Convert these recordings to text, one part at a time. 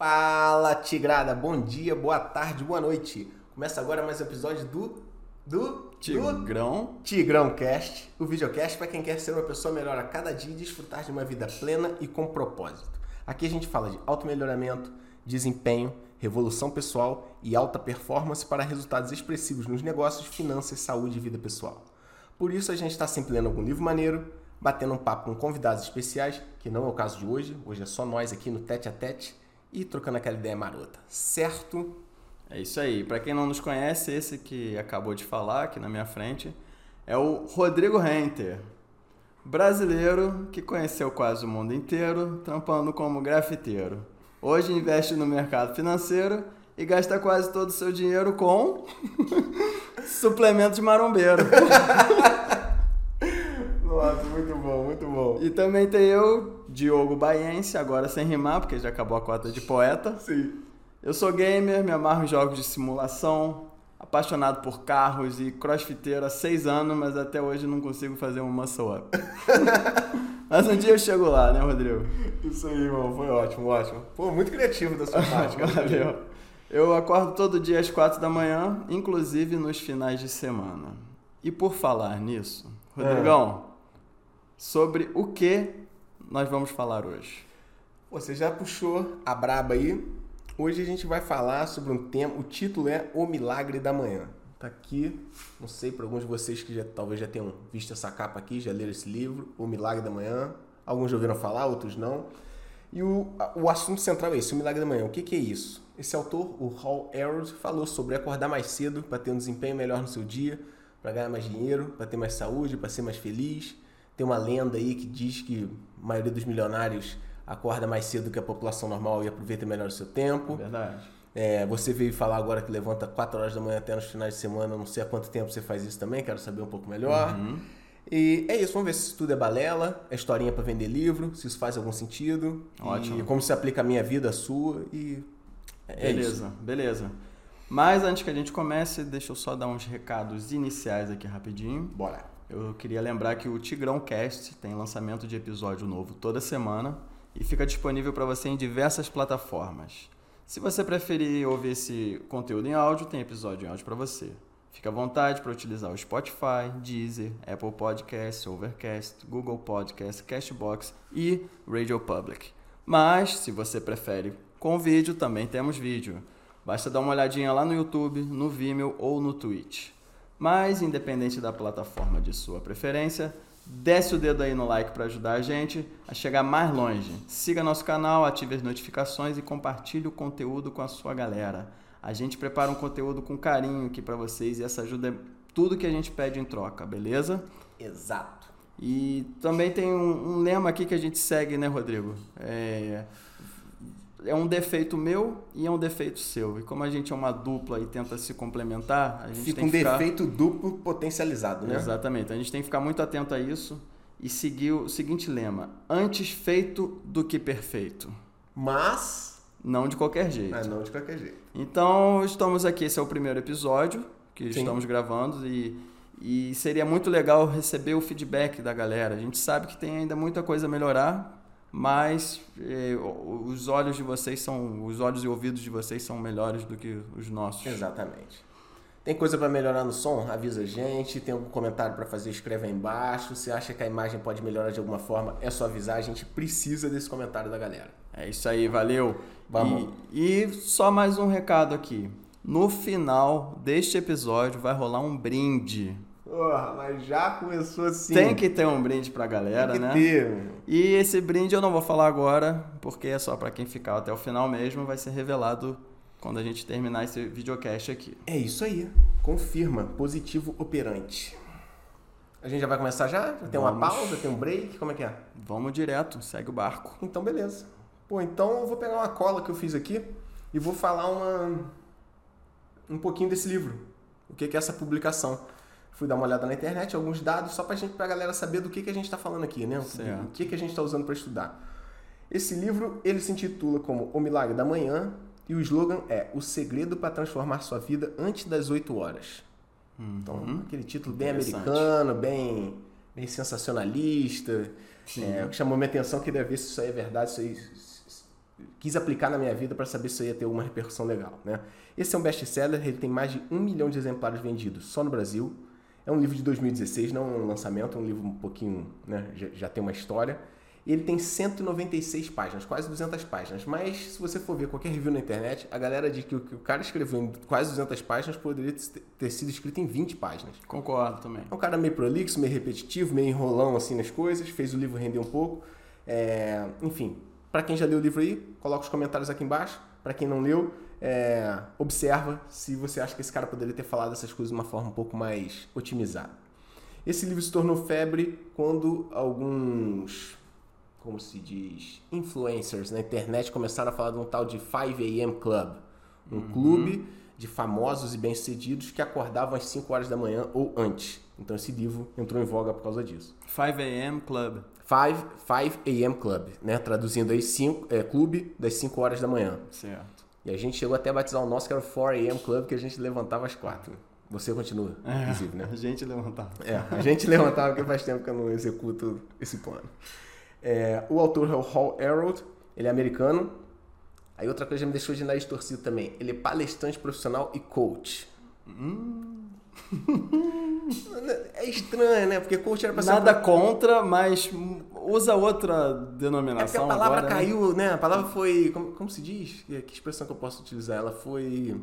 Fala, Tigrada! Bom dia, boa tarde, boa noite. Começa agora mais um episódio do. Do. Tigrão. Do Tigrão Cast, o videocast para quem quer ser uma pessoa melhor a cada dia e desfrutar de uma vida plena e com propósito. Aqui a gente fala de automelhoramento, desempenho, revolução pessoal e alta performance para resultados expressivos nos negócios, finanças, saúde e vida pessoal. Por isso a gente está sempre lendo algum livro maneiro, batendo um papo com convidados especiais, que não é o caso de hoje, hoje é só nós aqui no Tete a Tete e trocando aquela ideia marota, certo? É isso aí. Para quem não nos conhece, esse que acabou de falar aqui na minha frente é o Rodrigo Renter, brasileiro que conheceu quase o mundo inteiro, trampando como grafiteiro. Hoje investe no mercado financeiro e gasta quase todo o seu dinheiro com suplementos marombeiro. Nossa, muito bom, muito bom. E também tem eu, Diogo Baiense, agora sem rimar, porque já acabou a cota de poeta. Sim. Eu sou gamer, me amarro em jogos de simulação, apaixonado por carros e crossfiteiro há seis anos, mas até hoje não consigo fazer um muscle up. mas um dia eu chego lá, né, Rodrigo? Isso aí, irmão, foi ótimo, ótimo. Pô, muito criativo da sua parte, cara. Valeu. Eu acordo todo dia às quatro da manhã, inclusive nos finais de semana. E por falar nisso, Rodrigão, sobre o que nós vamos falar hoje? Você já puxou a braba aí. Hoje a gente vai falar sobre um tema, o título é O Milagre da Manhã. Tá aqui, não sei para alguns de vocês que já, talvez já tenham visto essa capa aqui, já leram esse livro, O Milagre da Manhã. Alguns já ouviram falar, outros não. E o, o assunto central é esse, o Milagre da Manhã. O que, que é isso? Esse autor, o Hall Herold, falou sobre acordar mais cedo para ter um desempenho melhor no seu dia, para ganhar mais dinheiro, para ter mais saúde, para ser mais feliz. Tem uma lenda aí que diz que maioria dos milionários acorda mais cedo que a população normal e aproveita melhor o seu tempo. Verdade. É, você veio falar agora que levanta 4 horas da manhã até nos finais de semana, não sei há quanto tempo você faz isso também, quero saber um pouco melhor. Uhum. E é isso, vamos ver se isso tudo é balela, é historinha para vender livro, se isso faz algum sentido. Ótimo. E como se aplica a minha vida, a sua e é beleza, isso. beleza. Mas antes que a gente comece, deixa eu só dar uns recados iniciais aqui rapidinho. Bora. Eu queria lembrar que o Tigrão Cast tem lançamento de episódio novo toda semana e fica disponível para você em diversas plataformas. Se você preferir ouvir esse conteúdo em áudio, tem episódio em áudio para você. Fique à vontade para utilizar o Spotify, Deezer, Apple Podcasts, Overcast, Google Podcasts, Cashbox e Radio Public. Mas, se você prefere com vídeo, também temos vídeo. Basta dar uma olhadinha lá no YouTube, no Vimeo ou no Twitch. Mas, independente da plataforma de sua preferência, desce o dedo aí no like para ajudar a gente a chegar mais longe. Siga nosso canal, ative as notificações e compartilhe o conteúdo com a sua galera. A gente prepara um conteúdo com carinho aqui para vocês e essa ajuda é tudo que a gente pede em troca, beleza? Exato. E também tem um, um lema aqui que a gente segue, né, Rodrigo? É, é um defeito meu e é um defeito seu. E como a gente é uma dupla e tenta se complementar, a gente Fica tem um que ficar... defeito duplo potencializado, né? Exatamente. A gente tem que ficar muito atento a isso e seguir o seguinte lema: antes feito do que perfeito. Mas. Não de qualquer jeito. Ah, não de qualquer jeito. Então, estamos aqui. Esse é o primeiro episódio que Sim. estamos gravando e, e seria muito legal receber o feedback da galera. A gente sabe que tem ainda muita coisa a melhorar, mas eh, os olhos de vocês são, os olhos e ouvidos de vocês são melhores do que os nossos. Exatamente. Tem coisa para melhorar no som? Avisa a gente. Tem algum comentário para fazer? Escreve aí embaixo. Se acha que a imagem pode melhorar de alguma forma, é só avisar. A gente precisa desse comentário da galera. É isso aí, valeu. Vamos. E, e só mais um recado aqui. No final deste episódio vai rolar um brinde. Porra, mas já começou assim. Tem que ter um brinde pra galera, Tem que né? ter. E esse brinde eu não vou falar agora, porque é só pra quem ficar até o final mesmo, vai ser revelado quando a gente terminar esse videocast aqui. É isso aí. Confirma. Positivo operante. A gente já vai começar já? Já Tem uma pausa? Tem um break? Como é que é? Vamos direto, segue o barco. Então, beleza. Pô, então eu vou pegar uma cola que eu fiz aqui e vou falar uma um pouquinho desse livro. O que é essa publicação? Fui dar uma olhada na internet, alguns dados, só pra, gente, pra galera saber do que, que a gente tá falando aqui, né? O que- Certo. O que, que a gente tá usando para estudar. Esse livro, ele se intitula como O Milagre da Manhã e o slogan é O Segredo para Transformar Sua Vida Antes das 8 Horas. Então, Uhum. aquele título bem americano, bem, bem sensacionalista. É, o que chamou minha atenção, queria ver se isso aí é verdade, se isso aí quis aplicar na minha vida para saber se eu ia ter alguma repercussão legal, né? Esse é um best-seller, ele tem mais de um milhão de exemplares vendidos só no Brasil. É um livro de 2016, não é um lançamento, é um livro um pouquinho, né, já, já tem uma história. Ele tem 196 páginas, quase 200 páginas. Mas se você for ver qualquer review na internet, a galera diz que o que o cara escreveu em quase 200 páginas poderia ter sido escrito em 20 páginas. Concordo também. É um cara meio prolixo, meio repetitivo, meio enrolão assim nas coisas, fez o livro render um pouco. É... Enfim, para quem já leu o livro aí, coloca os comentários aqui embaixo. Para quem não leu, é... observa se você acha que esse cara poderia ter falado essas coisas de uma forma um pouco mais otimizada. Esse livro se tornou febre quando alguns como se diz, influencers na internet começaram a falar de um tal de 5 a.m. Club. Um uhum. clube de famosos e bem-sucedidos que acordavam às 5 horas da manhã ou antes. Então esse livro entrou em voga por causa disso. 5 a.m. Club. 5, 5 a.m. Club, né? Traduzindo aí, cinco, é, clube das 5 horas da manhã. Certo. E a gente chegou até a batizar o nosso, que era o 4 a.m. Club, que a gente levantava às 4. Você continua, é, inclusive, né? A gente levantava. É, a gente levantava porque faz tempo que eu não executo esse plano. É, o autor é o Hal Herold, ele é americano. Aí outra coisa que me deixou de nariz torcido também. Ele é palestrante profissional e coach. Hum. é estranho, né? Porque coach era pra ser. Nada contra, mas usa outra denominação. É a palavra agora, né? caiu, né? né? A palavra foi. Como, como se diz? Que expressão que eu posso utilizar? Ela foi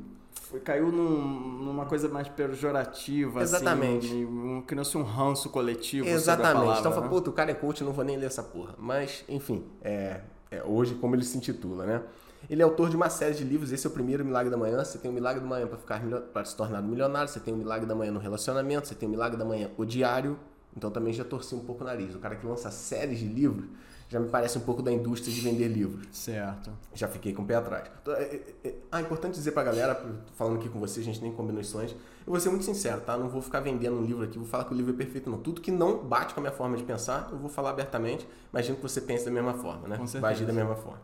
foi, caiu num, numa coisa mais pejorativa, assim, Exatamente. assim, um, criou-se um ranço coletivo Exatamente. Palavra, então, né? fala, puta, o cara é coach, não vou nem ler essa porra. Mas, enfim, é, é, hoje como ele se intitula, né? Ele é autor de uma série de livros, esse é o primeiro Milagre da Manhã. Você tem o Milagre da Manhã para ficar para se tornar milionário, você tem o Milagre da Manhã no relacionamento, você tem o Milagre da Manhã o diário. Então também já torci um pouco o nariz. O cara que lança séries de livros já me parece um pouco da indústria de vender livros. Certo. Já fiquei com o pé atrás. Então, é, é, é, ah, importante dizer pra galera, falando aqui com você, a gente nem combinou isso antes, eu vou ser muito sincero, tá? Não vou ficar vendendo um livro aqui, vou falar que o livro é perfeito, não. Tudo que não bate com a minha forma de pensar, eu vou falar abertamente. Imagino que você pense da mesma forma, né? Com certeza. Vai agir da mesma forma.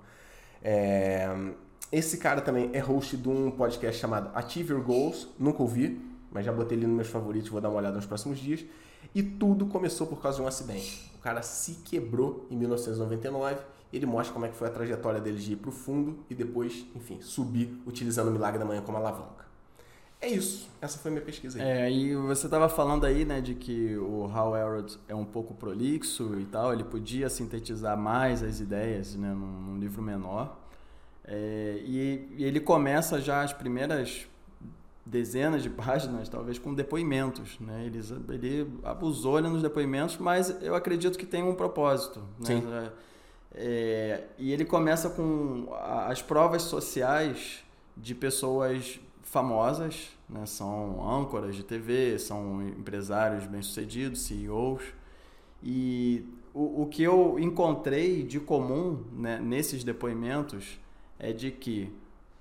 É... Esse cara também é host de um podcast chamado Achieve Your Goals, nunca ouvi, mas já botei ele nos meus favoritos, vou dar uma olhada nos próximos dias. E tudo começou por causa de um acidente. O cara se quebrou em 1999. Ele mostra como é que foi a trajetória dele de ir para o fundo e depois, enfim, subir utilizando o Milagre da Manhã como alavanca. É isso. Essa foi minha pesquisa aí. É, e você estava falando aí, né, de que o Hal Elrod é um pouco prolixo e tal. Ele podia sintetizar mais as ideias, né, num, num livro menor. É, e, e ele começa já as primeiras dezenas de páginas, talvez com depoimentos. Né? Ele, ele abusou nos depoimentos, mas eu acredito que tem um propósito. Né? Sim. É, e ele começa com as provas sociais de pessoas famosas, né? são âncoras de TV, são empresários bem-sucedidos, CEOs. E o, o que eu encontrei de comum né, nesses depoimentos é de que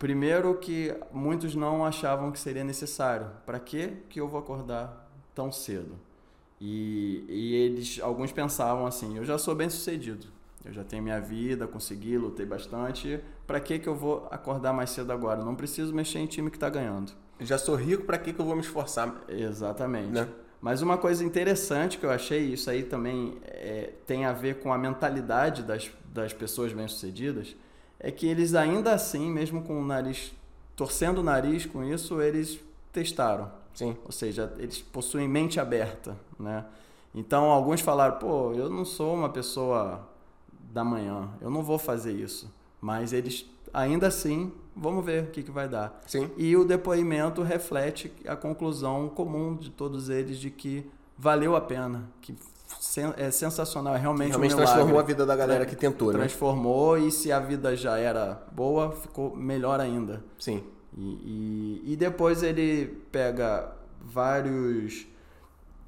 Primeiro que muitos não achavam que seria necessário. Para que que eu vou acordar tão cedo? E, e eles, alguns pensavam assim: eu já sou bem sucedido, eu já tenho minha vida, consegui, lutei bastante. Para que que eu vou acordar mais cedo agora? Não preciso mexer em time que está ganhando. Já sou rico, para que que eu vou me esforçar? Exatamente. Né? Mas uma coisa interessante que eu achei, isso aí também é, tem a ver com a mentalidade das, das pessoas bem-sucedidas, é que eles ainda assim, mesmo com o nariz, torcendo o nariz com isso, eles testaram. Sim. Ou seja, eles possuem mente aberta, né? Então, alguns falaram, pô, eu não sou uma pessoa da manhã, eu não vou fazer isso. Mas eles, ainda assim, vamos ver o que, que vai dar. Sim. E o depoimento reflete a conclusão comum de todos eles de que valeu a pena, que é sensacional, é realmente Realmente um transformou a vida da galera que tentou, né? Transformou e se a vida já era boa, ficou melhor ainda. Sim. E, e, e depois ele pega vários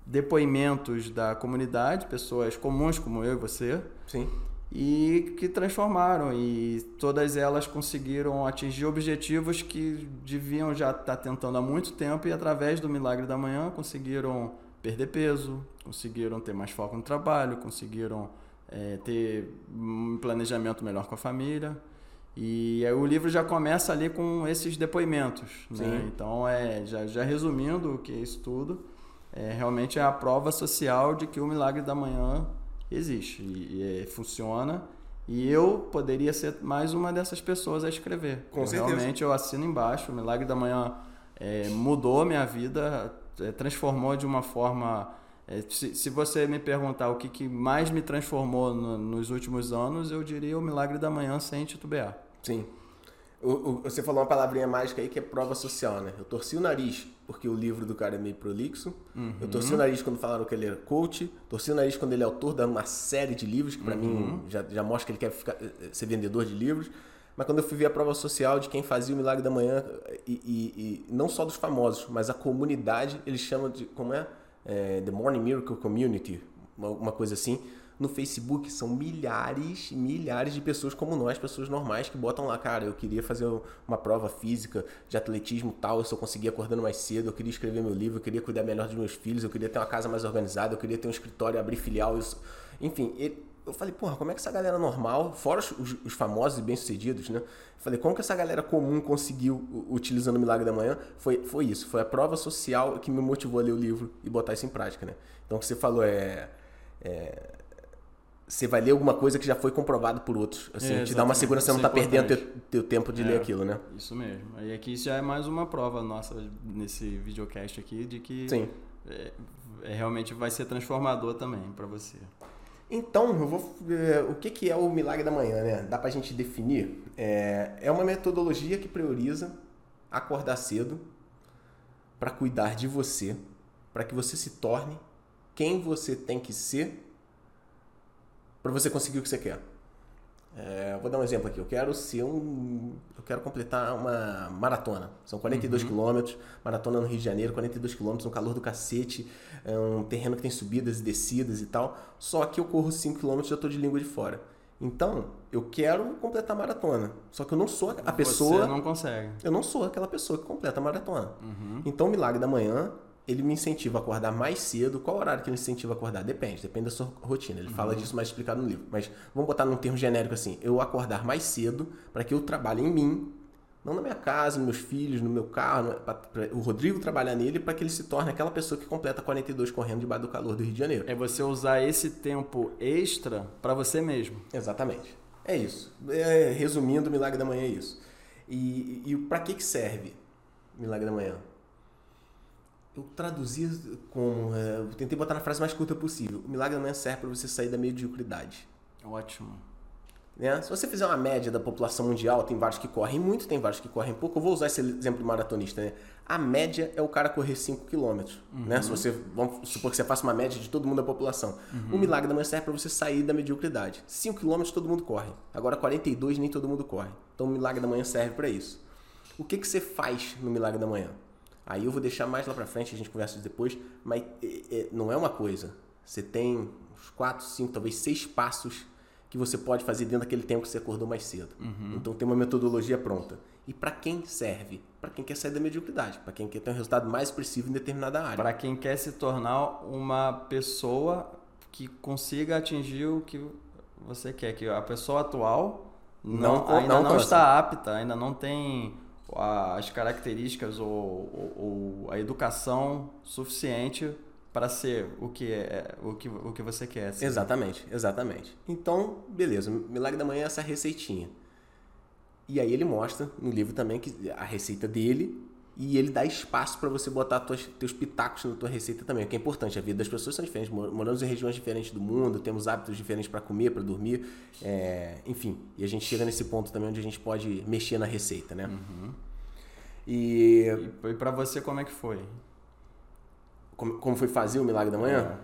depoimentos da comunidade, pessoas comuns como eu e você. Sim. E que transformaram e todas elas conseguiram atingir objetivos que deviam já estar tentando há muito tempo e através do milagre da manhã conseguiram perder peso, conseguiram ter mais foco no trabalho, conseguiram é, ter um planejamento melhor com a família. E aí o livro já começa ali com esses depoimentos. Né? Então, é, já, já resumindo o que é isso tudo, é, realmente é a prova social de que o milagre da manhã existe e, e é, funciona. E eu poderia ser mais uma dessas pessoas a escrever. Com eu, certeza. Realmente eu assino embaixo. O Milagre da Manhã é, mudou minha vida, transformou de uma forma. é, se, se você me perguntar o que, que mais me transformou no- nos últimos anos, eu diria o Milagre da Manhã sem titubear. Sim. O- o- você falou uma palavrinha mágica aí que é prova social, né? Eu torci o nariz porque o livro do cara é meio prolixo. Eu torci o nariz quando falaram que ele era coach. Torci o nariz quando ele é autor de uma série de livros, que pra mim já, já mostra que ele quer ficar- eh, ser vendedor de livros. Mas quando eu fui ver a prova social de quem fazia o Milagre da Manhã, e, e- e não só dos famosos, mas a comunidade, eles chamam de, como é? É, The Morning Miracle Community, uma, uma coisa assim. No Facebook são milhares, milhares de pessoas como nós, pessoas normais, que botam lá, cara, eu queria fazer uma prova física de atletismo tal, eu só conseguia acordando mais cedo, eu queria escrever meu livro, eu queria cuidar melhor dos meus filhos, eu queria ter uma casa mais organizada, eu queria ter um escritório, abrir filial, enfim, ele- eu falei, porra, como é que essa galera normal, fora os, os- os famosos e bem-sucedidos, né? Eu falei, como que essa galera comum conseguiu, utilizando o Milagre da Manhã? Foi, foi isso, foi a prova social que me motivou a ler o livro e botar isso em prática, né? Então, o que você falou é... é, você vai ler alguma coisa que já foi comprovado por outros. Assim, É, te dá uma segurança, você não Isso tá é perdendo teu, teu tempo de É. ler aquilo, né? Isso mesmo. E aqui já é mais uma prova nossa nesse videocast aqui de que Sim. é, é, realmente vai ser transformador também para você. Então, eu vou. é, o que, que é o milagre da manhã, né? Dá pra gente definir? É, é uma metodologia que prioriza acordar cedo para cuidar de você, para que você se torne quem você tem que ser para você conseguir o que você quer. É, vou dar um exemplo aqui. Eu quero ser um. Eu quero completar uma maratona. São 42 quilômetros, maratona no Rio de Janeiro, 42 quilômetros, no calor do cacete, é um terreno que tem subidas e descidas e tal. Só que eu corro 5 quilômetros e já tô de língua de fora. Então, eu quero completar a maratona. Só que eu não sou a pessoa. Você não consegue. Eu não sou aquela pessoa que completa a maratona. Então, o Milagre da Manhã, ele me incentiva a acordar mais cedo. Qual horário que ele incentiva a acordar? Depende, depende da sua rotina. Ele fala disso mais explicado no livro. Mas vamos botar num termo genérico assim: eu acordar mais cedo para que eu trabalhe em mim, não na minha casa, nos meus filhos, no meu carro, pra- pra- o Rodrigo trabalhar nele para que ele se torne aquela pessoa que completa 42 correndo debaixo do calor do Rio de Janeiro. É você usar esse tempo extra para você mesmo. Exatamente. É isso. É, resumindo, o Milagre da Manhã é isso. E, e, para que, que serve o Milagre da Manhã? Eu traduzi como. é, eu tentei botar na frase mais curta possível. O Milagre da Manhã serve para você sair da mediocridade. Ótimo. Né? Se você fizer uma média da população mundial, tem vários que correm muito, tem vários que correm pouco. Eu vou usar esse exemplo de maratonista. Né? A média é o cara correr 5 km. Né? Se você, vamos supor que você faça uma média de todo mundo da população. O milagre da manhã serve para você sair da mediocridade. 5 km todo mundo corre. Agora 42 nem todo mundo corre. Então o milagre da manhã serve para isso. O que, que você faz no milagre da manhã? Aí eu vou deixar mais lá para frente, a gente conversa depois. Mas é, é, não é uma coisa. Você tem uns 4, 5, talvez 6 passos que você pode fazer dentro daquele tempo que você acordou mais cedo. Então tem uma metodologia pronta. E para quem serve? Para quem quer sair da mediocridade, para quem quer ter um resultado mais expressivo em determinada área. Para quem quer se tornar uma pessoa que consiga atingir o que você quer, que a pessoa atual não, Não- ainda não não, está apta, ainda não tem as características ou, ou- ou a educação suficiente para ser o que é o que, o que você quer. ser. Exatamente, exatamente. Então, beleza, Milagre da Manhã é essa receitinha. E aí ele mostra no livro também que a receita dele e ele dá espaço para você botar tuas, teus pitacos na tua receita também, o que é importante. A vida das pessoas são diferentes, mor- moramos em regiões diferentes do mundo, temos hábitos diferentes para comer, para dormir, é, enfim. E a gente chega nesse ponto também onde a gente pode mexer na receita, né? E E, e para você como é que foi? como, como foi fazer o Milagre da Manhã?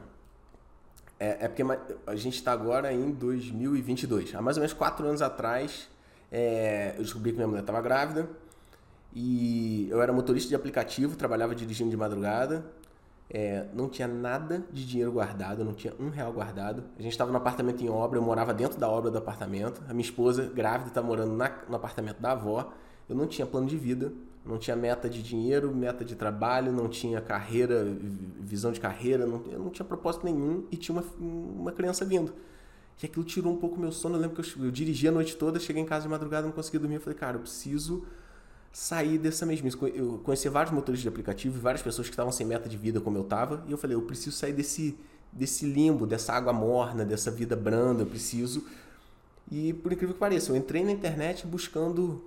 É, é porque ma- a gente está agora em 2022. Há mais ou menos quatro anos atrás, é, eu descobri que minha mulher estava grávida e eu era motorista de aplicativo, trabalhava dirigindo de madrugada. é, não tinha nada de dinheiro guardado, não tinha um real guardado. A gente estava no apartamento em obra, eu morava dentro da obra do apartamento. A minha esposa, grávida, estava morando na- no apartamento da avó. Eu não tinha plano de vida, não tinha meta de dinheiro, meta de trabalho, não tinha carreira, vi- visão de carreira, não, eu não tinha propósito nenhum e tinha uma, uma criança vindo. E aquilo tirou um pouco meu sono. Eu lembro que eu, eu dirigi a noite toda, cheguei em casa de madrugada, não conseguia dormir. Eu falei, cara, eu preciso sair dessa mesmice. Eu conheci vários motoristas de aplicativo várias pessoas que estavam sem meta de vida como eu estava. E eu falei, eu preciso sair desse, desse limbo, dessa água morna, dessa vida branda. Eu preciso. E por incrível que pareça, eu entrei na internet buscando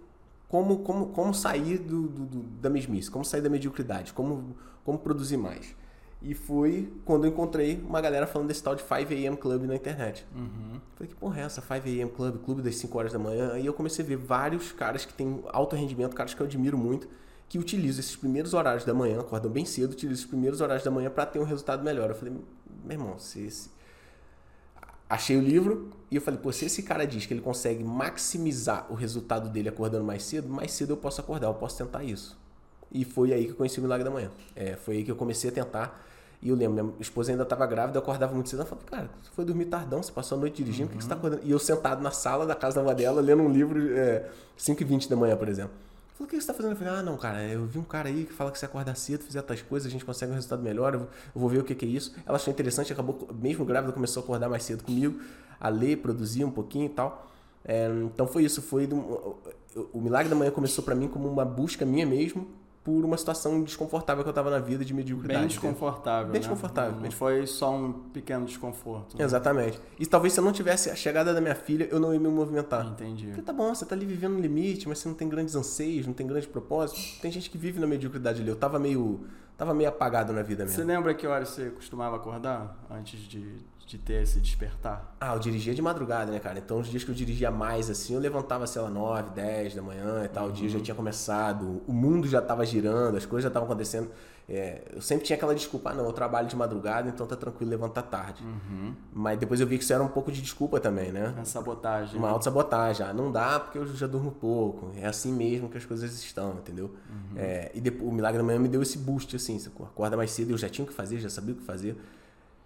como, como, como sair do, do, do, da mesmice, como sair da mediocridade, como, como produzir mais. E foi quando eu encontrei uma galera falando desse tal de 5am Club na internet. Uhum. Falei, que porra é essa? 5am Club, clube das 5 horas da manhã. Aí eu comecei a ver vários caras que têm alto rendimento, caras que eu admiro muito, que utilizam esses primeiros horários da manhã, acordam bem cedo, utilizam esses primeiros horários da manhã para ter um resultado melhor. Eu falei, meu irmão, se. Achei o livro e eu falei, pô, se esse cara diz que ele consegue maximizar o resultado dele acordando mais cedo, mais cedo eu posso acordar, eu posso tentar isso. E foi aí que eu conheci o Milagre da Manhã. É, foi aí que eu comecei a tentar e eu lembro, minha esposa ainda estava grávida, eu acordava muito cedo. Ela falou, cara, você foi dormir tardão, você passou a noite dirigindo, por que você está acordando? E eu sentado na sala da casa da avó dela, lendo um livro, é, 5h20 da manhã, por exemplo. Falou, o que você está fazendo? Eu falei, ah, não, cara, eu vi um cara aí que fala que se acordar cedo, fizer tais coisas, a gente consegue um resultado melhor, eu vou ver o que, que é isso. Ela achou interessante, acabou, mesmo grávida, começou a acordar mais cedo comigo, a ler, produzir um pouquinho e tal. É, então foi isso, foi do, o Milagre da Manhã começou para mim como uma busca minha mesmo, por uma situação desconfortável que eu estava na vida de mediocridade. Bem desconfortável. Bem né? desconfortável. Não foi só um pequeno desconforto. Né? Exatamente. E talvez se eu não tivesse a chegada da minha filha, eu não ia me movimentar. Entendi. Porque tá bom, você tá ali vivendo no limite, mas você não tem grandes anseios, não tem grandes propósitos. Tem gente que vive na mediocridade ali. Eu tava meio. Tava meio apagado na vida mesmo. Você lembra que hora você costumava acordar antes de, de ter esse despertar? Ah, eu dirigia de madrugada, né, cara? Então, os dias que eu dirigia mais, assim, eu levantava, sei lá, 9, 10 da manhã e tal. Uhum. O dia já tinha começado, o mundo já estava girando, as coisas já estavam acontecendo. É, eu sempre tinha aquela desculpa, ah, não, eu trabalho de madrugada, então tá tranquilo levantar tarde. Uhum. Mas depois eu vi que isso era um pouco de desculpa também, né? Uma sabotagem. Uma auto-sabotagem. Ah, não dá porque eu já durmo pouco. É assim mesmo que as coisas estão, entendeu? Uhum. É, e depois, o Milagre da Manhã me deu esse boost, assim. Acorda mais cedo, eu já tinha o que fazer, já sabia o que fazer.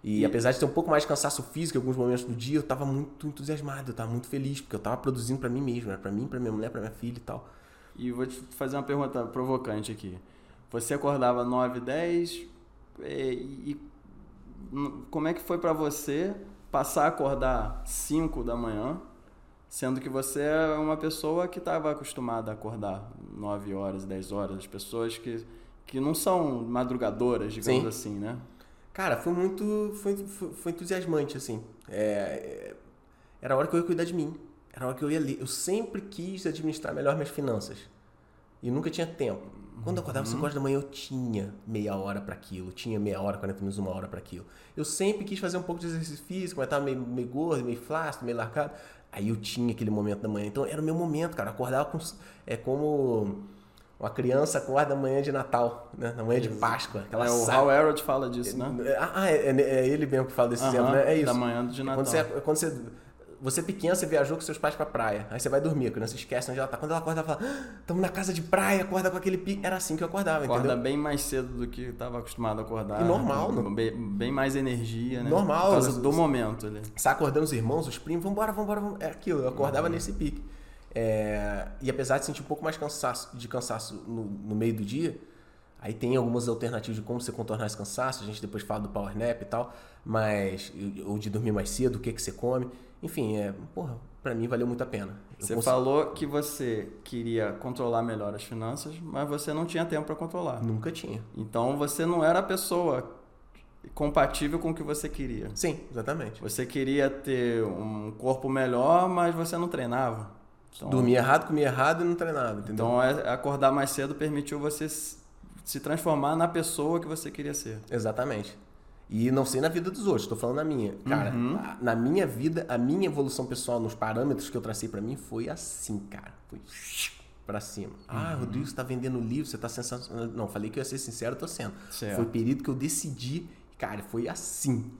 E, e, apesar de ter um pouco mais de cansaço físico em alguns momentos do dia, eu estava muito entusiasmado, eu estava muito feliz, porque eu estava produzindo para mim mesmo, era para mim, para minha mulher, para minha filha e tal. E vou te fazer uma pergunta provocante aqui. Você acordava 9, 10 e, e como é que foi para você passar a acordar 5 da manhã, sendo que você é uma pessoa que estava acostumada a acordar 9 horas, 10 horas, as pessoas que, que não são madrugadoras, digamos Sim. assim, né? Cara, foi muito. Foi, foi, foi entusiasmante, assim. É, era a hora que eu ia cuidar de mim. Era a hora que eu ia ler. Eu sempre quis administrar melhor minhas finanças. E nunca tinha tempo. Quando eu acordava às 5 horas da manhã, eu tinha meia hora para aquilo. Tinha meia hora, 40 minutos, uma hora para aquilo. Eu sempre quis fazer um pouco de exercício físico, mas estava meio, meio gordo, meio flácido, meio largado. Aí eu tinha aquele momento da manhã. Então era o meu momento, cara. Eu acordava com. É como uma criança acorda amanhã de Natal, né? na manhã de Páscoa. Aquela é, o Hal Elrod fala disso, né? Ah, é, é, é, ele mesmo que fala desse uh -huh, exemplo, né? É isso. Da manhã de Natal. Quando você, quando você, você pequeno, você viajou com seus pais pra praia. Aí você vai dormir, a criança esquece onde ela tá. Quando ela acorda, ela fala, estamos ah, na casa de praia, acorda com aquele pique. Era assim que eu acordava, acorda entendeu? bem mais cedo do que estava acostumado a acordar. E normal. Bem, bem, bem mais energia, né? Normal. Por causa do momento ali. Você acordando os irmãos, os primos, vambora, vambora, vambora. É aquilo, eu acordava uhum. nesse pique. É, e apesar de sentir um pouco mais cansaço, de cansaço no, no, meio do dia, aí tem algumas alternativas de como você contornar esse cansaço. A gente depois fala do power nap e tal, mas ou de dormir mais cedo, o que que você come. Enfim, é, porra, para mim valeu muito a pena. Eu você consegui... falou que você queria controlar melhor as finanças, mas você não tinha tempo para controlar. Nunca tinha. Então você não era a pessoa compatível com o que você queria. Sim, exatamente. Você queria ter um corpo melhor, mas você não treinava. Então, Dormia errado, comia errado e não treinava, entendeu? Então, é, acordar mais cedo permitiu você se transformar na pessoa que você queria ser. Exatamente. E não sei na vida dos outros, estou falando na minha. Cara, uhum. na minha vida, a minha evolução pessoal nos parâmetros que eu tracei para mim foi assim, cara. Foi para cima. Ah, uhum. Rodrigo, você tá vendendo livro, você tá sensacional. Não, falei que eu ia ser sincero, tô sendo. Certo. Foi o período que eu decidi, cara, foi assim.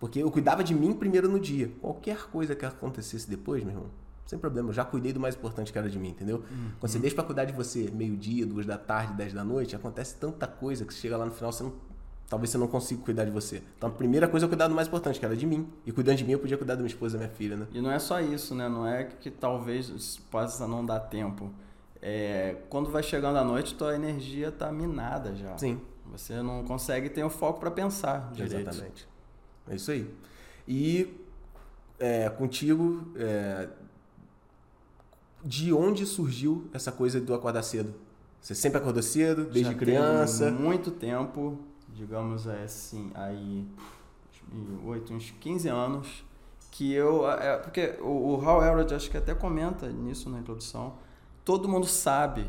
Porque eu cuidava de mim primeiro no dia. Qualquer coisa que acontecesse depois, meu irmão, sem problema, eu já cuidei do mais importante que era de mim, entendeu? Uhum. Quando você deixa pra cuidar de você meio-dia, duas da tarde, dez da noite, acontece tanta coisa que você chega lá no final, você não, talvez você não consiga cuidar de você. Então a primeira coisa é cuidar do mais importante, que era de mim. E cuidando de mim, eu podia cuidar da minha esposa, da minha filha, né? E não é só isso, né? Não é que talvez possa não dar tempo. É, quando vai chegando a noite, tua energia tá minada já. Sim. Você não consegue ter o foco para pensar direito. Exatamente. É isso aí. E é, contigo, é, de onde surgiu essa coisa do acordar cedo? Você sempre acordou cedo, desde Já criança? muito tempo, digamos assim, aí 8, uns 15 anos, que eu. É, porque o, o Hal Elrod acho que até comenta nisso na introdução. Todo mundo sabe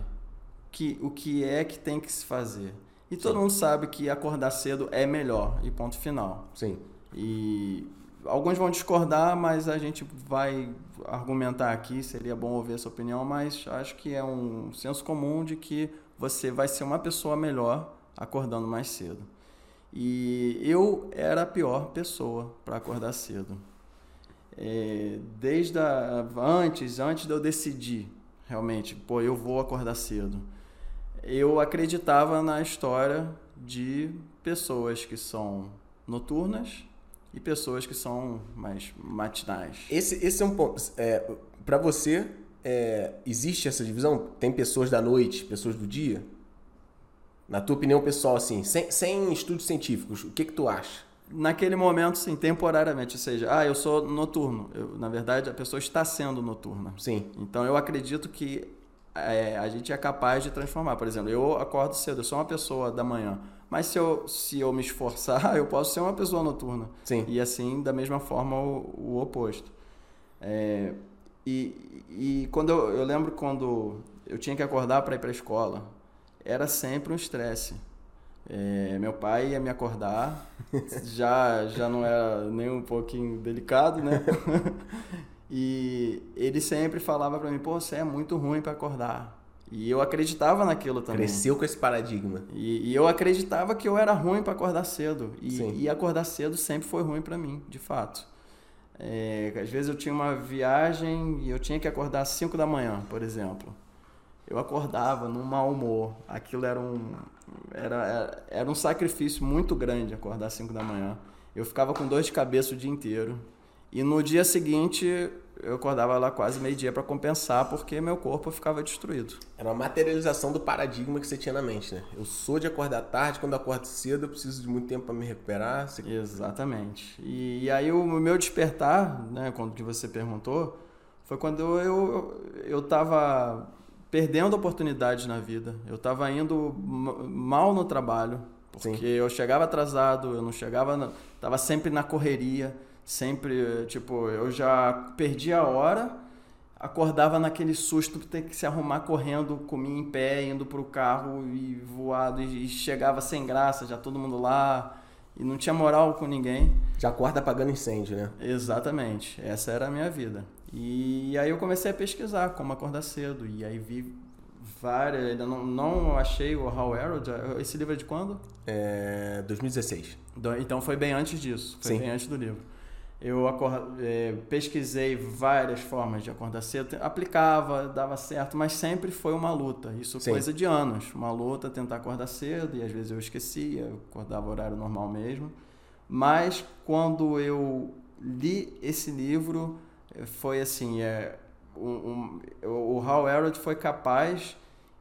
que, o que é que tem que se fazer. E todo Sim. mundo sabe que acordar cedo é melhor, e ponto final. Sim. E alguns vão discordar, mas a gente vai argumentar aqui, seria bom ouvir essa opinião, mas acho que é um senso comum de que você vai ser uma pessoa melhor acordando mais cedo. E eu era a pior pessoa para acordar cedo. É, desde a, antes, antes de eu decidir realmente, pô, eu vou acordar cedo, eu acreditava na história de pessoas que são noturnas e pessoas que são mais matinais. Esse, esse é um ponto. É, para você, é, existe essa divisão? Tem pessoas da noite, pessoas do dia? Na tua opinião pessoal, assim, sem, sem estudos científicos, o que, que tu acha? Naquele momento, sim, temporariamente. Ou seja, ah, eu sou noturno. Eu, na verdade, a pessoa está sendo noturna. Sim. Então, eu acredito que é, a gente é capaz de transformar. Por exemplo, eu acordo cedo, eu sou uma pessoa da manhã. Mas se eu, se eu me esforçar, eu posso ser uma pessoa noturna. Sim. E assim, da mesma forma, o, o oposto. É, e, e quando eu, eu lembro quando eu tinha que acordar para ir para a escola, era sempre um estresse. É, meu pai ia me acordar, já, já não era nem um pouquinho delicado, né? e ele sempre falava para mim: pô, você é muito ruim para acordar. E eu acreditava naquilo também. Cresceu com esse paradigma. E, e eu acreditava que eu era ruim para acordar cedo. E, e, acordar cedo sempre foi ruim para mim, de fato. É, às vezes eu tinha uma viagem e eu tinha que acordar às 5 da manhã, por exemplo. Eu acordava num mau humor. Aquilo era um, era, era, era um sacrifício muito grande acordar às 5 da manhã. Eu ficava com dor de cabeça o dia inteiro. E no dia seguinte eu acordava lá quase meio-dia para compensar, porque meu corpo ficava destruído. Era uma materialização do paradigma que você tinha na mente, né? Eu sou de acordar tarde, quando eu acordo cedo eu preciso de muito tempo para me recuperar. Você... Exatamente. E, e, aí o meu despertar, né, quando que você perguntou, foi quando eu eu estava perdendo oportunidades na vida. Eu estava indo mal no trabalho, porque Sim. eu chegava atrasado, eu não chegava, estava sempre na correria Sempre, tipo, eu já perdi a hora, acordava naquele susto ter que se arrumar correndo, comia em pé, indo pro carro e voado, e chegava sem graça, já todo mundo lá, e não tinha moral com ninguém. Já acorda apagando incêndio, né? Exatamente, essa era a minha vida. E aí eu comecei a pesquisar como acordar cedo, e aí vi várias, ainda não, não achei o How Arrow, esse livro é de quando? É 2016. Então foi bem antes disso, foi Sim. bem antes do livro. Eu é, pesquisei várias formas de acordar cedo, aplicava, dava certo, mas sempre foi uma luta. Isso Sim. coisa de anos. Uma luta, tentar acordar cedo, e às vezes eu esquecia, acordava horário normal mesmo. Mas quando eu li esse livro, eh, foi assim: é, um, um, o Hal Elrod foi capaz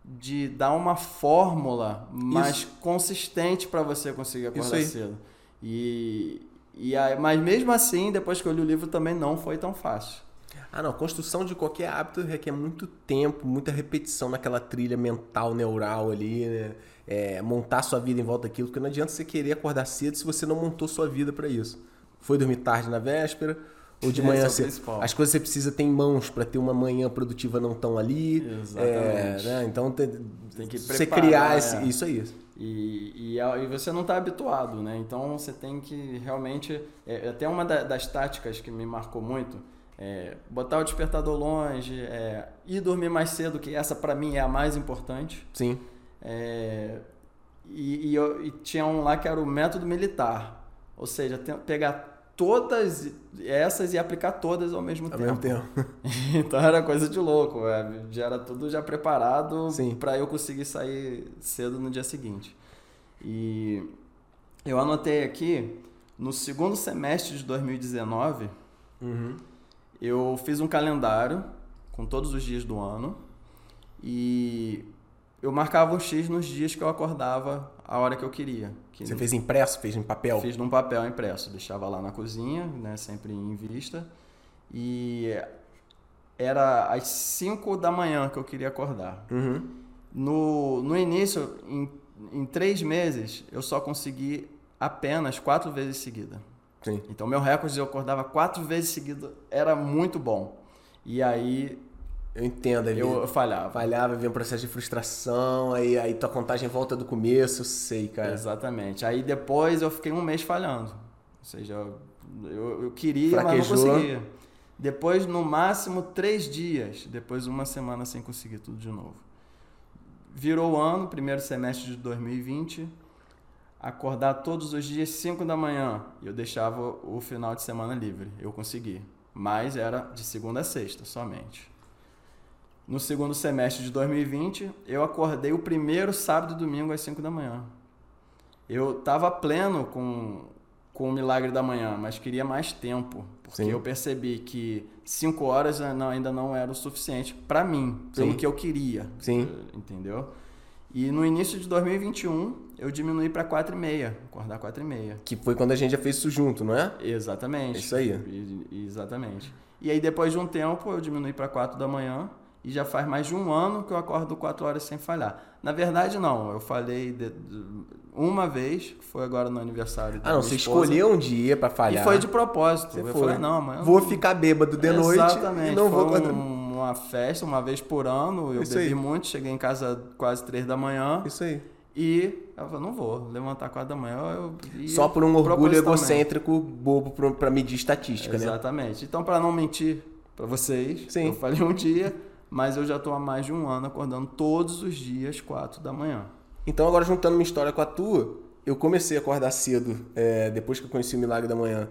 de dar uma fórmula mais Isso. consistente para você conseguir acordar cedo. E, e aí, mas mesmo assim, depois que eu li o livro, também não foi tão fácil. Ah, não. Construção de qualquer hábito requer muito tempo, muita repetição naquela trilha mental, neural ali, né? É, montar sua vida em volta daquilo, porque não adianta você querer acordar cedo se você não montou sua vida para isso. Foi dormir tarde na véspera, ou de manhã é as coisas você precisa ter em mãos para ter uma manhã produtiva não tão ali. Exatamente. É, né? Então tem, tem que você criar esse, é. isso aí. E, e, e, você não está habituado, né? Então você tem que realmente. É, é, até uma da, das táticas que me marcou muito é botar o despertador longe, é, ir dormir mais cedo, que essa para mim é a mais importante. Sim. É, e, e, eu, e, tinha um lá que era o método militar, ou seja, pegar todas essas e aplicar todas ao mesmo ao tempo. Mesmo tempo. então era coisa de louco, é, já era tudo já preparado para eu conseguir sair cedo no dia seguinte. E eu anotei aqui, no segundo semestre de 2019, uhum. eu fiz um calendário com todos os dias do ano e eu marcava um X nos dias que eu acordava a hora que eu queria. Que Você fez impresso? Fez em papel? Fiz num papel impresso. Deixava lá na cozinha, né, sempre em vista. E era às 5 da manhã que eu queria acordar. Uhum. No, no início, em, em três meses, eu só consegui apenas quatro vezes seguida. Sim. Então meu recorde eu acordava quatro vezes seguido era muito bom. E aí Eu entendo. Aí eu, falhava. falhava, via um processo de frustração, aí, aí tua contagem volta do começo, eu sei, cara. Exatamente. Aí depois eu fiquei um mês falhando. Ou seja, eu, eu queria, mas Fraquejou. não conseguia. Depois, no máximo, três dias. Depois, uma semana sem conseguir tudo de novo. Virou o ano, primeiro semestre de 2020. Acordar todos os dias 5 da manhã. E eu deixava o final de semana livre. Eu consegui. Mas era de segunda a sexta somente. No segundo semestre de 2020, eu acordei o primeiro sábado e domingo às 5 da manhã. Eu estava pleno com, com o milagre da manhã, mas queria mais tempo. Porque Sim. eu percebi que 5 horas ainda não era o suficiente para mim, pelo Sim. que eu queria. Sim. Entendeu? E no início de 2021, eu diminuí para 4 e meia, acordar 4 e meia. Que foi quando a gente já fez isso junto, não é? Exatamente. É isso aí. E- exatamente. E aí depois de um tempo eu diminui para 4 da manhã e já faz mais de um ano que eu acordo 4 horas sem falhar. Na verdade não, eu falei de- de- uma vez, foi agora no aniversário da Ah, não, você esposa, escolheu um dia pra falhar. E foi de propósito. Você eu foi. falei, não, eu Vou não- ficar bêbado de noite Exatamente. não vou um- uma festa uma vez por ano, eu Isso bebi aí. muito, cheguei em casa quase 3 da manhã Isso aí. e eu falei, não vou levantar 4 da manhã. Eu, Só por um orgulho egocêntrico bobo pra medir estatística, né? Exatamente. Então, para não mentir para vocês, Sim. eu falei um dia, mas eu já estou há mais de um ano acordando todos os dias, 4 da manhã. Então, agora juntando minha história com a tua, eu comecei a acordar cedo, é, depois que eu conheci o Milagre da Manhã,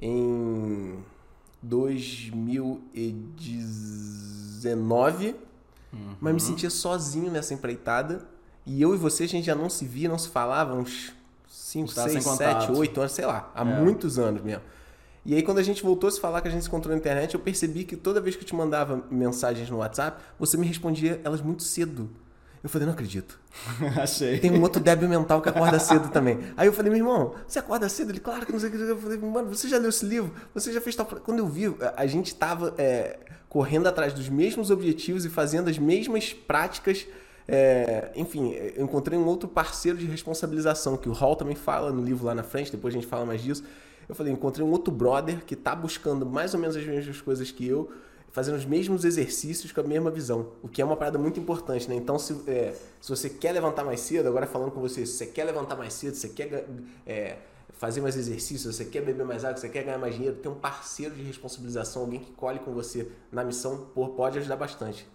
em 2019, mas me sentia sozinho nessa empreitada. E eu e você, a gente já não se via, não se falava uns 5, Estava 6, sem 7, contato. 8 anos, sei lá, há É. muitos anos mesmo. E aí, quando a gente voltou a se falar que a gente se encontrou na internet, eu percebi que toda vez que eu te mandava mensagens no WhatsApp, você me respondia elas muito cedo. Eu falei, não acredito. Achei. Tem um outro débil mental que acorda cedo também. Aí eu falei, meu irmão, você acorda cedo? Ele, claro que não sei o que. Eu falei, mano, você já leu esse livro? Você já fez tal. Quando eu vi, a- gente tava é, correndo atrás dos mesmos objetivos e fazendo as mesmas práticas. é, enfim, eu encontrei um outro parceiro de responsabilização, que o Hall também fala no livro lá na frente, depois a gente fala mais disso. Eu falei, encontrei um outro brother que tá buscando mais ou menos as mesmas coisas que eu, fazendo os mesmos exercícios com a mesma visão, o que é uma parada muito importante, né? Então, se, é, se você quer levantar mais cedo, agora falando com você, se você quer levantar mais cedo, você quer é, fazer mais exercícios, você quer beber mais água, você quer ganhar mais dinheiro, ter um parceiro de responsabilização, alguém que colhe com você na missão, pode ajudar bastante.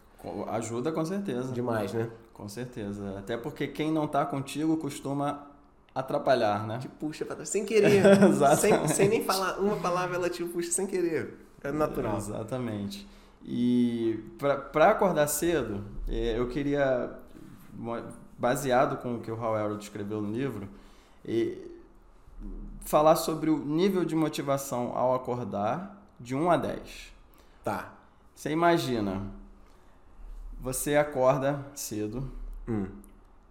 Ajuda com certeza. Demais, né? Com certeza. Até porque quem não tá contigo costuma atrapalhar, né? Te puxa pra trás, sem querer. Sem, sem nem falar uma palavra, ela te puxa sem querer. É natural. Exatamente. E para acordar cedo, eh, eu queria, baseado com o que o Hal Elrod escreveu no livro, eh, falar sobre o nível de motivação ao acordar de 1 a 10. Tá. Você imagina, você acorda cedo Hum,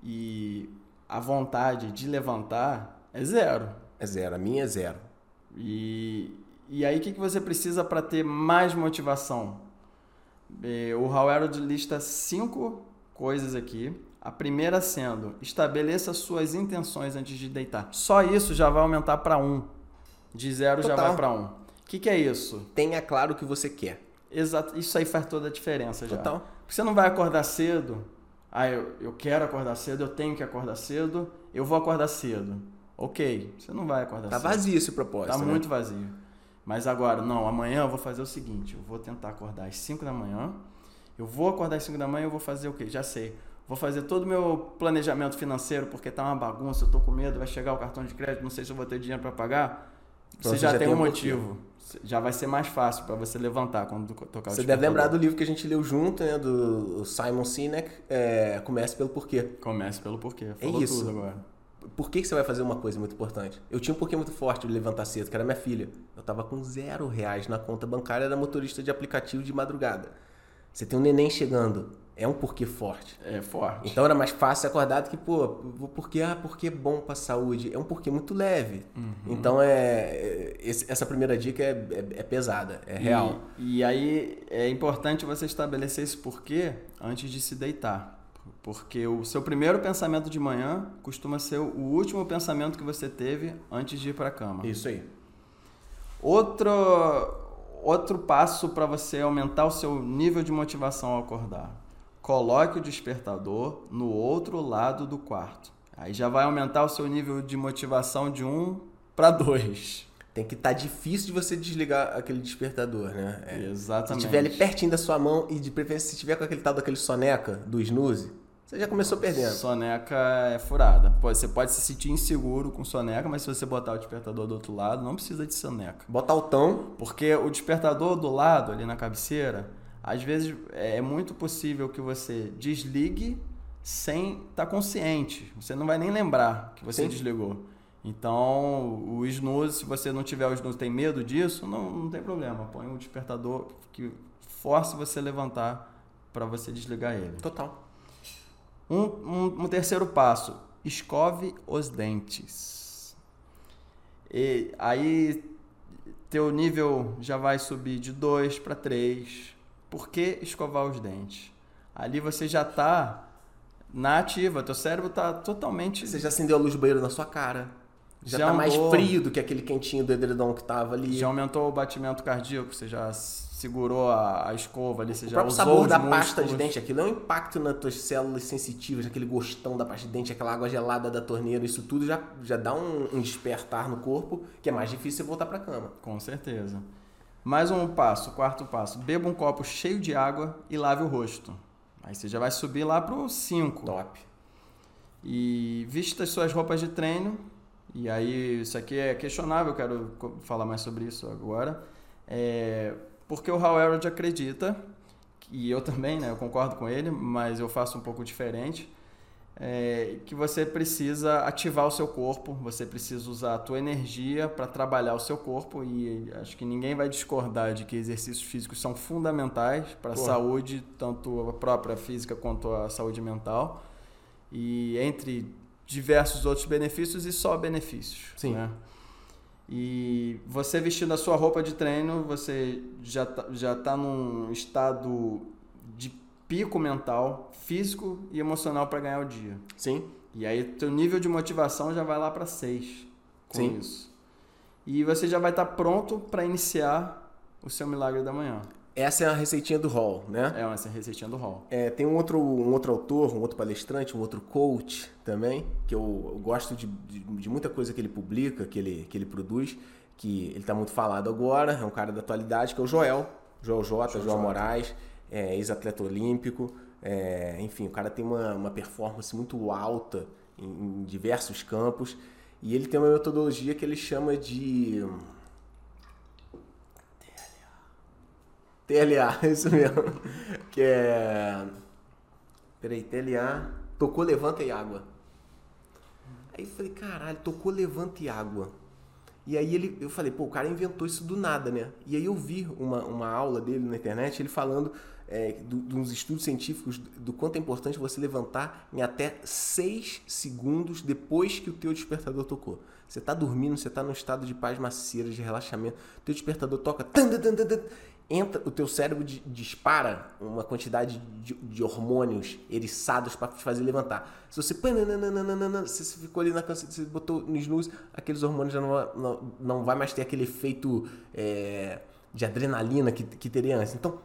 e a vontade de levantar é zero. é zero. A minha é zero. E, e aí, o que, que você precisa para ter mais motivação? Eh, O Howard lista cinco coisas aqui. A primeira sendo, estabeleça suas intenções antes de deitar. Só isso já vai aumentar para um. De zero já Total. vai para um. O que, que é isso? Tenha claro o que você quer. Exato, isso aí faz toda a diferença já. Total. Porque você não vai acordar cedo. Ah, eu, eu quero acordar cedo, eu tenho que acordar cedo, eu vou acordar cedo. Ok, você não vai acordar Tá cedo. vazio esse propósito. Tá né? muito vazio. Mas agora, não, amanhã eu vou fazer o seguinte, eu vou tentar acordar às 5 da manhã. Eu vou acordar às 5 da manhã e eu vou fazer o quê? Já sei. Vou fazer todo o meu planejamento financeiro, porque tá uma bagunça, eu tô com medo, vai chegar o cartão de crédito, não sei se eu vou ter dinheiro para pagar. Então Você já, já tem tem um um motivo. Já vai ser mais fácil para você levantar quando to- tocar o Você deve lembrar do livro que a gente leu junto, né? Do Simon Sinek, é, Comece pelo Porquê. Comece pelo porquê. Falou isso. tudo agora. Por que, que você vai fazer uma coisa muito importante? Eu tinha um porquê muito forte de levantar cedo, que era minha filha. Eu tava com zero reais na conta bancária, era motorista de aplicativo de madrugada. Você tem um neném chegando, é um porquê forte. É forte. Então era mais fácil acordar do que, pô, porque, ah, porque é bom pra saúde. É um porquê muito leve. Então é, é- esse- essa primeira dica é, é- é pesada, é real. E, e aí é importante você estabelecer esse porquê antes de se deitar. Porque o seu primeiro pensamento de manhã costuma ser o último pensamento que você teve antes de ir para a cama. Isso aí. Outro, outro passo para você aumentar o seu nível de motivação ao acordar. Coloque o despertador no outro lado do quarto. Aí já vai aumentar o seu nível de motivação de 1 para 2. Tem que estar tá difícil de você desligar aquele despertador, né? É. Exatamente. Se tiver ali pertinho da sua mão e de preferência se tiver com aquele tal daquele soneca do snooze, você já começou perdendo. Soneca é furada. Você pode se sentir inseguro com soneca, mas se você botar o despertador do outro lado, não precisa de soneca. Botar o tão. Porque o despertador do lado, ali na cabeceira, às vezes é muito possível que você desligue sem estar tá consciente. Você não vai nem lembrar que você Sim. desligou. Então, o snooze, se você não tiver o snooze, tem medo disso, não, não tem problema. Põe um despertador que force você levantar para você desligar ele. Total. Um, um, um terceiro passo, escove os dentes. E aí teu nível já vai subir de 2 para 3. Por que escovar os dentes? Ali você já está na ativa, teu cérebro está totalmente. Você já acendeu a luz do banheiro na sua cara. Já, já tá mais frio do que aquele quentinho do edredom que tava ali. Já aumentou o batimento cardíaco, você já segurou a, a escova ali, você o já usou sabor da músculos. pasta de dente, aquilo é um impacto nas tuas células sensitivas, aquele gostão da pasta de dente, aquela água gelada da torneira, isso tudo já, já dá um, um despertar no corpo, que é mais difícil você voltar para cama. Com certeza. Mais um passo, quarto passo. Beba um copo cheio de água e lave o rosto. Aí você já vai subir lá pro 5. Top. E vista as suas roupas de treino. E aí, isso aqui é questionável, eu quero falar mais sobre isso agora. É, porque o Howard acredita, e eu também, né, eu concordo com ele, mas eu faço um pouco diferente, é, que você precisa ativar o seu corpo, você precisa usar a tua energia para trabalhar o seu corpo e acho que ninguém vai discordar de que exercícios físicos são fundamentais para a saúde, tanto a própria física quanto a saúde mental. E entre diversos outros benefícios e só benefícios. Sim. Né? E você vestindo a sua roupa de treino, você já tá, já tá num estado pico mental, físico e emocional para ganhar o dia. Sim. E aí teu nível de motivação já vai lá para 6 com Sim. isso. E você já vai estar tá pronto para iniciar o seu milagre da manhã. Essa é a receitinha do Hall, né? É, essa é a receitinha do Hall. É, tem um outro, um outro autor, um outro palestrante, um outro coach também, que eu, eu gosto de, de, de, muita coisa que ele publica, que ele, que ele produz, que ele está muito falado agora, é um cara da atualidade, que é o Joel, Joel J, Joel, Joel Moraes, é, ex-atleta olímpico, é, enfim, o cara tem uma, uma performance muito alta em, em diversos campos, e ele tem uma metodologia que ele chama de TLA, isso mesmo. Que é. Peraí, TLA. Tocou, levanta e água. Aí eu falei, caralho, tocou, levanta e água. E aí ele, eu falei, pô, o cara inventou isso do nada, né? E aí eu vi uma, uma aula dele na internet, ele falando é, do, de uns estudos científicos do quanto é importante você levantar em até 6 segundos depois que o teu despertador tocou. Você está dormindo, você está num estado de paz macia, de relaxamento, teu despertador toca, entra, o teu cérebro dispara uma quantidade de, de hormônios eriçados para te fazer levantar. Se você, você ficou ali na canção, você botou no snooze, aqueles hormônios já não, não, não vai mais ter aquele efeito é, de adrenalina que, que teria antes. Então,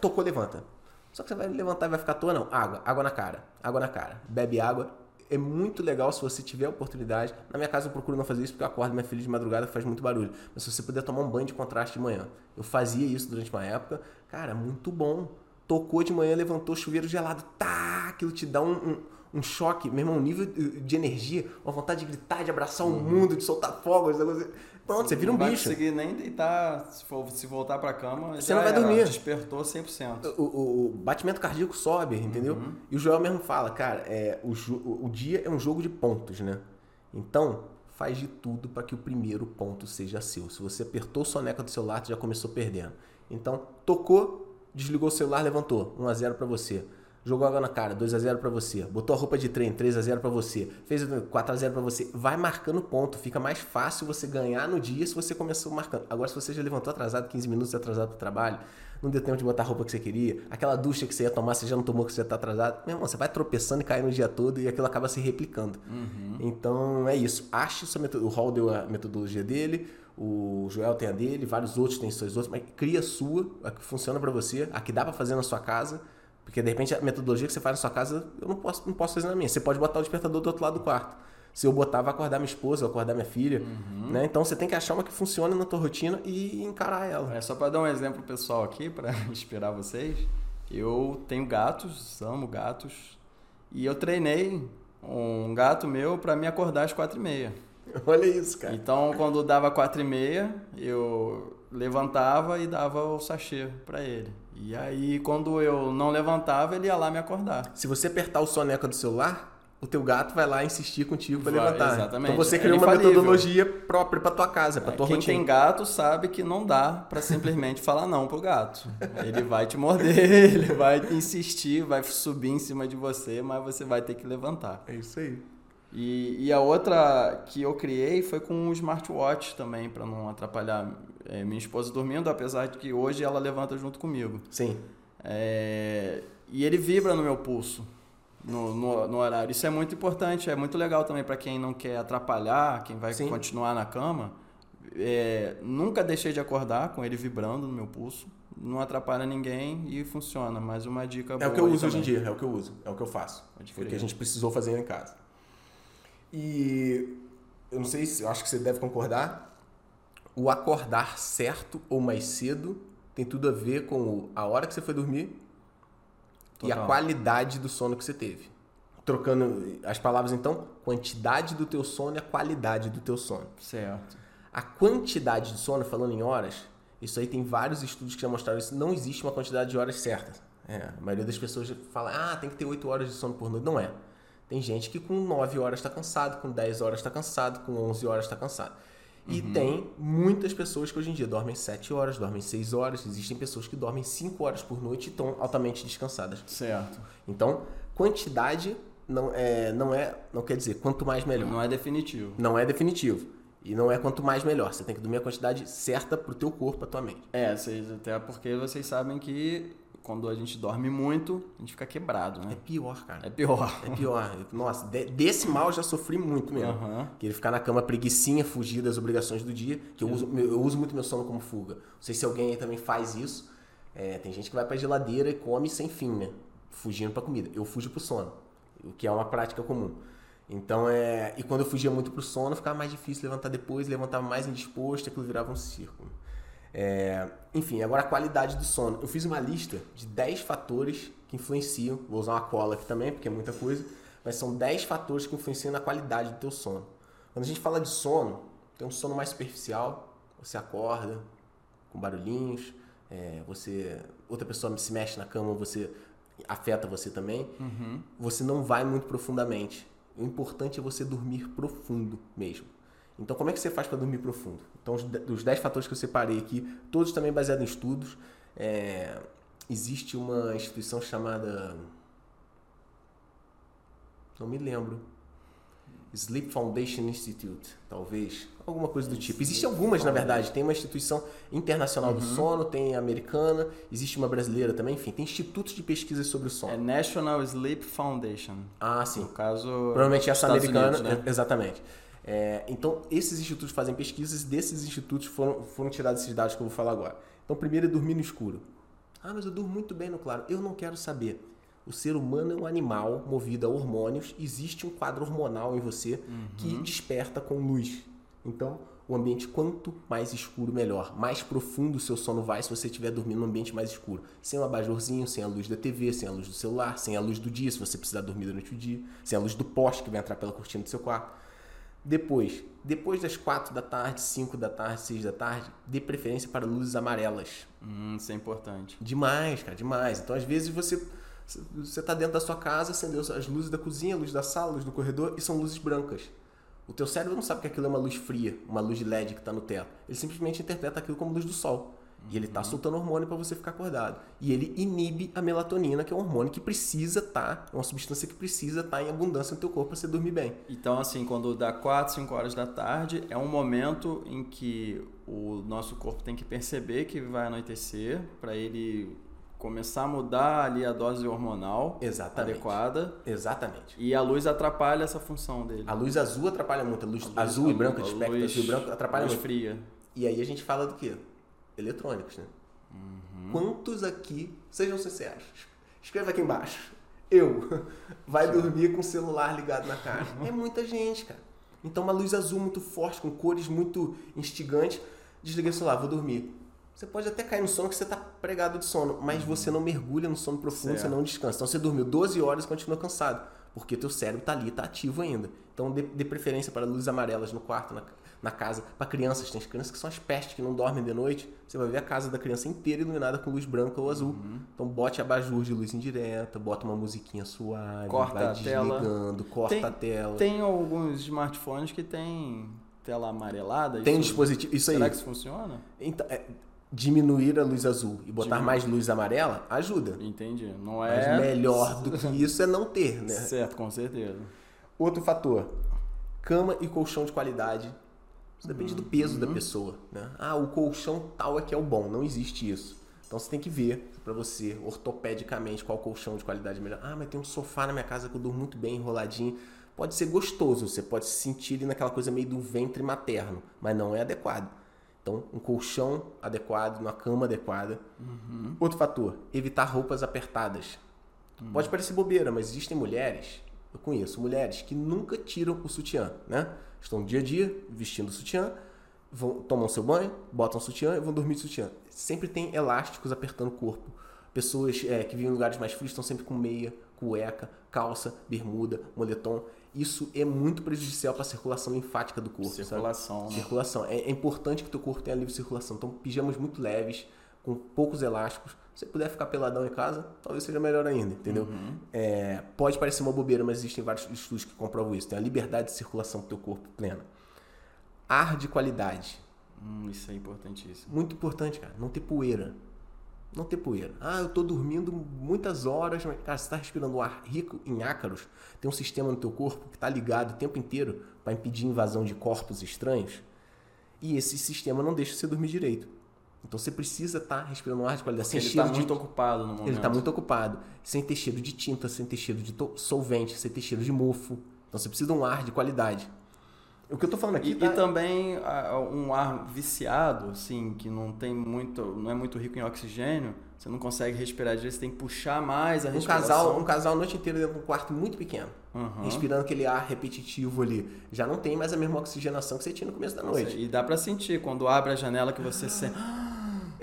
tocou, levanta. Só que você vai levantar e vai ficar à toa, não. Água, água na cara, água na cara. Bebe água, é muito legal se você tiver a oportunidade. Na minha casa eu procuro não fazer isso porque eu acordo minha filha de madrugada faz muito barulho. Mas se você puder tomar um banho de contraste de manhã. Eu fazia isso durante uma época. Cara, muito bom. Tocou de manhã, levantou chuveiro gelado. Tá! Aquilo te dá um, um, um choque, mesmo um nível de energia, uma vontade de gritar, de abraçar uhum. o mundo, de soltar fogos. Pronto, você vira um bicho. Não vai conseguir nem deitar, se, for, se voltar pra cama, você não vai era, dormir. Despertou 100%. O, o, o batimento cardíaco sobe, entendeu? Uhum. E o Joel mesmo fala, cara, é, o, o dia é um jogo de pontos, né? Então, faz de tudo para que o primeiro ponto seja seu. Se você apertou o soneca do celular, você já começou perdendo. Então, tocou, desligou o celular, levantou. 1 a 0 para você jogou água na cara, 2 a 0 para você, botou a roupa de treino, 3 a 0 para você, fez 4 a 0 para você, vai marcando ponto, fica mais fácil você ganhar no dia se você começou marcando. Agora se você já levantou atrasado 15 minutos atrasado pro trabalho, não deu tempo de botar a roupa que você queria, aquela ducha que você ia tomar, você já não tomou que você já tá atrasado, meu irmão, você vai tropeçando e caindo o dia todo e aquilo acaba se replicando. Uhum. Então é isso. Ache sua metodologia. O Hall deu a metodologia dele, o Joel tem a dele, vários outros têm suas outras, mas cria a sua, a que funciona para você, a que dá para fazer na sua casa, porque de repente a metodologia que você faz na sua casa, eu não posso, não posso fazer na minha. Você pode botar o despertador do outro lado do quarto. Se eu botar, vai acordar minha esposa, vai acordar minha filha, Uhum. né? Então você tem que achar uma que funcione na tua rotina e encarar ela. É só para dar um exemplo pessoal aqui, para inspirar vocês. Eu tenho gatos, amo gatos, e eu treinei um gato meu para me acordar às quatro e meia. Olha isso, cara. Então, quando dava quatro e meia, eu levantava e dava o sachê para ele. E aí, quando eu não levantava, ele ia lá me acordar. Se você apertar o soneca do celular, o teu gato vai lá insistir contigo para levantar. exatamente. Então você É criou uma infalível. metodologia própria para tua casa, para tua Quem rotina. tem gato sabe que não dá para simplesmente falar não pro gato. Ele vai te morder, ele vai insistir, vai subir em cima de você, mas você vai ter que levantar. É isso aí. E, e a outra que eu criei foi com um smartwatch também, para não atrapalhar é, minha esposa dormindo, apesar de que hoje ela levanta junto comigo. Sim. É, e ele vibra no meu pulso, no, no, no horário. Isso é muito importante, é muito legal também para quem não quer atrapalhar, quem vai Sim. continuar na cama. É, nunca deixei de acordar com ele vibrando no meu pulso. Não atrapalha ninguém e funciona. Mais uma dica É boa o que eu uso hoje em também. dia, é o que eu uso, é o que eu faço. Foi o que a gente precisou fazer em casa. E eu não sei se eu acho que você deve concordar. O acordar certo ou mais cedo tem tudo a ver com a hora que você foi dormir e a Total. qualidade do sono que você teve. Trocando as palavras então, quantidade do teu sono e a qualidade do teu sono. Certo. A quantidade de sono, falando em horas, isso aí tem vários estudos que já mostraram isso. Não existe uma quantidade de horas certa. É, a maioria das pessoas fala, ah, tem que ter 8 horas de sono por noite. Não é. Tem gente que com 9 horas está cansado, com 10 horas está cansado, com 11 horas está cansado. E tem muitas pessoas que hoje em dia dormem 7 horas, dormem 6 horas. Existem pessoas que dormem 5 horas por noite e estão altamente descansadas. Certo. Então, quantidade não é, não é, não quer dizer quanto mais melhor. Não é definitivo. Não é definitivo. E não é quanto mais melhor. Você tem que dormir a quantidade certa pro teu corpo, pra tua mente. É, vocês, até porque vocês sabem que quando a gente dorme muito, a gente fica quebrado, É né? pior, cara. É pior. É pior. Nossa, de- desse mal eu já sofri muito mesmo. Aham. Que ele ficar na cama preguicinha, fugir das obrigações do dia. Que eu uso, eu uso muito meu sono como fuga. Não sei se alguém aí também faz isso. É, tem gente que vai pra geladeira e come sem fim, né? Fugindo pra comida. Eu fujo pro sono. O que é uma prática comum. Então é. E quando eu fugia muito pro sono, ficava mais difícil levantar depois, levantava mais indisposto, aquilo virava um círculo. É, enfim, agora a qualidade do sono. Eu fiz uma lista de 10 fatores que influenciam. Vou usar uma cola aqui também, porque é muita coisa. Mas são 10 fatores que influenciam na qualidade do teu sono. Quando a gente fala de sono, tem um sono mais superficial. Você acorda com barulhinhos. é, você outra pessoa se mexe na cama, você afeta você também. Você não vai muito profundamente. O importante é você dormir profundo mesmo. Então, como é que você faz para dormir profundo? Então, os de- os 10 fatores que eu separei aqui, todos também baseados em estudos. É, existe uma instituição chamada. Não me lembro. Sleep Foundation Institute, talvez. Alguma coisa do tipo. Existem algumas, na verdade. Tem uma instituição internacional do sono, tem a americana, existe uma brasileira também. Enfim, tem institutos de pesquisa sobre o sono. É National Sleep Foundation. Ah, sim. No caso. Provavelmente essa Estados americana, Unidos, né? exatamente. É, então, esses institutos fazem pesquisas e desses institutos foram, foram tirados esses dados que eu vou falar agora. Então, primeiro é dormir no escuro. Ah, mas eu durmo muito bem no claro. Eu não quero saber. O ser humano é um animal movido a hormônios. Existe um quadro hormonal em você que desperta com luz. Então, o ambiente quanto mais escuro, melhor. Mais profundo o seu sono vai se você estiver dormindo num ambiente mais escuro. Sem um abajurzinho, sem a luz da TV, sem a luz do celular, sem a luz do dia, se você precisar dormir durante o dia, sem a luz do poste que vai entrar pela cortina do seu quarto. Depois, depois das 4 da tarde, 5 da tarde, 6 da tarde, dê preferência para luzes amarelas. Hum, isso é importante. Demais, cara, demais. Então, às vezes, você você tá dentro da sua casa, acendeu as luzes da cozinha, a luz da sala, luz do corredor, e são luzes brancas. O teu cérebro não sabe que aquilo é uma luz fria, uma luz de LED que está no teto. Ele simplesmente interpreta aquilo como luz do sol. E ele está soltando hormônio para você ficar acordado. E ele inibe a melatonina, que é um hormônio que precisa estar, é uma substância que precisa estar em abundância no teu corpo para você dormir bem. Então, assim, quando dá 4, 5 horas da tarde, é um momento em que o nosso corpo tem que perceber que vai anoitecer para ele começar a mudar ali a dose hormonal Exatamente. adequada Exatamente. e a luz atrapalha essa função dele. A luz azul atrapalha muito. A luz, A luz- azul e a- branco, a de espectro luz- azul e branco, atrapalha luz muito. fria. E aí a gente fala do quê? Eletrônicos, né? Uhum. Quantos aqui, sejam sinceros, escreva aqui embaixo. Eu, vai dormir com o celular ligado na cara. É muita gente, cara. Então uma luz azul muito forte, com cores muito instigantes. Desliguei o celular, vou dormir. Você pode até cair no sono que você está pregado de sono, mas você não mergulha no sono profundo, Certo. você não descansa. Então você dormiu 12 horas e continua cansado, porque teu cérebro está ali, está ativo ainda. Então dê, dê preferência para luzes amarelas no quarto, na, na casa. Para crianças, tem as crianças que são as pestes que não dormem de noite. Você vai ver a casa da criança inteira iluminada com luz branca ou azul. Uhum. Então bote abajur de luz indireta, bota uma musiquinha suave, Corta vai a tela. desligando, corta Tem- a tela. Tem alguns smartphones que tem tela amarelada. Tem isso- dispositivo. Isso aí. Será que isso funciona? Então, é, diminuir a luz azul e botar Diminuir. mais luz amarela ajuda. Entendi. Não Mas é. melhor do que isso é não ter, né? Certo, com certeza. Outro fator: cama e colchão de qualidade. Isso depende do peso Uhum. da pessoa, né? Ah, o colchão tal é que é o bom. Não existe isso. Então você tem que ver pra você, ortopedicamente, qual colchão de qualidade é melhor. Ah, mas tem um sofá na minha casa que eu durmo muito bem, enroladinho. Pode ser gostoso, você pode se sentir ali naquela coisa meio do ventre materno, mas não é adequado. Então, um colchão adequado, uma cama adequada. Uhum. Outro fator, evitar roupas apertadas. Pode parecer bobeira, mas existem mulheres, eu conheço mulheres que nunca tiram o sutiã, né? Estão dia a dia vestindo o sutiã, vão, tomam seu banho, botam o sutiã e vão dormir de sutiã. Sempre tem elásticos apertando o corpo. Pessoas é, que vivem em lugares mais frios estão sempre com meia, cueca, calça, bermuda, moletom. Isso é muito prejudicial para a circulação linfática do corpo. Circulação, né? Circulação. É, é importante que teu corpo tenha livre circulação. Então, pijamas muito leves, com poucos elásticos. Se você puder ficar peladão em casa, talvez seja melhor ainda, entendeu? É, pode parecer uma bobeira, mas existem vários estudos que comprovam isso. Tem a liberdade de circulação do teu corpo plena. Ar de qualidade. Hum, isso é importantíssimo. Muito importante, cara. Não ter poeira. Não ter poeira. Ah, eu tô dormindo muitas horas, mas, cara, você tá respirando um ar rico em ácaros. Tem um sistema no teu corpo que tá ligado o tempo inteiro para impedir invasão de corpos estranhos. E esse sistema não deixa você dormir direito. Então você precisa estar respirando um ar de qualidade. Porque sem ele cheiro está de muito ocupado no momento. ele está muito ocupado. Sem ter cheiro de tinta, sem ter cheiro de to- solvente, sem ter cheiro de mofo. Então você precisa de um ar de qualidade. O que eu tô falando aqui E, tá- e também um ar viciado, assim, que não tem muito, não é muito rico em oxigênio, você não consegue respirar direito, você tem que puxar mais a um respiração. casal, um casal a noite inteira dentro de um quarto muito pequeno, Uhum. respirando aquele ar repetitivo ali, já não tem mais a mesma oxigenação que você tinha no começo da noite. E dá pra sentir quando abre a janela que você sente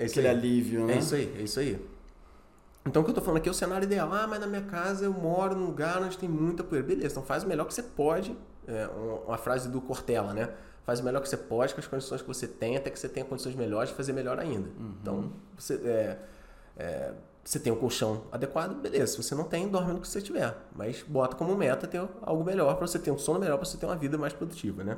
É aquele aí. alívio, né? É isso aí, é isso aí. Então o que eu tô falando aqui é o cenário ideal. Ah, mas na minha casa eu moro num lugar onde tem muita poeira. Beleza, então faz o melhor que você pode. É um- uma frase do Cortella, né? Faz o melhor que você pode com as condições que você tem, até que você tenha condições melhores de fazer melhor ainda. Então, você, é, é, você tem um colchão adequado, beleza. Se você não tem, dorme no que você tiver. Mas bota como meta ter algo melhor para você ter um sono melhor, para você ter uma vida mais produtiva, né?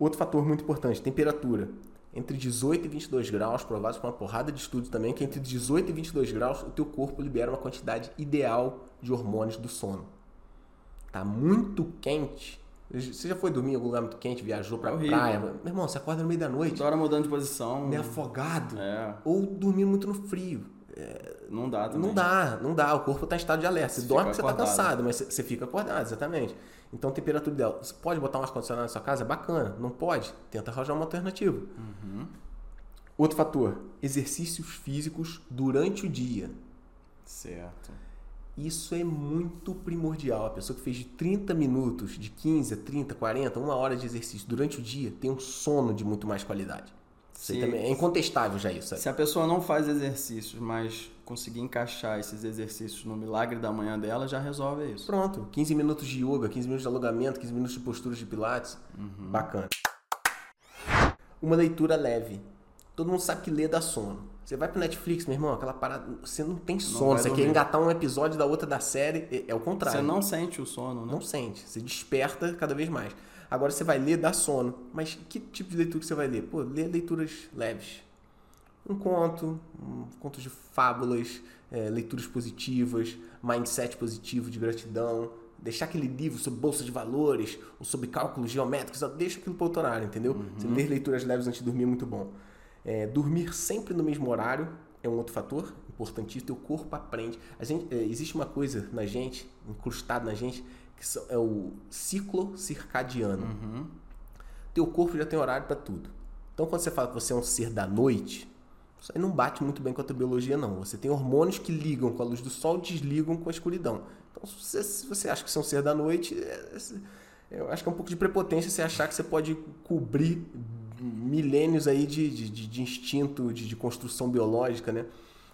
Outro fator muito importante, temperatura. Entre 18 e 22 graus, provados por uma porrada de estudos também, que entre 18 e 22 graus o teu corpo libera uma quantidade ideal de hormônios do sono. Tá muito quente. Você já foi dormir em algum lugar muito quente, viajou pra É horrível. praia? Meu irmão, você acorda no meio da noite, Toda hora mudando de posição. meio afogado. É, Ou dormir muito no frio. não dá também. Não dá, não dá. O corpo tá em estado de alerta. Você Você dorme porque você tá cansado, mas você fica acordado, exatamente. Então, temperatura ideal. Você pode botar um ar-condicionado na sua casa? Bacana. Não pode? Tenta arranjar uma alternativa. Uhum. Outro fator: exercícios físicos durante o dia. Certo. Isso é muito primordial. A pessoa que fez de 30 minutos, de 15 a 30, 40, uma hora de exercício durante o dia, tem um sono de muito mais qualidade. Se- também é incontestável já isso. sabe? Se a pessoa não faz exercícios, mas conseguir encaixar esses exercícios no milagre da manhã dela, já resolve isso. Pronto, 15 minutos de yoga, 15 minutos de alongamento, 15 minutos de posturas de pilates. Uhum. Bacana. Uma leitura leve. Todo mundo sabe que ler dá sono. Você vai pro Netflix, meu irmão, aquela parada. Você não tem sono. vai você dormir. quer engatar um episódio da outra da série. É, é o contrário. Você não sente o sono, né? Não sente. Você desperta cada vez mais. Agora você vai ler, dá sono. Mas que tipo de leitura que você vai ler? Pô, lê leituras leves. Um conto, um conto de fábulas, é, leituras positivas, mindset positivo de gratidão. Deixar aquele livro sobre bolsa de valores ou sobre cálculos geométricos, deixa aquilo para outro horário, entendeu? Você ler leituras leves antes de dormir é muito bom. É, dormir sempre no mesmo horário é um outro fator importantíssimo. Teu corpo aprende. A gente, é, existe uma coisa na gente, incrustada na gente, que é o ciclo circadiano. Uhum. Teu corpo já tem horário para tudo. Então, quando você fala que você é um ser da noite, isso aí não bate muito bem com a tua biologia, não. Você tem hormônios que ligam com a luz do sol desligam com a escuridão. Então, se você, se você acha que você é um ser da noite, é, é, eu acho que é um pouco de prepotência você achar que você pode cobrir milênios aí de, de, de instinto, de, de, construção biológica, né?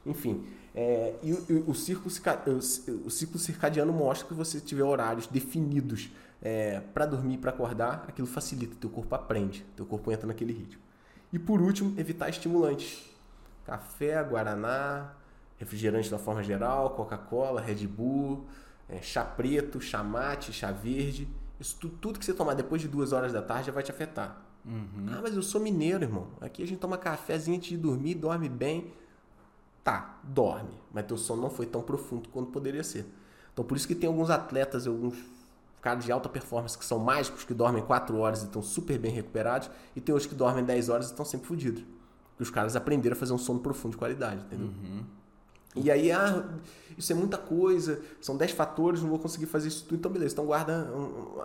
Enfim, é, e o, o, ciclo, o, ciclo circadiano mostra que você tiver horários definidos é, para dormir e para acordar, aquilo facilita, teu corpo aprende, teu corpo entra naquele ritmo. E por último, evitar estimulantes. Café, guaraná, refrigerante da forma geral, Coca-Cola, Red Bull, é, chá preto, chá mate, chá verde. Isso tudo, tudo que você tomar depois de duas horas da tarde já vai te afetar. Uhum. Ah, mas eu sou mineiro, irmão. Aqui a gente toma cafezinho antes de dormir, dorme bem. Tá, dorme. Mas teu sono não foi tão profundo quanto poderia ser. Então por isso que tem alguns atletas, alguns caras de alta performance que são mágicos, que dormem 4 horas e estão super bem recuperados, e tem outros que dormem 10 horas e estão sempre fodidos. Porque os caras aprenderam a fazer um sono profundo de qualidade, entendeu? Uhum. E aí, ah, isso é muita coisa, são 10 fatores, não vou conseguir fazer isso tudo. Então, beleza, então guarda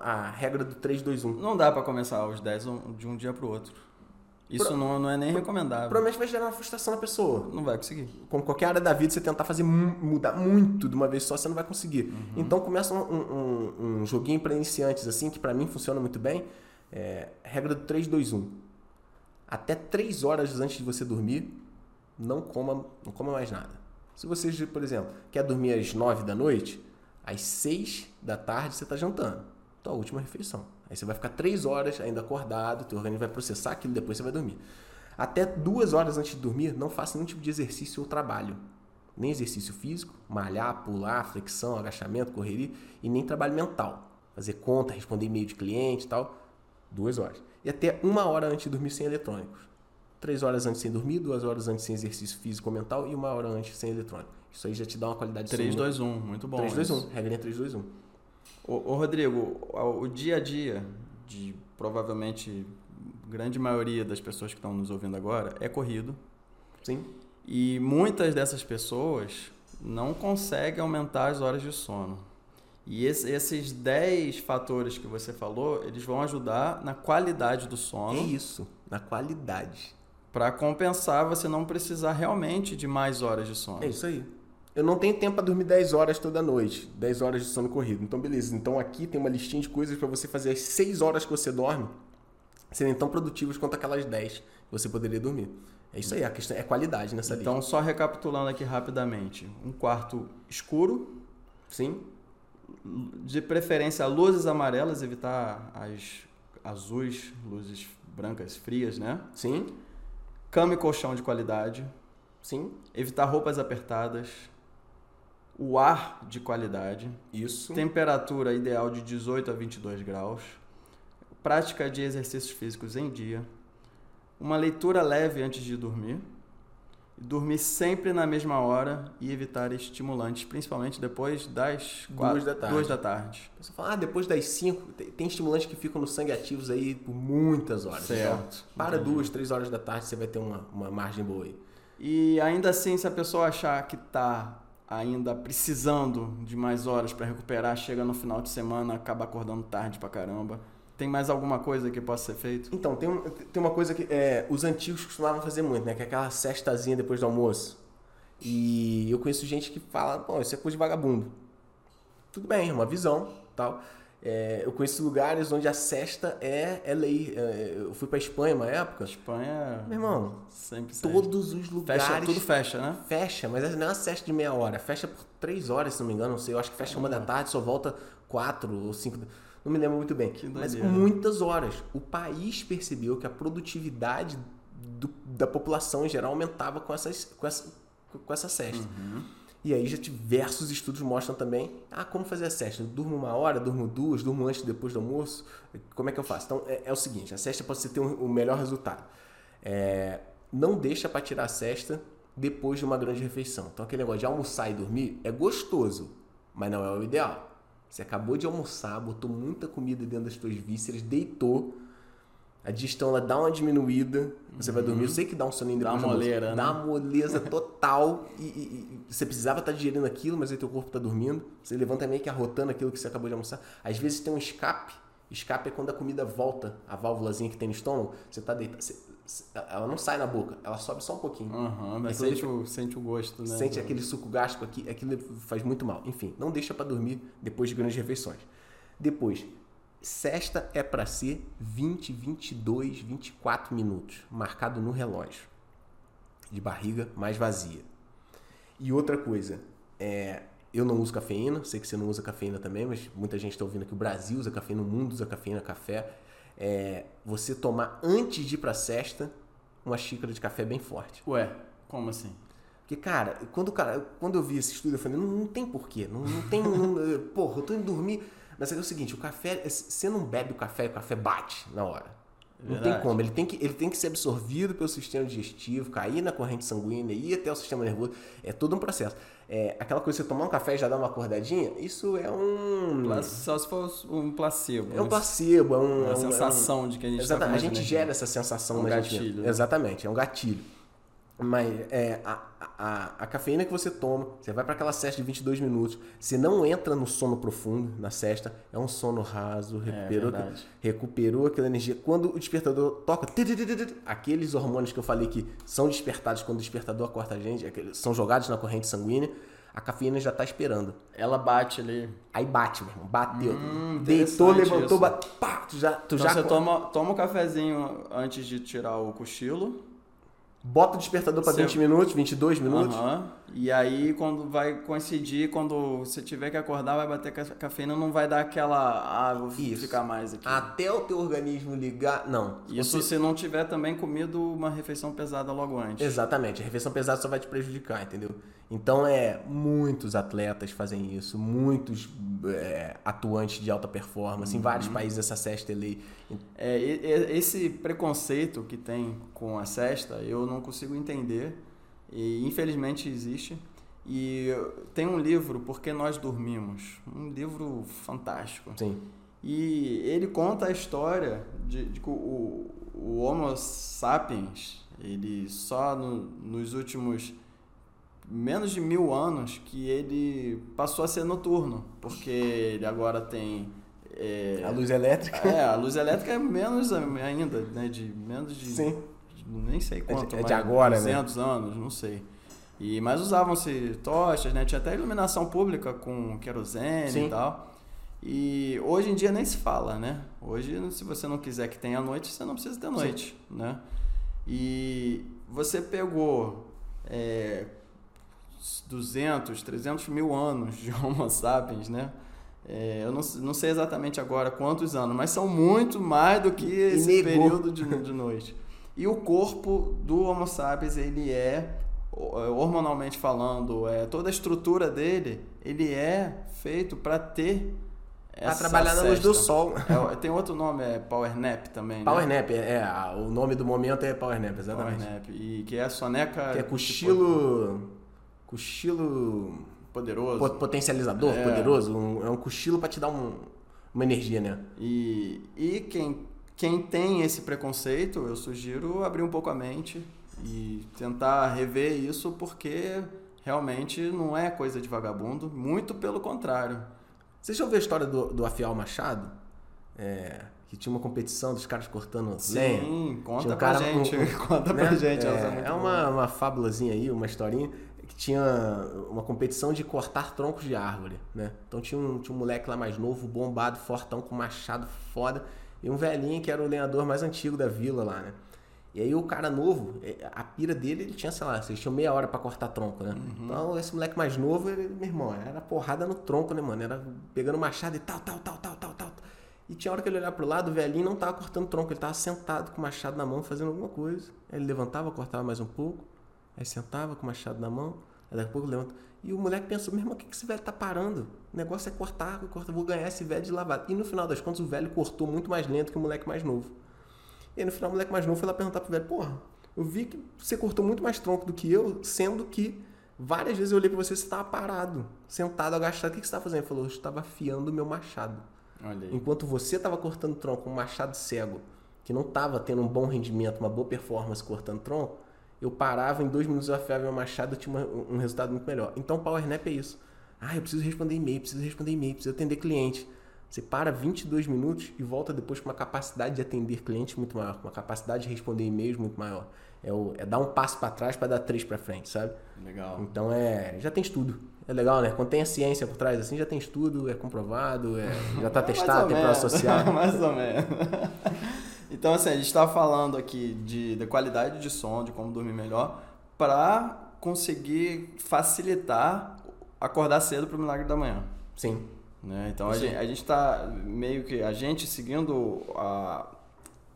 a regra do 3, 2, 1. Não dá para começar os 10 de um dia para o outro. Isso Pro, não, não é nem recomendável. Provavelmente vai gerar uma frustração na pessoa. Não vai conseguir. Como qualquer área da vida, você tentar fazer mudar muito de uma vez só, você não vai conseguir. Uhum. Então começa um, um, um joguinho para iniciantes, assim, que para mim funciona muito bem. É, regra do 3, 2, 1. Até 3 horas antes de você dormir, não coma, não coma mais nada. Se você, por exemplo, quer dormir às 9 da noite, às 6 da tarde você está jantando. Tua última refeição. Aí você vai ficar três horas ainda acordado, teu organismo vai processar aquilo, depois você vai dormir. Até duas horas antes de dormir, não faça nenhum tipo de exercício ou trabalho. Nem exercício físico, malhar, pular, flexão, agachamento, correria, e nem trabalho mental. Fazer conta, responder e-mail de cliente e tal. Duas horas. E até uma hora antes de dormir sem eletrônicos. Três horas antes sem dormir, duas horas antes sem exercício físico ou mental e uma hora antes sem eletrônico. Isso aí já te dá uma qualidade de 3, 2, 1, muito bom. 3, 2, 1. Regrinha 3, 2, 1. Ô, ô Rodrigo, o, dia a dia de provavelmente grande maioria das pessoas que estão nos ouvindo agora é corrido. Sim. E muitas dessas pessoas não conseguem aumentar as horas de sono. E esse, esses 10 fatores que você falou, eles vão ajudar na qualidade do sono. É isso, na qualidade. Para compensar você não precisar realmente de mais horas de sono. É isso aí eu não tenho tempo para dormir 10 horas toda noite, 10 horas de sono corrido. Então, beleza. Então, aqui tem uma listinha de coisas para você fazer as 6 horas que você dorme serem tão produtivas quanto aquelas 10 que você poderia dormir. É isso aí, a questão é qualidade nessa então, lista. Então, só recapitulando aqui rapidamente: um quarto escuro. Sim. De preferência, luzes amarelas, evitar as azuis, luzes brancas frias, né? Sim. Cama e colchão de qualidade. Sim. Evitar roupas apertadas o ar de qualidade. Isso. Temperatura ideal de 18 a 22 graus. Prática de exercícios físicos em dia. Uma leitura leve antes de dormir. Dormir sempre na mesma hora e evitar estimulantes, principalmente depois das duas da tarde. Duas da tarde. Você fala, ah, depois das cinco, tem estimulantes que ficam no sangue ativos aí por muitas horas. Certo. Então, para Entendi. duas, três horas da tarde, você vai ter uma, uma margem boa aí. E ainda assim, se a pessoa achar que está ainda precisando de mais horas para recuperar, chega no final de semana, acaba acordando tarde pra caramba. Tem mais alguma coisa que possa ser feito? Então, tem, tem uma coisa que é, os antigos costumavam fazer muito, né? Que é aquela cestazinha depois do almoço. E eu conheço gente que fala, pô, isso é coisa de vagabundo. Tudo bem, é uma visão, tal. É, eu conheço lugares onde a cesta é, é lei. É, eu fui pra Espanha uma época. Espanha. Meu irmão, sempre todos os lugares. Fecha, tudo fecha, né? Fecha, mas não é uma cesta de meia hora. Fecha por três horas, se não me engano. Não sei. Eu acho que fecha uma da tarde, só volta quatro ou cinco. Não me lembro muito bem. mas muitas horas. O país percebeu que a produtividade do, da população em geral aumentava com, essas, com, essa, com essa cesta. Uhum. E aí já diversos estudos mostram também, ah, como fazer a cesta? Durmo uma hora, durmo duas, durmo antes depois do almoço? Como é que eu faço? Então, é, é o seguinte, a cesta pode ter um, um melhor resultado. É, não deixa para tirar a cesta depois de uma grande refeição. Então, aquele negócio de almoçar e dormir é gostoso, mas não é o ideal. Você acabou de almoçar, botou muita comida dentro das suas vísceras, deitou, a digestão ela dá uma diminuída, você uhum. vai dormir. Eu sei que dá um soninho depois dá uma moleira, né? Dá uma moleza total e, e, e, você precisava estar digerindo aquilo, mas aí teu corpo está dormindo. Você levanta meio que arrotando aquilo que você acabou de almoçar. Às vezes tem um escape. Escape é quando a comida volta, a válvulazinha que tem no estômago. Você está deitado, você, ela não sai na boca, ela sobe só um pouquinho. Aham, mas sente, o, sente o gosto, né? Sente aquele suco gástrico aqui, aquilo faz muito mal. Enfim, não deixa pra dormir depois de grandes refeições. Depois, cesta é pra ser 20, 22, 24 minutos, marcado no relógio. De barriga mais vazia. E outra coisa, é, eu não uso cafeína, sei que você não usa cafeína também, mas muita gente está ouvindo que o Brasil usa cafeína, o mundo usa cafeína, café. É, você tomar antes de ir pra cesta uma xícara de café bem forte. Ué, como assim? Porque, cara, quando, cara, quando eu vi esse estudo, eu falei, não, não tem porquê. Não, não tem. não- porra, eu tô indo dormir. Mas é o seguinte, o café, você não bebe o café, o café bate na hora. Não tem Verdade. como. Ele tem, que, ele tem que ser absorvido pelo sistema digestivo, cair na corrente sanguínea, ir até o sistema nervoso. É todo um processo. É, aquela coisa, você tomar um café e já dar uma acordadinha, isso é um. Só se for um placebo. É um né? placebo, é um. Uma é um- sensação de que a gente Exatamente. tá a gente gera essa sensação Um na gente gatilho, né? Exatamente, é um gatilho. Mas é, a, a, a cafeína que você toma, você vai para aquela cesta de 22 minutos, você não entra no sono profundo na cesta, é um sono raso, recuperou, verdade. recuperou aquela energia. Quando o despertador toca, aqueles hormônios que eu falei que são despertados quando o despertador acorda a gente, são jogados na corrente sanguínea, a cafeína já está esperando. Ela bate ali. Aí bate, meu irmão, bateu. Hum, Deitou, levantou, bateu, pá, tu já, tu Então já você toma, toma um cafezinho antes de tirar o cochilo. Bota o despertador para Você- 20 minutos, 22 minutos. Aham. E aí, quando vai coincidir, quando você tiver que acordar, vai bater ca- cafeína, não vai dar aquela. Ah, vou Isso. ficar mais aqui. Até o teu organismo ligar. Não. Isso Você- se não tiver também comido uma refeição pesada logo antes. Exatamente. A refeição pesada só vai te prejudicar, entendeu? Então, é. Muitos atletas fazem isso. Muitos é, atuantes de alta performance. Em Uhum. vários países essa cesta é lei. É, esse preconceito que tem com a cesta, eu não consigo entender. E infelizmente existe. E tem um livro, Por que Nós Dormimos? Um livro fantástico. Sim. E ele conta a história de, de que o, o Homo sapiens, ele só no- nos últimos menos de mil anos que ele passou a ser noturno, porque ele agora tem é, A luz elétrica. é, a luz elétrica é menos ainda, né? De menos de. Sim. De- nem sei de- quanto. é de mais, agora, né? 200 anos, não sei. E, mas usavam-se tochas, né? Tinha até iluminação pública com querosene Sim. e tal. E hoje em dia nem se fala, né? Hoje, se você não quiser que tenha noite, você não precisa ter noite, né? E você pegou é, 200, 300 mil anos de Homo sapiens, né? É, eu não, não sei exatamente agora quantos anos, mas são muito mais do que esse período de, de noite. E o corpo do Homo sapiens, ele é, é, hormonalmente falando, é, toda a estrutura dele, ele é feito para ter Pra essa trabalhar na luz do sol. É, tem outro nome, é Power Nap também, Power né? Nap, é, é, o nome do momento é Power Nap, Power exatamente. Nap. E que é a soneca... Que é tipo, cochilo. Cochilo. poderoso. po- Potencializador, É. poderoso. um- é um cochilo pra te dar um- uma energia, né? E, e quem, quem tem esse preconceito, eu sugiro abrir um pouco a mente e tentar rever isso, porque realmente não é coisa de vagabundo, muito pelo contrário. Vocês já ouviram a história do, do Afial Machado? É, que tinha uma competição dos caras cortando lenha. Sim, conta Tinha um pra cara- gente, um- conta né? pra gente. É, é boa. uma, uma fábulazinha aí, uma historinha, que tinha uma competição de cortar troncos de árvore, né? Então tinha um, tinha um moleque lá mais novo, bombado, fortão, com machado foda, e um velhinho que era o lenhador mais antigo da vila lá, né? E aí o cara novo, eh, a pira dele, ele tinha, sei lá, vocês tinham meia hora pra cortar tronco, né? Então esse moleque mais novo, ele, meu irmão, era porrada no tronco, né, mano? Era pegando machado e tal, tal, tal, tal, tal, tal. E tinha hora que ele olhava pro lado, o velhinho não tava cortando tronco, ele tava sentado com o machado na mão fazendo alguma coisa. Aí ele levantava, cortava mais um pouco, aí sentava com o machado na mão, aí daqui a pouco levanta. E o moleque pensou, meu irmão, o que que esse velho tá parando? O negócio é cortar, cortar, vou ganhar esse velho de lavada. E no final das contas, o velho cortou muito mais lento que o moleque mais novo. E aí no final o moleque mais novo foi lá perguntar pro velho, porra, eu vi que você cortou muito mais tronco do que eu, sendo que várias vezes eu olhei pra você e você tava parado, sentado, agachado. O que que você tava fazendo? Ele falou, eu estava afiando o meu machado. Enquanto você estava cortando tronco com um machado cego, que não estava tendo um bom rendimento, uma boa performance cortando tronco, eu parava, em dois minutos eu afiava meu machado e tinha uma- um resultado muito melhor. Então, Power Nap é isso. Ah, eu preciso responder e-mail, preciso responder e-mail, preciso atender cliente. Você para 22 minutos e volta depois com uma capacidade de atender clientes muito maior, com uma capacidade de responder e-mails muito maior. É, o, é dar um passo para trás para dar três para frente, sabe? Legal. Então é, já tem estudo. É legal, né? Quando tem a ciência por trás assim, já tem estudo, é comprovado, é, já está testado, tem prova social. Mais ou menos. Então assim, a gente está falando aqui de, de qualidade de som, de como dormir melhor, para conseguir facilitar acordar cedo para o milagre da manhã. Sim. Né? Então Sim. a gente está meio que a gente seguindo a,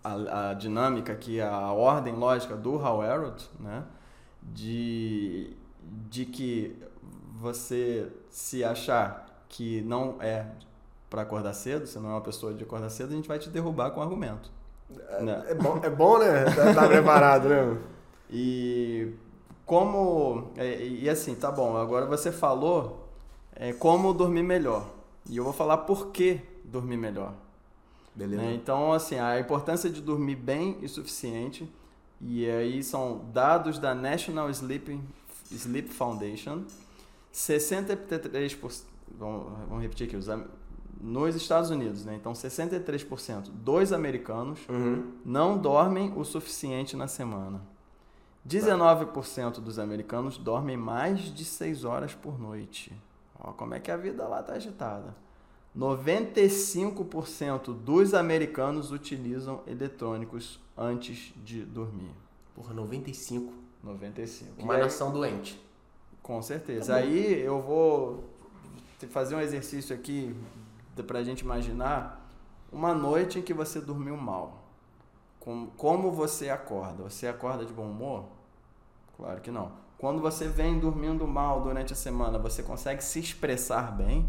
a, a, dinâmica aqui, a ordem lógica do Hal Elrod, né? de, de que você se achar que não é para acordar cedo, você não é uma pessoa de acordar cedo, a gente vai te derrubar com argumento. É, é, bom, é bom, né? Tá, tá preparado, né? E como. E, e, assim, tá bom, agora você falou é, como dormir melhor. E eu vou falar por que dormir melhor. Beleza. Né? Então, assim, a importância de dormir bem e suficiente. E aí são dados da National Sleep, Sleep Foundation. 63%. Vamos, vamos repetir aqui. Os, nos Estados Unidos, né? Então, 63% dos americanos uhum. não dormem o suficiente na semana. 19% dos americanos dormem mais de 6 horas por noite. Ó, como é que a vida lá está agitada. 95% dos americanos utilizam eletrônicos antes de dormir. Porra, 95. 95. Uma nação doente. Com certeza. Tá aí eu vou fazer um exercício aqui para a gente imaginar uma noite em que você dormiu mal. Como você acorda? Você acorda de bom humor? Claro que não. Quando você vem dormindo mal durante a semana, você consegue se expressar bem?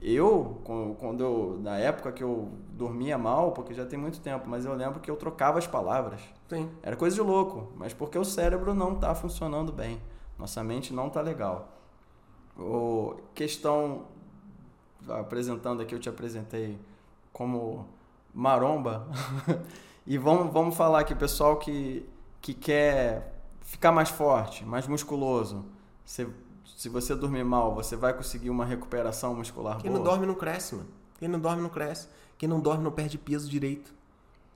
Eu, quando eu, na época que eu dormia mal, porque já tem muito tempo, mas eu lembro que eu trocava as palavras. Sim. Era coisa de louco, mas porque o cérebro não está funcionando bem. Nossa mente não está legal. O questão apresentando aqui, eu te apresentei como maromba. e vamos, vamos falar aqui, pessoal que, que quer ficar mais forte, mais musculoso. Você, se você dormir mal, você vai conseguir uma recuperação muscular Quem boa. não dorme não cresce, mano. Quem não dorme não cresce. Quem não dorme não perde peso direito.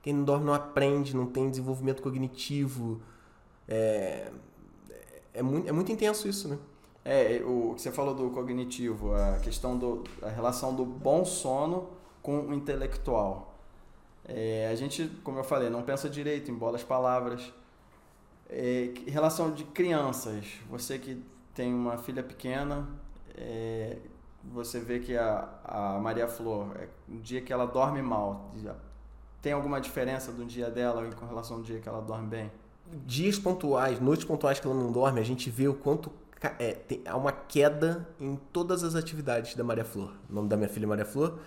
Quem não dorme não aprende, não tem desenvolvimento cognitivo. É, é, muito, é muito intenso isso, né? É, o que você falou do cognitivo, a questão do a relação do bom sono com o intelectual. É, a gente, como eu falei, não pensa direito, embola as palavras. É, em relação de crianças, você que tem uma filha pequena, é, você vê que a, a Maria Flor, é, um dia que ela dorme mal, tem alguma diferença do dia dela com relação ao dia que ela dorme bem? Dias pontuais, noites pontuais que ela não dorme, a gente vê o quanto é, tem, há uma queda em todas as atividades da Maria Flor. O nome da minha filha é Maria Flor,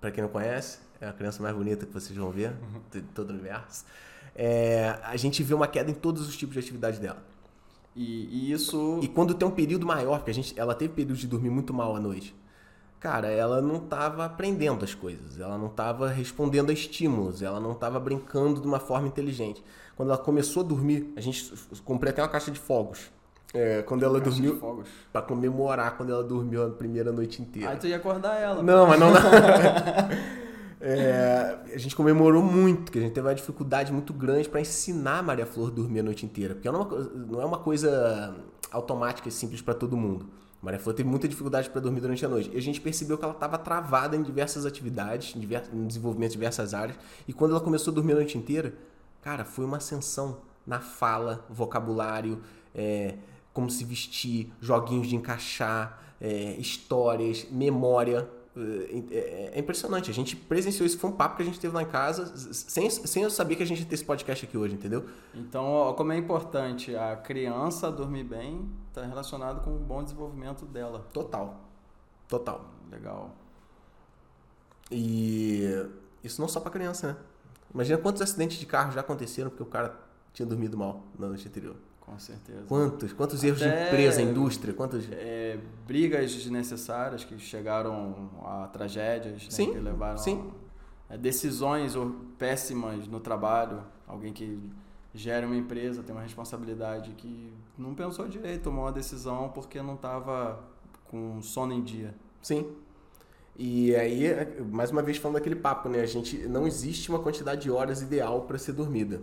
para quem não conhece, é a criança mais bonita que vocês vão ver uhum. de todo o universo é, a gente vê uma queda em todos os tipos de atividade dela. E, e, isso. E quando tem um período maior, porque a gente, ela teve período de dormir muito mal à noite. Cara, ela não estava aprendendo as coisas, ela não estava respondendo a estímulos, ela não estava brincando de uma forma inteligente. Quando ela começou a dormir, a gente comprei até uma caixa de fogos. É, quando ela caixa dormiu. para comemorar quando ela dormiu a primeira noite inteira. Aí tu ia acordar ela. Não, mas não. É, a gente comemorou muito, que a gente teve uma dificuldade muito grande para ensinar a Maria Flor a dormir a noite inteira. Porque não é uma coisa automática e simples para todo mundo. Maria Flor teve muita dificuldade para dormir durante a noite. E a gente percebeu que ela estava travada em diversas atividades, em, divers, em desenvolvimento de diversas áreas. E quando ela começou a dormir a noite inteira, cara, foi uma ascensão na fala, vocabulário, é, como se vestir, joguinhos de encaixar, é, histórias, memória. É, é, é, impressionante. A gente presenciou isso, foi um papo que a gente teve lá em casa, sem, sem eu saber que a gente ia ter esse podcast aqui hoje, entendeu? Então, ó, como é importante a criança dormir bem, está relacionado com o bom desenvolvimento dela. Total. Total. Legal. E isso não só para criança, né? Imagina quantos acidentes de carro já aconteceram porque o cara tinha dormido mal na noite anterior. Com certeza. Quantos? Quantos erros Até, de empresa, indústria? Quantos... É, brigas desnecessárias que chegaram a tragédias, né, sim, que levaram sim. A, decisões péssimas no trabalho. Alguém que gera uma empresa tem uma responsabilidade que não pensou direito, tomou uma decisão porque não estava com sono em dia. Sim. E aí, mais uma vez falando daquele papo, né? A gente não existe uma quantidade de horas ideal para ser dormida.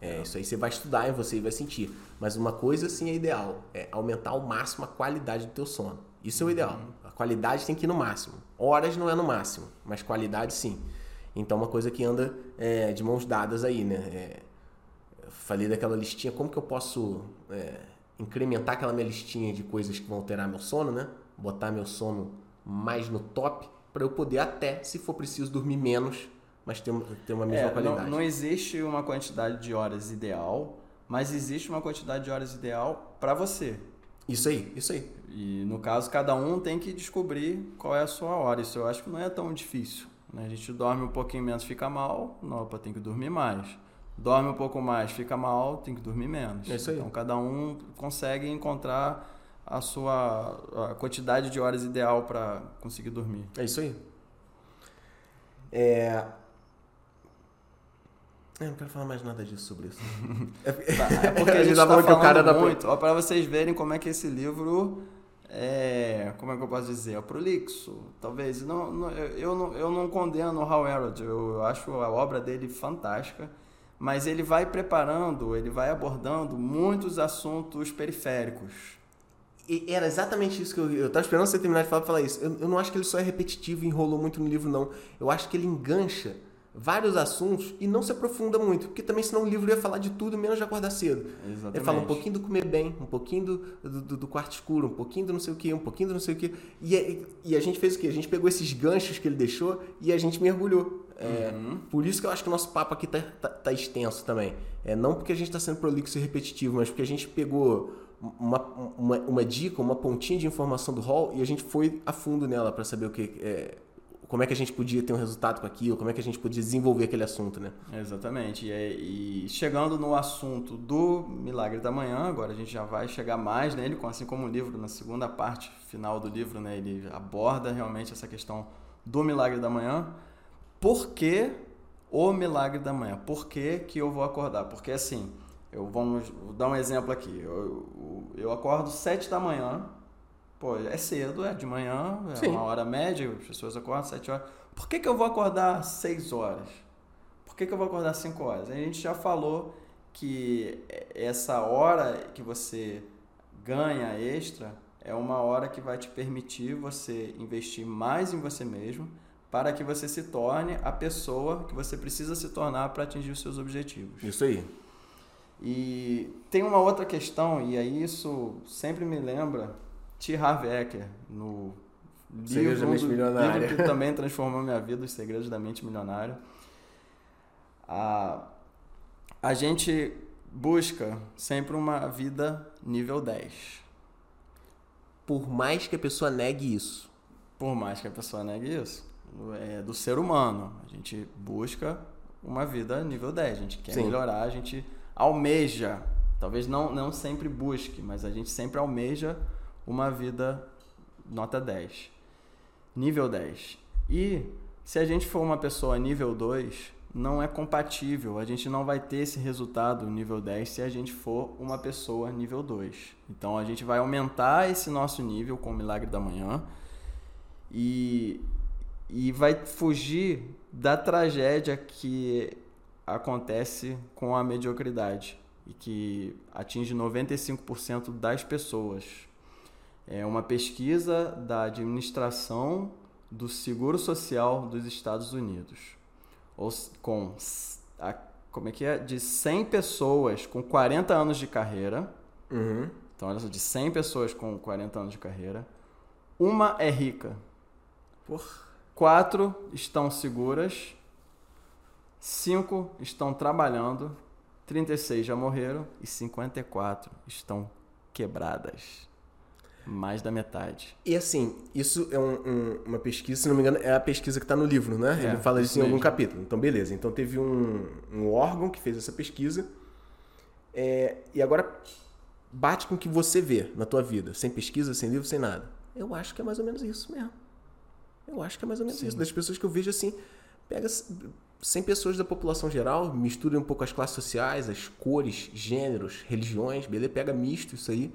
É, isso aí você vai estudar em você e vai sentir. Mas uma coisa sim é ideal, é aumentar ao máximo a qualidade do teu sono. Isso é o ideal. A qualidade tem que ir no máximo. Horas não é no máximo, mas qualidade sim. Então uma coisa que anda é, de mãos dadas aí, né? É, falei daquela listinha, como que eu posso é, incrementar aquela minha listinha de coisas que vão alterar meu sono, né? Botar meu sono mais no top para eu poder até, se for preciso, dormir menos mas ter, ter uma mesma é, qualidade. Não, não existe uma quantidade de horas ideal, mas existe uma quantidade de horas ideal para você. Isso aí, isso aí. E no caso, cada um tem que descobrir qual é a sua hora. Isso eu acho que não é tão difícil. Né? A gente dorme um pouquinho menos, fica mal, não, opa, tem que dormir mais. Dorme um pouco mais, fica mal, tem que dormir menos. É isso aí. Então cada um consegue encontrar a sua a quantidade de horas ideal para conseguir dormir. É isso aí. É, eu não quero falar mais nada disso sobre isso. é, é porque a gente tá falando que o cara muito, para vocês verem como é que esse livro é, como é que eu posso dizer, é prolixo, talvez. Não, não, eu, não, eu não condeno o Hal Elrod, eu acho a obra dele fantástica, mas ele vai preparando, ele vai abordando muitos assuntos periféricos. E era exatamente isso que eu, eu tava esperando você terminar de falar pra falar isso. Eu, eu não acho que ele só é repetitivo e enrolou muito no livro, não. Eu acho que ele engancha vários assuntos e não se aprofunda muito, porque também senão o livro ia falar de tudo menos de acordar cedo. Exatamente. Ele fala um pouquinho do comer bem, um pouquinho do, do, do quarto escuro, um pouquinho do não sei o que, um pouquinho do não sei o que. E, e a gente fez o quê? A gente pegou esses ganchos que ele deixou e a gente mergulhou. É, uhum. Por isso que eu acho que o nosso papo aqui tá, tá, tá extenso também. É, não porque a gente está sendo prolixo e repetitivo, mas porque a gente pegou uma, uma, uma dica, uma pontinha de informação do hall e a gente foi a fundo nela para saber o que é, como é que a gente podia ter um resultado com aquilo, como é que a gente podia desenvolver aquele assunto, né? Exatamente. E, e, chegando no assunto do Milagre da Manhã, agora a gente já vai chegar mais nele, assim como o livro, na segunda parte final do livro, né, ele aborda realmente essa questão do Milagre da Manhã. Por que o Milagre da Manhã? Por que, que eu vou acordar? Porque assim, eu vamos vou dar um exemplo aqui. Eu, eu acordo sete da manhã, Pô, é cedo, é de manhã, é Sim. uma hora média, as pessoas acordam sete horas. Por que, que eu vou acordar seis horas? Por que, que eu vou acordar cinco horas? A gente já falou que essa hora que você ganha extra é uma hora que vai te permitir você investir mais em você mesmo para que você se torne a pessoa que você precisa se tornar para atingir os seus objetivos. Isso aí. E tem uma outra questão, e aí isso sempre me lembra T. Harv Eker, no livro, da Mente Milionária. livro que também transformou minha vida, Os Segredos da Mente Milionária. A, a gente busca sempre uma vida nível 10. Por mais que a pessoa negue isso. Por mais que a pessoa negue isso. É do ser humano. A gente busca uma vida nível 10. A gente quer Sim. melhorar, a gente almeja. Talvez não, não sempre busque, mas a gente sempre almeja uma vida nota 10. Nível 10. E se a gente for uma pessoa nível 2, não é compatível, a gente não vai ter esse resultado nível 10 se a gente for uma pessoa nível 2. Então a gente vai aumentar esse nosso nível com o milagre da manhã e, e vai fugir da tragédia que acontece com a mediocridade e que atinge 95% das pessoas. É uma pesquisa da administração do Seguro Social dos Estados Unidos. Com a, como é que é? De 100 pessoas com 40 anos de carreira. Uhum. Então, olha só, de 100 pessoas com 40 anos de carreira, uma é rica. Por? Quatro estão seguras. Cinco estão trabalhando. 36 já morreram e 54 estão quebradas. Mais da metade. E assim, isso é um, um, uma pesquisa, se não me engano, é a pesquisa que está no livro, né? É, Ele fala isso em algum capítulo. Então, beleza. Então, teve um, um órgão que fez essa pesquisa. É, e agora, bate com o que você vê na tua vida. Sem pesquisa, sem livro, sem nada. Eu acho que é mais ou menos isso mesmo. Eu acho que é mais ou menos Sim. isso. Das pessoas que eu vejo assim, pega 100 pessoas da população geral, mistura um pouco as classes sociais, as cores, gêneros, religiões, beleza? Pega misto isso aí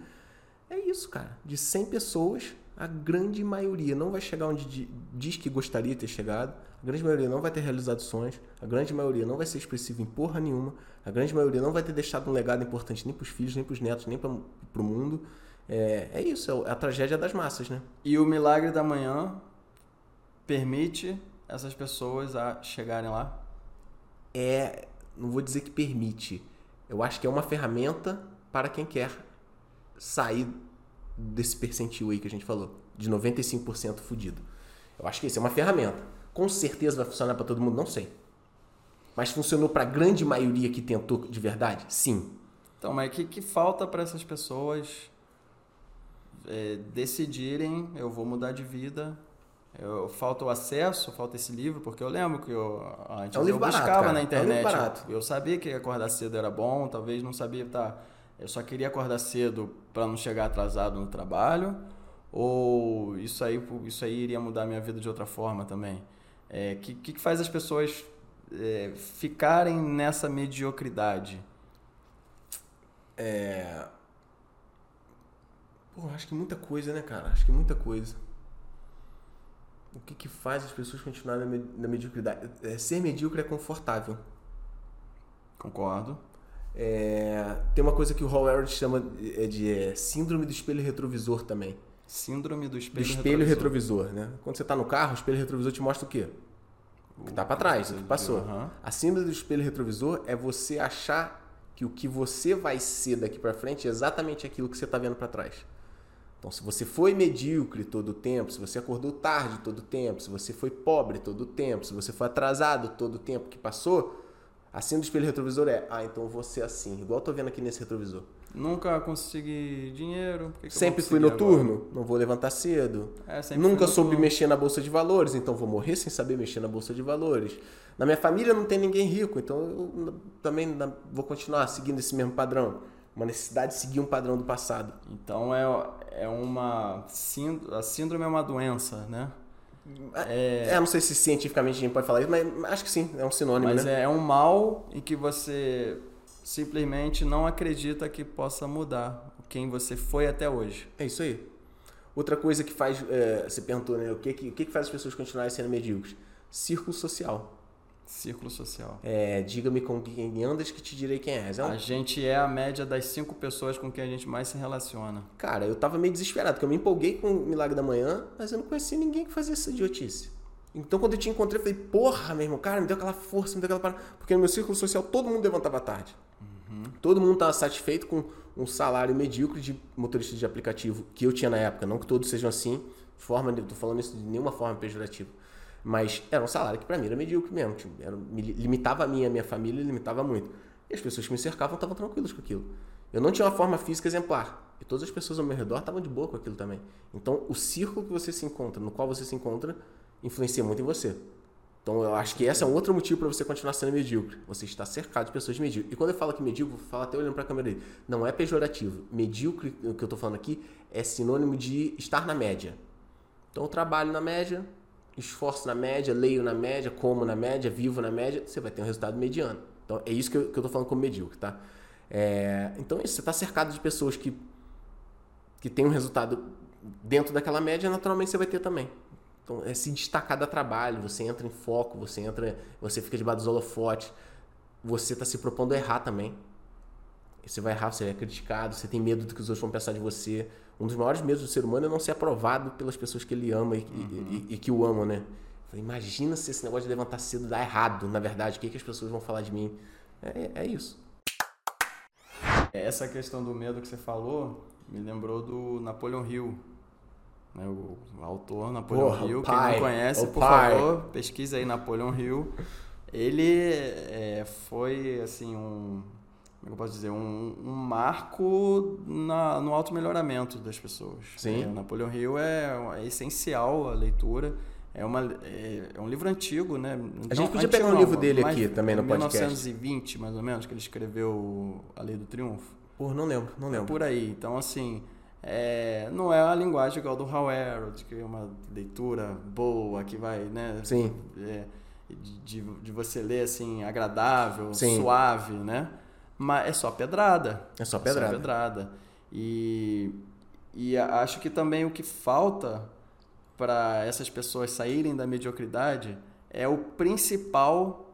é isso, cara. De 100 pessoas, a grande maioria não vai chegar onde diz que gostaria de ter chegado, a grande maioria não vai ter realizado sonhos, a grande maioria não vai ser expressivo em porra nenhuma, a grande maioria não vai ter deixado um legado importante nem para os filhos, nem para os netos, nem para o mundo. É, é isso, é a tragédia das massas, né? E o milagre da manhã permite essas pessoas a chegarem lá? É, não vou dizer que permite. Eu acho que é uma ferramenta para quem quer sair desse percentil aí que a gente falou, de 95% fudido. Eu acho que isso é uma ferramenta. Com certeza vai funcionar para todo mundo, não sei. Mas funcionou para a grande maioria que tentou de verdade? Sim. Então, mas o que, que falta para essas pessoas é, decidirem, eu vou mudar de vida, eu, falta o acesso, falta esse livro, porque eu lembro que eu, antes é um eu barato, buscava cara. na internet. É um barato. Eu, sabia que acordar cedo era bom, talvez não sabia, tá, eu só queria acordar cedo para não chegar atrasado no trabalho, ou isso aí, isso aí iria mudar minha vida de outra forma também. O é, que, que faz as pessoas é, ficarem nessa mediocridade? É. Pô, acho que muita coisa, né, cara? Acho que muita coisa. O que, que faz as pessoas continuarem na, na mediocridade? É, ser medíocre é confortável. Concordo. É, tem uma coisa que o Hall chama de, de é, síndrome do espelho retrovisor também. Síndrome do espelho, do espelho retrovisor. retrovisor. né? Quando você está no carro, o espelho retrovisor te mostra o quê? O que está para trás, o que passou. Uhum. A síndrome do espelho retrovisor é você achar que o que você vai ser daqui para frente é exatamente aquilo que você está vendo para trás. Então, se você foi medíocre todo o tempo, se você acordou tarde todo o tempo, se você foi pobre todo o tempo, se você foi atrasado todo o tempo que passou, Assim do espelho retrovisor é, ah, então ser assim, igual eu tô vendo aqui nesse retrovisor. Nunca consegui dinheiro. Que que sempre fui noturno, agora? não vou levantar cedo. É, Nunca soube mexer na bolsa de valores, então vou morrer sem saber mexer na bolsa de valores. Na minha família não tem ninguém rico, então eu também vou continuar seguindo esse mesmo padrão. Uma necessidade de seguir um padrão do passado. Então é, é uma. A síndrome é uma doença, né? É... é, não sei se cientificamente a gente pode falar isso, mas acho que sim, é um sinônimo, mas né? é um mal em que você simplesmente não acredita que possa mudar quem você foi até hoje. É isso aí. Outra coisa que faz, é, você perguntou, né? O que, que, o que faz as pessoas continuarem sendo medíocres? Círculo social. Círculo social. É, diga-me com quem andas que te direi quem és. É um... A gente é a média das cinco pessoas com quem a gente mais se relaciona. Cara, eu tava meio desesperado, porque eu me empolguei com o Milagre da Manhã, mas eu não conhecia ninguém que fazia essa idiotice. Então quando eu te encontrei, eu falei, porra, meu irmão, cara, me deu aquela força, me deu aquela parada. Porque no meu círculo social todo mundo levantava tarde. Uhum. Todo mundo estava satisfeito com um salário medíocre de motorista de aplicativo que eu tinha na época. Não que todos sejam assim, forma, tô falando isso de nenhuma forma pejorativa. Mas era um salário que para mim era medíocre mesmo. Tipo, era, me limitava a minha, a minha família, limitava muito. E as pessoas que me cercavam estavam tranquilas com aquilo. Eu não tinha uma forma física exemplar. E todas as pessoas ao meu redor estavam de boa com aquilo também. Então, o círculo que você se encontra, no qual você se encontra, influencia muito em você. Então, eu acho que esse é um outro motivo para você continuar sendo medíocre. Você está cercado de pessoas medíocres. E quando eu falo que medíocre, vou falar até olhando para a câmera dele. Não é pejorativo. Medíocre, o que eu estou falando aqui, é sinônimo de estar na média. Então, eu trabalho na média, esforço na média, leio na média, como na média, vivo na média, você vai ter um resultado mediano. Então é isso que eu, que eu tô falando como medíocre, tá? É, então isso, você está cercado de pessoas que, que têm um resultado dentro daquela média, naturalmente você vai ter também. Então é se destacar da trabalho, você entra em foco, você entra, você fica debaixo dos holofotes, você está se propondo a errar também. Você vai errar, você é criticado, você tem medo do que os outros vão pensar de você. Um dos maiores medos do ser humano é não ser aprovado pelas pessoas que ele ama e, uhum. e, e, e que o amam, né? Falei, imagina se esse negócio de levantar cedo dá errado, na verdade. O que, que as pessoas vão falar de mim? É, é isso. Essa questão do medo que você falou me lembrou do Napoleon Hill. Né? O, autor Napoleon Porra, Hill. Quem não conhece, por pai. favor, pesquisa aí Napoleon Hill. Ele é, foi assim um como é eu posso dizer, um, um marco na, no auto-melhoramento das pessoas. Sim. É, Napoleão Hill é, é, essencial a leitura. É, uma, é, é um livro antigo, né? A gente podia pegar um livro dele aqui também no podcast. 1920, mais ou menos, que ele escreveu A Lei do Triunfo. Por não lembro, não lembro. É por aí. Então, assim, é, não é a linguagem igual do Hal que é uma leitura boa, que vai, né? Sim. É, de, de você ler, assim, agradável, Sim. suave, né? Mas é só pedrada. É só pedrada. É só pedrada. E, e acho que também o que falta para essas pessoas saírem da mediocridade é o principal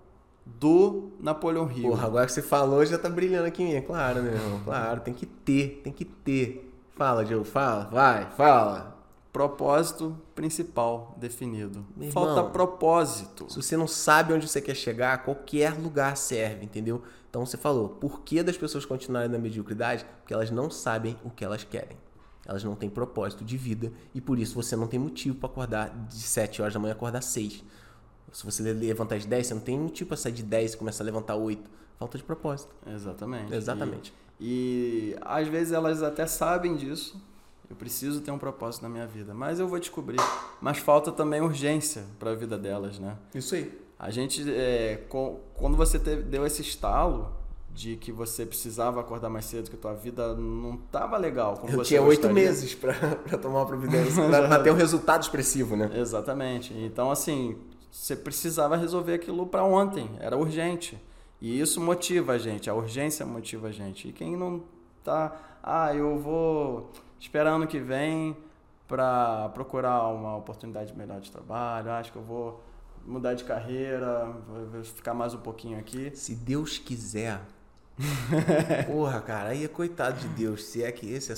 do Napoleão Hill. Porra, agora que você falou já tá brilhando aqui em mim, claro, meu irmão. Claro, tem que ter, tem que ter. Fala, Diogo, fala, vai, fala. Propósito principal definido. Meu Falta irmão, propósito. Se você não sabe onde você quer chegar, qualquer lugar serve, entendeu? Então você falou, por que das pessoas continuarem na mediocridade? Porque elas não sabem o que elas querem. Elas não têm propósito de vida e por isso você não tem motivo para acordar de 7 horas da manhã acordar 6. Se você levantar às 10, você não tem motivo para sair de 10 e começar a levantar 8. Falta de propósito. Exatamente. Exatamente. E, e às vezes elas até sabem disso. Eu preciso ter um propósito na minha vida, mas eu vou descobrir. Mas falta também urgência para a vida delas, né? Isso aí. A gente, é, com, quando você teve, deu esse estalo de que você precisava acordar mais cedo, que a tua vida não estava legal. Como Eu você tinha oito meses para tomar uma providência, para ter um resultado expressivo, né? Exatamente. Então, assim, você precisava resolver aquilo para ontem, era urgente. E isso motiva a gente, a urgência motiva a gente. E quem não tá, ah, eu vou esperar ano que vem para procurar uma oportunidade melhor de trabalho, acho que eu vou mudar de carreira, ficar mais um pouquinho aqui. Se Deus quiser. Porra, cara, aí é coitado de Deus. Se é que esse é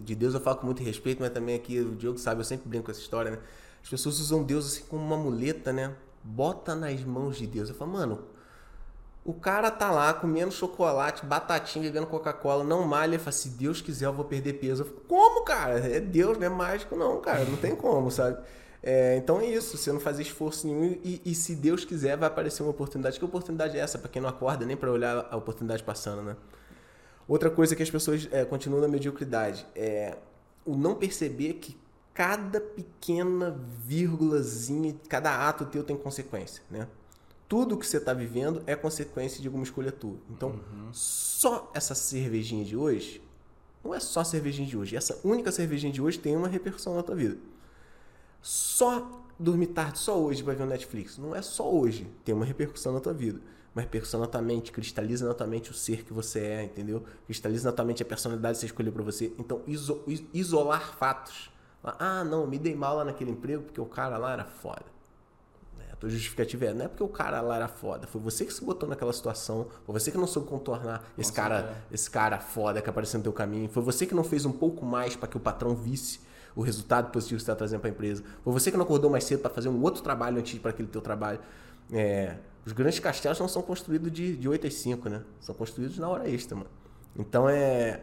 de Deus eu falo com muito respeito, mas também aqui o Diogo sabe, eu sempre brinco com essa história, né? As pessoas usam Deus assim como uma muleta, né? Bota nas mãos de Deus. Eu falo, mano, o cara tá lá comendo chocolate, batatinha, bebendo Coca-Cola, não malha, fala, se Deus quiser eu vou perder peso. Eu falo, como, cara? É Deus, não é mágico não, cara, não tem como, sabe? É, então é isso, você não fazer esforço nenhum e, e, se Deus quiser vai aparecer uma oportunidade. Que oportunidade é essa? Para quem não acorda nem para olhar a oportunidade passando, né? Outra coisa que as pessoas é, continuam na mediocridade é o não perceber que cada pequena vírgulazinha, cada ato teu tem consequência, né? Tudo que você está vivendo é consequência de alguma escolha tua. Então, uhum. só essa cervejinha de hoje, não é só a cervejinha de hoje, essa única cervejinha de hoje tem uma repercussão na tua vida só dormir tarde, só hoje vai ver o Netflix. Não é só hoje. Tem uma repercussão na tua vida. Uma repercussão na tua mente, cristaliza na tua mente o ser que você é, entendeu? Cristaliza na tua mente a personalidade que você escolheu para você. Então, iso isolar fatos. Ah, não, me dei mal lá naquele emprego porque o cara lá era foda. É, a tua justificativa é, não é porque o cara lá era foda, foi você que se botou naquela situação, foi você que não soube contornar esse cara, esse cara foda que apareceu no teu caminho, foi você que não fez um pouco mais para que o patrão visse o resultado positivo que você está trazendo para a empresa. Foi você que não acordou mais cedo para fazer um outro trabalho antes para aquele teu trabalho. É, os grandes castelos não são construídos de, de 8 às 5, né? São construídos na hora extra, mano. Então é.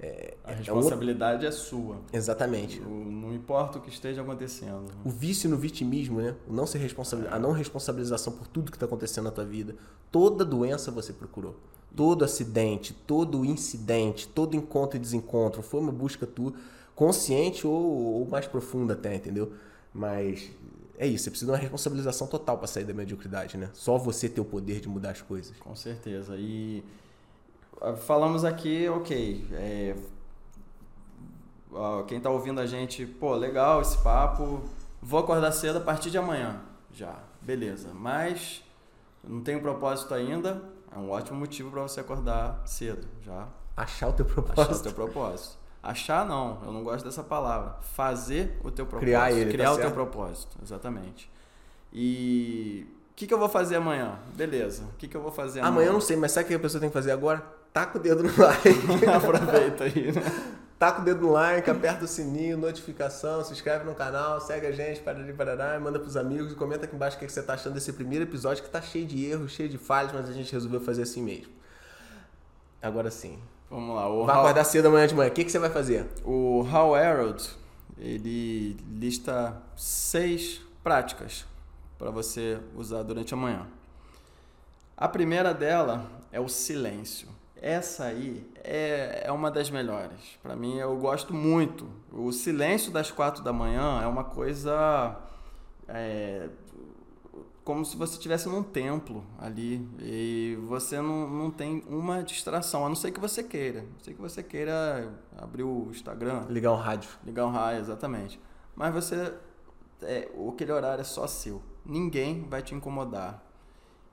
é a responsabilidade é, é, sua. Exatamente. O, não importa o que esteja acontecendo. O vício no vitimismo, né? O não ser responsabil... A não responsabilização por tudo que está acontecendo na tua vida. Toda doença você procurou. Todo acidente, todo incidente, todo encontro e desencontro foi uma busca tua consciente ou, ou mais profunda até, entendeu? Mas é isso, você precisa de uma responsabilização total para sair da mediocridade, né? Só você ter o poder de mudar as coisas. Com certeza. E ah, falamos aqui, ok, é, quem está ouvindo a gente, pô, legal esse papo, vou acordar cedo a partir de amanhã, já, beleza. Mas não tenho propósito ainda, é um ótimo motivo para você acordar cedo, já. Achar o teu propósito. Achar o teu propósito. Achar não, eu não gosto dessa palavra. Fazer o teu propósito. Criar ele, Criar tá o certo? teu propósito, exatamente. E o que, que eu vou fazer amanhã? Beleza. O que, que eu vou fazer amanhã? Amanhã eu não sei, mas sabe o que a pessoa tem que fazer agora? Taca o dedo no like. Aproveita aí, né? Taca o dedo no like, aperta o sininho, notificação, se inscreve no canal, segue a gente, parará, parará, manda pros amigos e comenta aqui embaixo o que você tá achando desse primeiro episódio que tá cheio de erros, cheio de falhas, mas a gente resolveu fazer assim mesmo. Agora sim. Vamos lá. O vai Hal... acordar cedo amanhã de manhã. O que, que você vai fazer? O Hal Herald, ele lista seis práticas para você usar durante a manhã. A primeira dela é o silêncio. Essa aí é, é uma das melhores. Para mim, eu gosto muito. O silêncio das quatro da manhã é uma coisa é, como se você estivesse num templo ali e você não, não tem uma distração, a não ser que você queira. A não ser que você queira abrir o Instagram. Ligar um rádio. Ligar um rádio, exatamente. Mas você. É, aquele horário é só seu. Ninguém vai te incomodar.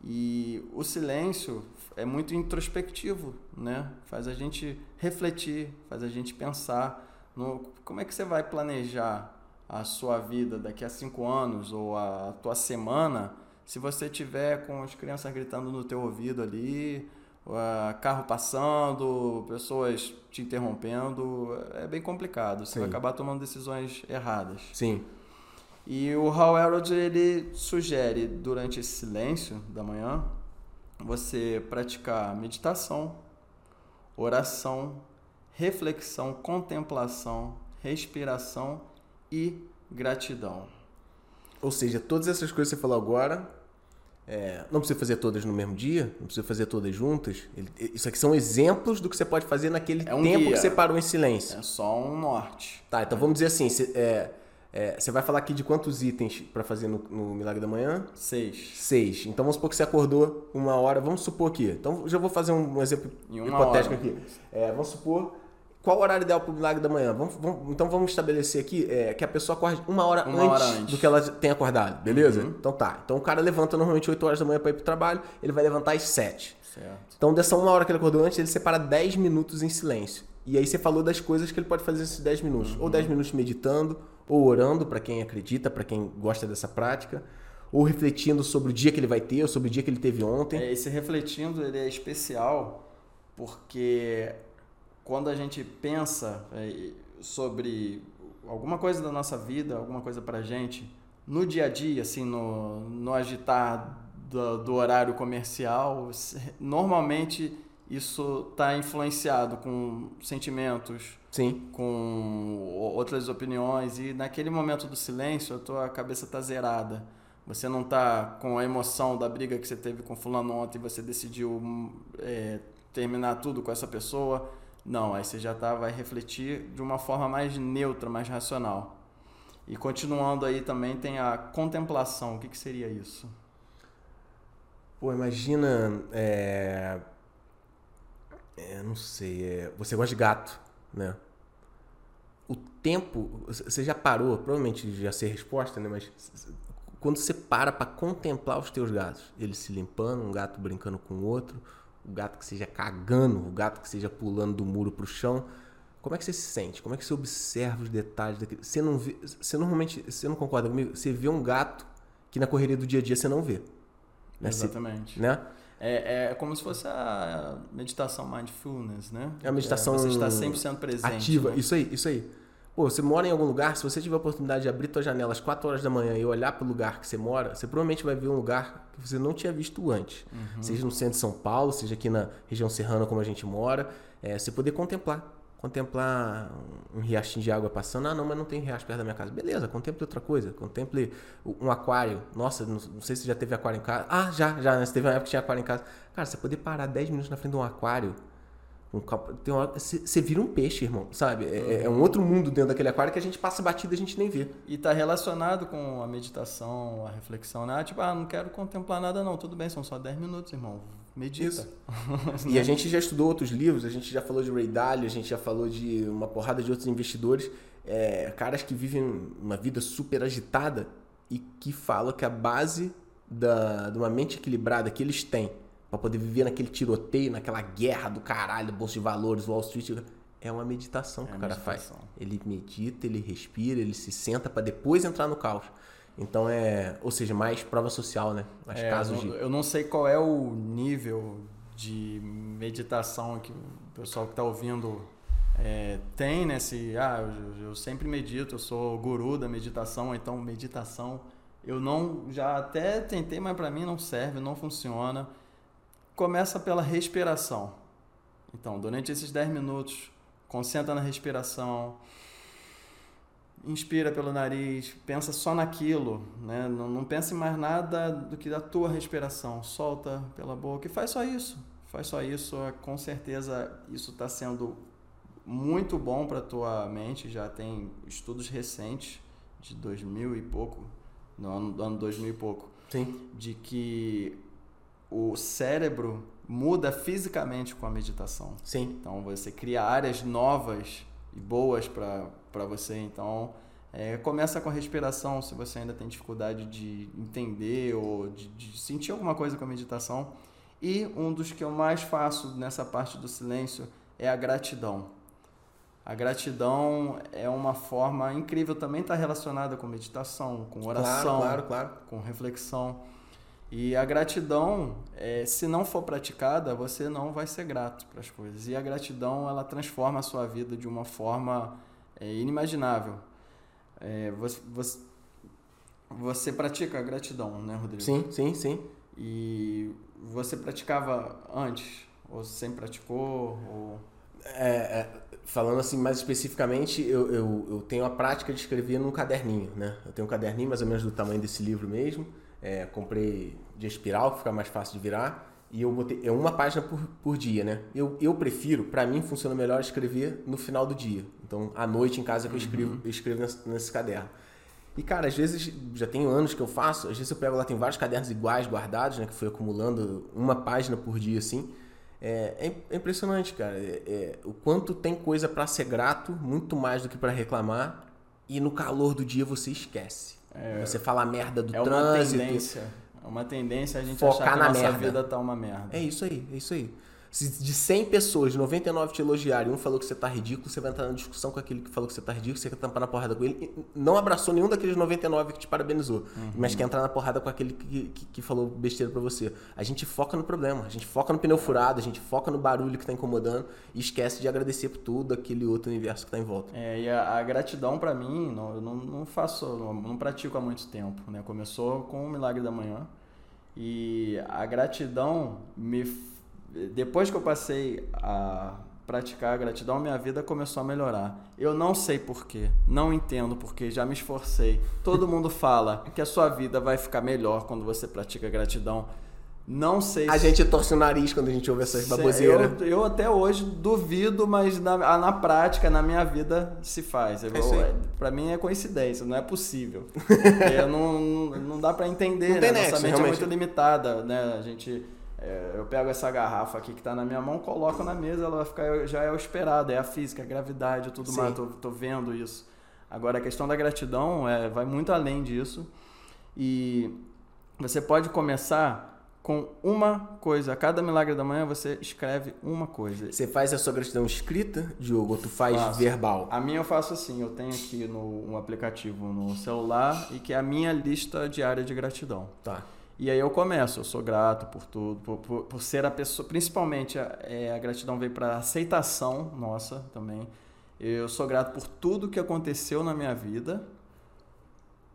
E o silêncio é muito introspectivo, né? Faz a gente refletir, faz a gente pensar. No, como é que você vai planejar a sua vida daqui a cinco anos ou a tua semana se você tiver com as crianças gritando no teu ouvido ali, carro passando, pessoas te interrompendo, é bem complicado. Você Sim. vai acabar tomando decisões erradas. Sim. E o Hal Elrod ele sugere durante esse silêncio da manhã você praticar meditação, oração, reflexão, contemplação, respiração e gratidão. Ou seja, todas essas coisas que você falou agora, é, não precisa fazer todas no mesmo dia, não precisa fazer todas juntas. Ele, isso aqui são exemplos do que você pode fazer naquele é um tempo guia. que você parou em silêncio. É só um norte. Tá, então vamos dizer assim, você, é, é, vai falar aqui de quantos itens para fazer no, no, Milagre da Manhã? Seis. Seis. Então vamos supor que você acordou uma hora, vamos supor aqui. Então já vou fazer um, exemplo hipotético hora. aqui. É, vamos supor qual o horário ideal para o milagre da manhã? Vamos, vamos, então vamos estabelecer aqui é, que a pessoa acorde uma, hora, uma antes hora, antes do que ela tem acordado, beleza? Uhum. Então tá. Então o cara levanta normalmente 8 horas da manhã para ir para o trabalho, ele vai levantar às 7. Certo. Então dessa uma hora que ele acordou antes, ele separa 10 minutos em silêncio. E aí você falou das coisas que ele pode fazer nesses 10 minutos. Uhum. Ou 10 minutos meditando, ou orando para quem acredita, para quem gosta dessa prática ou refletindo sobre o dia que ele vai ter, ou sobre o dia que ele teve ontem. É, esse refletindo ele é especial porque quando a gente pensa é, sobre alguma coisa da nossa vida, alguma coisa para gente, no dia a dia, assim, no, no agitar do, do horário comercial, normalmente isso está influenciado com sentimentos, Sim. com outras opiniões e naquele momento do silêncio a tua cabeça está zerada. Você não está com a emoção da briga que você teve com fulano ontem, você decidiu é, terminar tudo com essa pessoa não, aí você já tá, vai refletir de uma forma mais neutra, mais racional. E continuando aí também tem a contemplação. O que, que seria isso? Pô, imagina. É... É, não sei. É... Você gosta de gato, né? O tempo. Você já parou, provavelmente já sei a resposta, né? Mas quando você para para contemplar os teus gatos, eles se limpando, um gato brincando com o outro, o gato que seja cagando, o gato que seja pulando do muro para o chão. Como é que você se sente? Como é que você observa os detalhes daquele? Você não vê, você normalmente, você não concorda comigo? Você vê um gato que na correria do dia a dia você não vê. Né? Exatamente. Você, né? É, é como se fosse a meditação mindfulness, né? É a meditação é, você está 100% presente. Ativa, né? isso aí, isso aí. Pô, você mora em algum lugar, se você tiver a oportunidade de abrir suas janelas às 4 horas da manhã e olhar para o lugar que você mora, você provavelmente vai ver um lugar que você não tinha visto antes. Uhum. Seja no centro de São Paulo, seja aqui na região serrana como a gente mora. É, você poder contemplar. Contemplar um riachinho de água passando. Ah, não, mas não tem riacho perto da minha casa. Beleza, contemple outra coisa. Contemple um aquário. Nossa, não, não sei se já teve aquário em casa. Ah, já, já. Né? Você teve uma época que tinha aquário em casa. Cara, você poder parar 10 minutos na frente de um aquário tem uma você vira um peixe, irmão, sabe? É, é, um outro mundo dentro daquele aquário que a gente passa batida e a gente nem vê. E está relacionado com a meditação, a reflexão, né? Tipo, ah, não quero contemplar nada não, tudo bem, são só 10 minutos, irmão. Medita. e a gente já estudou outros livros, a gente já falou de Ray Dalio, a gente já falou de uma porrada de outros investidores, é, caras que vivem uma vida super agitada e que falam que a base da, de uma mente equilibrada que eles têm para poder viver naquele tiroteio, naquela guerra do caralho, bolsa de valores, Wall Street. É uma meditação que é o cara meditação. faz. Ele medita, ele respira, ele se senta para depois entrar no caos. Então é, ou seja, mais prova social, né? Mais é, casos eu não, de... eu não sei qual é o nível de meditação que o pessoal que está ouvindo é, tem, né? Se, ah, eu, eu, sempre medito, eu sou guru da meditação, então meditação eu não já até tentei, mas para mim não serve, não funciona começa pela respiração. Então, durante esses 10 minutos, concentra na respiração. Inspira pelo nariz, pensa só naquilo, né? não, não pense em mais nada do que da tua respiração. Solta pela boca e faz só isso. Faz só isso, com certeza isso está sendo muito bom para tua mente. Já tem estudos recentes de 2000 e pouco, no ano, do ano 2000 e pouco, Sim. de que o cérebro muda fisicamente com a meditação. Sim. Então você cria áreas novas e boas para você. Então é, começa com a respiração, se você ainda tem dificuldade de entender ou de, de, sentir alguma coisa com a meditação. E um dos que eu mais faço nessa parte do silêncio é a gratidão. A gratidão é uma forma incrível, também está relacionada com meditação, com oração, claro, claro, claro. com reflexão. E a gratidão, é, se não for praticada, você não vai ser grato para as coisas. E a gratidão, ela transforma a sua vida de uma forma é, inimaginável. É, você, você, você pratica a gratidão, né, Rodrigo? Sim, sim, sim. E você praticava antes? Ou sempre praticou? Ou... É, é, falando assim mais especificamente, eu, eu, eu, tenho a prática de escrever num caderninho, né? Eu tenho um caderninho mais ou menos do tamanho desse livro mesmo. É, comprei de espiral, que fica mais fácil de virar. E eu botei é uma página por, por dia, né? Eu, eu prefiro, para mim funciona melhor escrever no final do dia. Então, à noite em casa que eu escrevo, uhum. eu escrevo nesse, nesse caderno. E, cara, às vezes, já tem anos que eu faço, às vezes eu pego lá, tem vários cadernos iguais guardados, né? Que fui acumulando uma página por dia, assim. É, é, é impressionante, cara. É, é, o quanto tem coisa para ser grato, muito mais do que para reclamar. E no calor do dia você esquece. É, você fala a merda do é trânsito. Uma tendência. É uma tendência a gente Focar achar que na a nossa merda. vida tá uma merda. É isso aí, é isso aí. Se de 100 pessoas, 99 te elogiarem, um falou que você tá ridículo, você vai entrar na discussão com aquele que falou que você tá ridículo, você quer tampar na porrada com ele. Não abraçou nenhum daqueles 99 que te parabenizou, uhum. mas quer entrar na porrada com aquele que, que, que, falou besteira pra você. A gente foca no problema, a gente foca no pneu furado, a gente foca no barulho que tá incomodando e esquece de agradecer por tudo aquele outro universo que tá em volta. É, e a, a gratidão para mim, não, eu não, não faço, não, não pratico há muito tempo, né? Começou com o Milagre da Manhã e a gratidão me depois que eu passei a praticar a gratidão, minha vida começou a melhorar. Eu não sei porquê, não entendo porquê, já me esforcei. Todo mundo fala que a sua vida vai ficar melhor quando você pratica gratidão. Não sei A se... gente torce o nariz quando a gente ouve essas baboseiras. Eu, eu até hoje duvido, mas na, na prática, na minha vida, se faz. Eu, é pra mim é coincidência, não é possível. não, não dá para entender, não né? Nossa mente realmente. é muito limitada, né? A gente é, eu pego essa garrafa aqui que está na minha mão, coloco na mesa, ela vai ficar, já é o esperado, é a física, a gravidade, tudo Sim. mais, tô, tô vendo isso. Agora a questão da gratidão é, vai muito além disso e você pode começar com uma coisa. A cada milagre da manhã você escreve uma coisa. Você faz a sua gratidão escrita, Diogo, ou tu faz faço. verbal? A minha eu faço assim, eu tenho aqui no, um aplicativo no celular e que é a minha lista diária de gratidão. Tá. E aí eu começo, eu sou grato por tudo, por, por, por ser a pessoa, principalmente a, é, a gratidão veio para aceitação nossa também. Eu sou grato por tudo que aconteceu na minha vida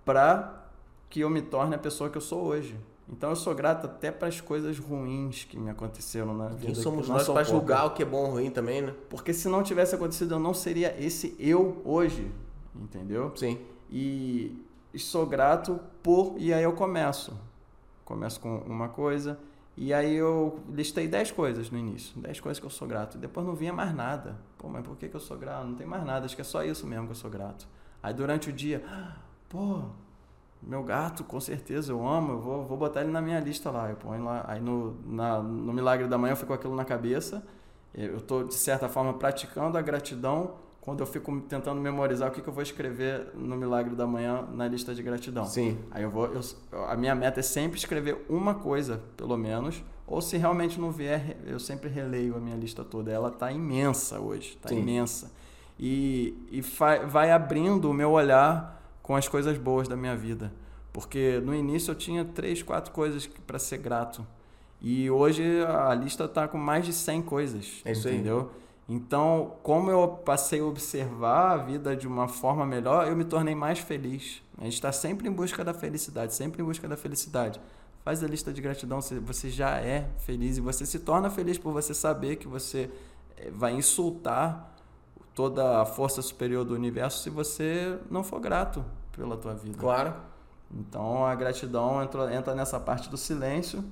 para que eu me torne a pessoa que eu sou hoje. Então eu sou grato até para as coisas ruins que me aconteceram na vida. Quem somos nós para julgar o que é bom ou ruim também, né? Porque se não tivesse acontecido, eu não seria esse eu hoje, entendeu? Sim. E sou grato por e aí eu começo Começo com uma coisa. E aí eu listei 10 coisas no início. 10 coisas que eu sou grato. Depois não vinha mais nada. Pô, mas por que, que eu sou grato? Não tem mais nada. Acho que é só isso mesmo que eu sou grato. Aí durante o dia, pô, meu gato, com certeza, eu amo, eu vou, vou botar ele na minha lista lá. Eu ponho lá. Aí no, na, no Milagre da Manhã eu fico aquilo na cabeça. Eu estou, de certa forma, praticando a gratidão quando eu fico tentando memorizar o que, que eu vou escrever no Milagre da Manhã na lista de gratidão. Sim. Aí eu vou. Eu, a minha meta é sempre escrever uma coisa, pelo menos. Ou se realmente não vier, eu sempre releio a minha lista toda. Ela está imensa hoje, está imensa. E, e vai abrindo o meu olhar com as coisas boas da minha vida. Porque no início eu tinha três, quatro coisas para ser grato. E hoje a lista está com mais de 100 coisas. É isso entendeu? Aí. Então, como eu passei a observar a vida de uma forma melhor, eu me tornei mais feliz. A gente está sempre em busca da felicidade, sempre em busca da felicidade. Faz a lista de gratidão, você já é feliz e você se torna feliz por você saber que você eh, vai insultar toda a força superior do universo se você não for grato pela tua vida. Claro. Então a gratidão entra, entra nessa parte do silêncio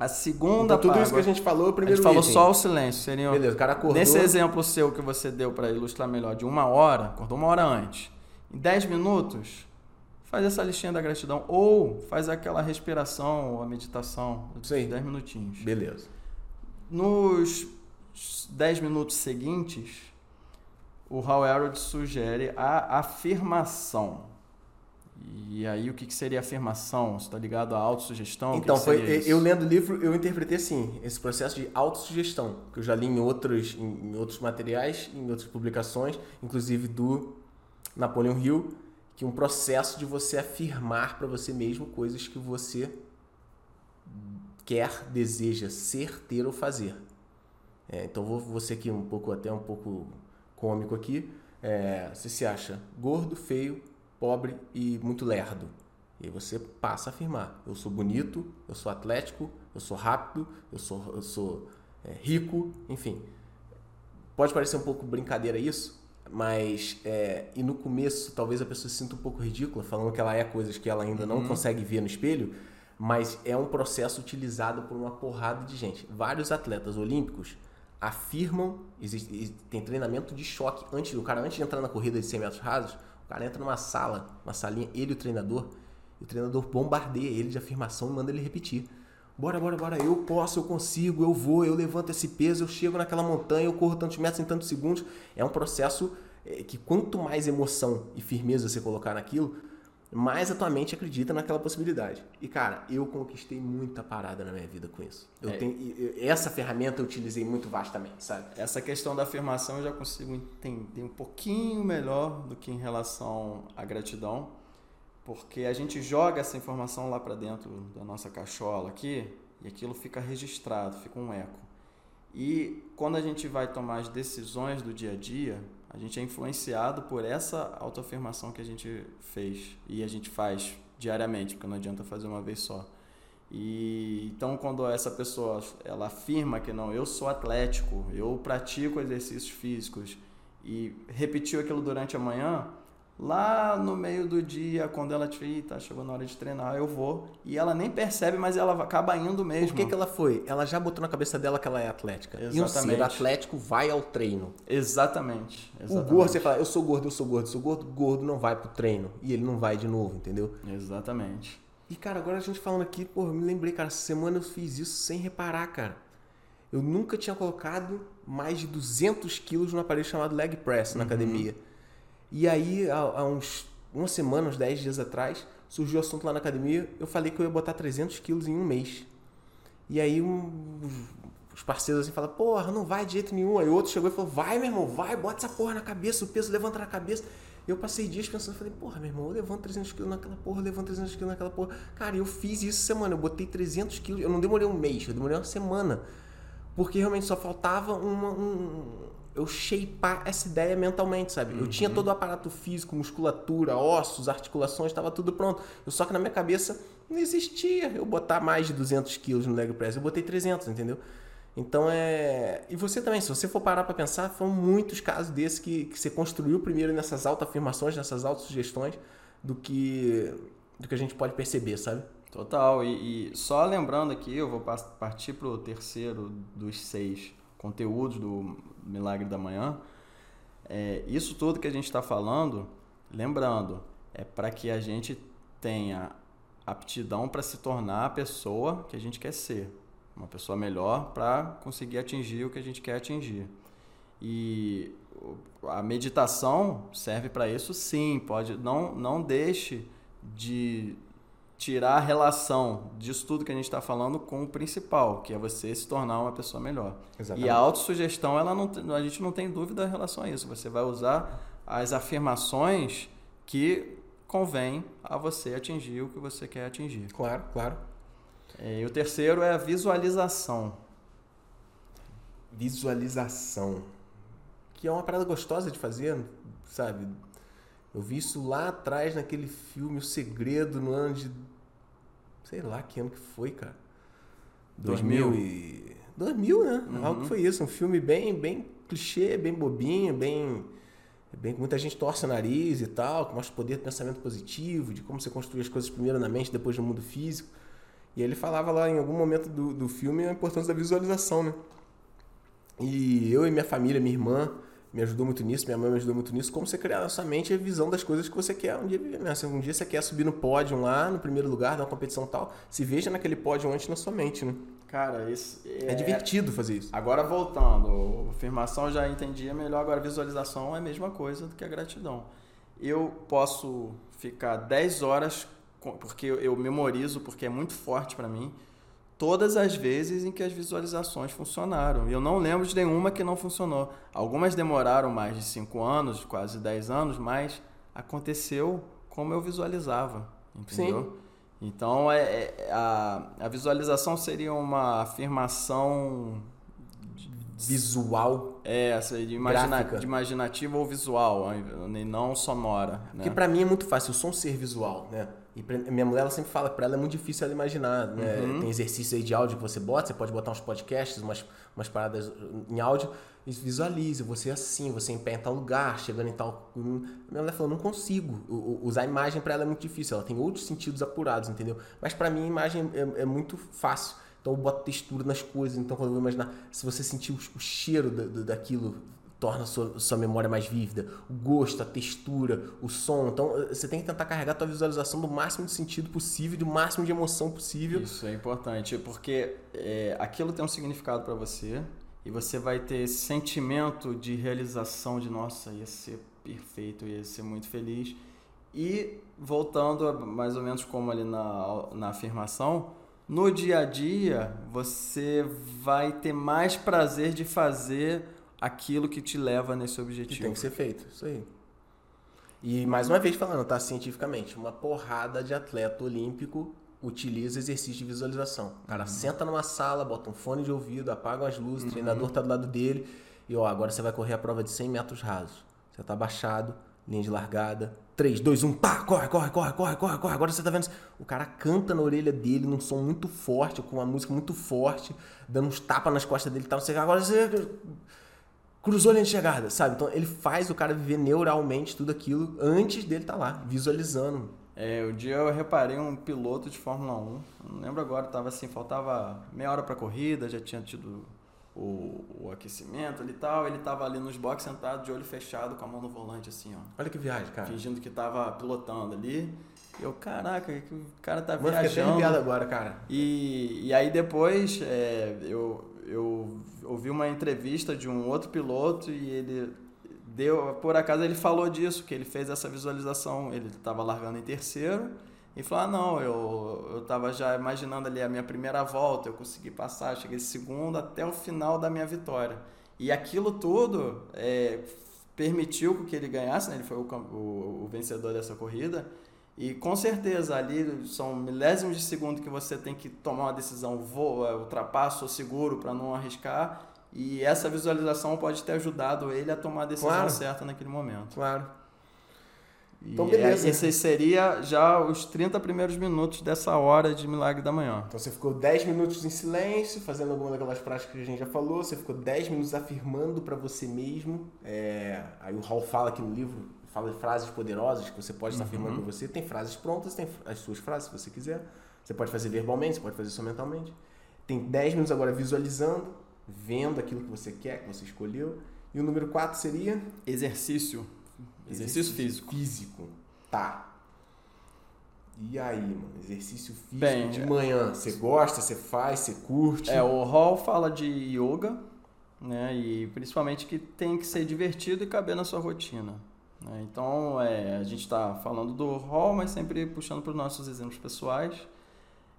a segunda então, tudo parte, isso que a gente falou, o primeiro A gente falou só o silêncio. Seria, Beleza, o cara acordou. Nesse exemplo seu que você deu para ilustrar melhor, de uma hora, acordou uma hora antes. Em 10 minutos, faz essa listinha da gratidão. Ou faz aquela respiração ou a meditação. Sim. 10 minutinhos. Beleza. Nos 10 minutos seguintes, o Hal Elrod sugere a afirmação. E aí, o que, que seria afirmação? Você está ligado à autossugestão? Então, que que foi, eu lendo o livro, eu interpretei assim, esse processo de autossugestão, que eu já li em outros, em, outros materiais, em outras publicações, inclusive do Napoleon Hill, que é um processo de você afirmar para você mesmo coisas que você quer, deseja ser, ter ou fazer. É, então vou você aqui um pouco até um pouco cômico aqui. É, você se acha gordo, feio, pobre e muito lerdo. E aí você passa a afirmar: eu sou bonito, eu sou atlético, eu sou rápido, eu sou, eu sou é, rico, enfim. Pode parecer um pouco brincadeira isso, mas é, e no começo talvez a pessoa se sinta um pouco ridícula falando que ela é coisas que ela ainda não Uhum. consegue ver no espelho, mas é um processo utilizado por uma porrada de gente. Vários atletas olímpicos afirmam, existe, tem treinamento de choque antes do cara antes de entrar na corrida de 100 metros rasos, cara entra numa sala, uma salinha, ele e o treinador, e o treinador bombardeia ele de afirmação e manda ele repetir. Bora, bora, bora, eu posso, eu consigo, eu vou, eu levanto esse peso, eu chego naquela montanha, eu corro tantos metros em tantos segundos. É um processo é, que quanto mais emoção e firmeza você colocar naquilo, mais a tua mente acredita naquela possibilidade. E cara, eu conquistei muita parada na minha vida com isso. Eu É. tenho, e- e- essa ferramenta eu utilizei muito vastamente, sabe? Essa questão da afirmação eu já consigo entender um pouquinho melhor do que em relação à gratidão, porque a gente joga essa informação lá para dentro da nossa cachola aqui e aquilo fica registrado, fica um eco. E quando a gente vai tomar as decisões do dia a dia, a gente é influenciado por essa autoafirmação que a gente fez e a gente faz diariamente, porque não adianta fazer uma vez só. E então quando essa pessoa ela afirma que não, eu sou atlético, eu pratico exercícios físicos e repetiu aquilo durante a manhã, lá no meio do dia, quando ela te "Ih, tá chegou na hora de treinar, eu vou, e ela nem percebe, mas ela acaba indo mesmo. Por que, que ela foi? Ela já botou na cabeça dela que ela é atlética. E um ser Exatamente. atlético vai ao treino. Exatamente. O exatamente. gordo, você fala, eu sou gordo, eu sou gordo, eu sou gordo, gordo não vai pro treino. E ele não vai de novo, entendeu? Exatamente. E, cara, agora a gente falando aqui, pô, eu me lembrei, cara, essa semana eu fiz isso sem reparar, cara. Eu nunca tinha colocado mais de 200 quilos num aparelho chamado leg press na academia. E aí, há, há uns uma semana, uns 10 dias atrás, surgiu o assunto lá na academia, eu falei que eu ia botar 300 quilos em um mês. E aí um- os parceiros assim falam, porra, não vai de jeito nenhum. Aí outro chegou e falou, vai, meu irmão, vai, bota essa porra na cabeça, o peso levanta na cabeça. Eu passei dias pensando, falei, porra, meu irmão, eu levanto 300 quilos naquela porra, levanto 300 quilos naquela porra. Cara, eu fiz isso semana, eu botei 300 quilos, eu não demorei um mês, eu demorei uma semana. Porque realmente só faltava uma, um, eu shapear essa ideia mentalmente, sabe? Eu tinha todo o aparato físico, musculatura, ossos, articulações, estava tudo pronto. Eu, só que na minha cabeça não existia eu botar mais de 200 quilos no leg press. Eu botei 300, entendeu? Então é. E você também, se você for parar para pensar, foram muitos casos desses que, que você construiu primeiro nessas autoafirmações, nessas autossugestões, do que, do que a gente pode perceber, sabe? Total. E, e só lembrando aqui, eu vou partir para o terceiro dos seis conteúdos do Milagre da Manhã. É, isso tudo que a gente está falando, lembrando, é para que a gente tenha aptidão para se tornar a pessoa que a gente quer ser. Uma pessoa melhor para conseguir atingir o que a gente quer atingir. E a meditação serve para isso sim, pode não não deixe de tirar a relação disso tudo que a gente está falando com o principal, que é você se tornar uma pessoa melhor. Exatamente. E a autossugestão, ela não, a gente não tem dúvida em relação a isso. Você vai usar as afirmações que convém a você atingir o que você quer atingir. Claro, claro. É, E o terceiro é a visualização. visualização. Que é uma parada gostosa de fazer, sabe? Eu vi isso lá atrás naquele filme O Segredo, no ano de. Sei lá que ano que foi, cara. 2000 e. 2000, né? Uhum. Algo que foi isso. Um filme bem, bem clichê, bem bobinho, bem. Bem, muita gente torce o nariz e tal, que mostra o poder do pensamento positivo, de como você construir as coisas primeiro na mente, depois no mundo físico. E ele falava lá em algum momento do, do filme a importância da visualização, né? E eu e minha família, minha irmã, me ajudou muito nisso, minha mãe me ajudou muito nisso, como você criar na sua mente a visão das coisas que você quer um dia viver. Né? Se um dia você quer subir no pódio lá, no primeiro lugar, numa competição tal, se veja naquele pódio antes na sua mente, né? Cara, isso É, divertido fazer isso. Agora voltando, afirmação eu já entendia melhor, agora visualização é a mesma coisa do que a gratidão. eu posso ficar 10 horas, porque eu memorizo, porque é muito forte para mim, todas as vezes em que as visualizações funcionaram. E eu não lembro de nenhuma que não funcionou. Algumas demoraram mais de 5 anos, quase 10 anos, mas aconteceu como eu visualizava, entendeu? Sim. Então, é, é, a, a visualização seria uma afirmação visual. É, essa de, imagina, de imaginativa ou visual, não sonora. Né? Porque para mim é muito fácil o som ser visual, né? E pra, minha mulher ela sempre fala que para ela é muito difícil ela imaginar. Né? Uhum. Tem exercício aí de áudio que você bota, você pode botar uns podcasts, umas, umas paradas em áudio e visualize você assim, você em pé em tal lugar, chegando em tal. Minha mulher falou, não consigo. Usar a imagem para ela é muito difícil, ela tem outros sentidos apurados, entendeu? Mas para mim a imagem é, é muito fácil. Então eu boto textura nas coisas. Então quando eu vou imaginar, se você sentir o, o cheiro da, da, daquilo, torna sua, sua memória mais vívida. O gosto, a textura, o som. Então eh, você tem que tentar carregar a tua visualização do máximo de sentido possível, do máximo de emoção possível. Isso é importante, porque é, aquilo tem um significado para você e você vai ter esse sentimento de realização de nossa, ia ser perfeito, ia ser muito feliz. E voltando a, mais ou menos como ali na, na afirmação, no dia a dia você vai ter mais prazer de fazer aquilo que te leva nesse objetivo. Que tem que ser feito, isso aí. E mais uma vez falando, tá? Cientificamente, uma porrada de atleta olímpico utiliza exercício de visualização. O cara uhum. senta numa sala, bota um fone de ouvido, apaga as luzes, uhum. o treinador tá do lado dele e ó, agora você vai correr a prova de 100 metros rasos. Você tá baixado, linha de largada, 3, 2, 1, pá, corre, corre, corre, corre, corre, corre. Agora você tá vendo. O cara canta na orelha dele num som muito forte, com uma música muito forte, dando uns tapas nas costas dele e tal. Você, agora você cruzou a linha de chegada, sabe? Então ele faz o cara viver neuralmente tudo aquilo antes dele estar tá lá, visualizando. É, o dia eu reparei um piloto de Fórmula 1, não lembro agora, tava assim, faltava meia hora pra corrida, já tinha tido o, o aquecimento ali e tal, ele tava ali nos boxes sentado de olho fechado com a mão no volante assim, ó. Olha que viagem, cara. Fingindo que tava pilotando ali. Eu, caraca, que o cara tá Mano, viajando. Fiquei agora, cara. E, e aí depois é, eu, eu ouvi uma entrevista de um outro piloto e ele deu, por acaso ele falou disso, que ele fez essa visualização, ele estava largando em terceiro e falou: ah, não, eu, eu tava já imaginando ali a minha primeira volta, eu consegui passar, cheguei segundo até o final da minha vitória. E aquilo tudo é, permitiu que ele ganhasse, né? ele foi o, o, o, vencedor dessa corrida. E com certeza ali são milésimos de segundo que você tem que tomar uma decisão, voa, ultrapassa ou seguro para não arriscar. E essa visualização pode ter ajudado ele a tomar a decisão claro. certa naquele momento. Claro. Então, beleza. Esse seria já os 30 primeiros minutos dessa hora de Milagre da Manhã. Então você ficou 10 minutos em silêncio, fazendo alguma daquelas práticas que a gente já falou, você ficou 10 minutos afirmando para você mesmo. É... Aí o Hall fala aqui no livro, fala de frases poderosas que você pode estar uhum. afirmando para você. Tem frases prontas, tem as suas frases se você quiser. Você pode fazer verbalmente, você pode fazer só mentalmente. Tem 10 minutos agora visualizando, vendo aquilo que você quer, que você escolheu. E o número 4 seria? Exercício. Exercício, físico. Físico. Tá. E aí, mano? Exercício físico Bem, de manhã. Você gosta, você faz, você curte? É, o Hall fala de yoga, né? E principalmente que tem que ser divertido e caber na sua rotina. Né? Então, é, a gente está falando do Hall, mas sempre puxando para os nossos exemplos pessoais.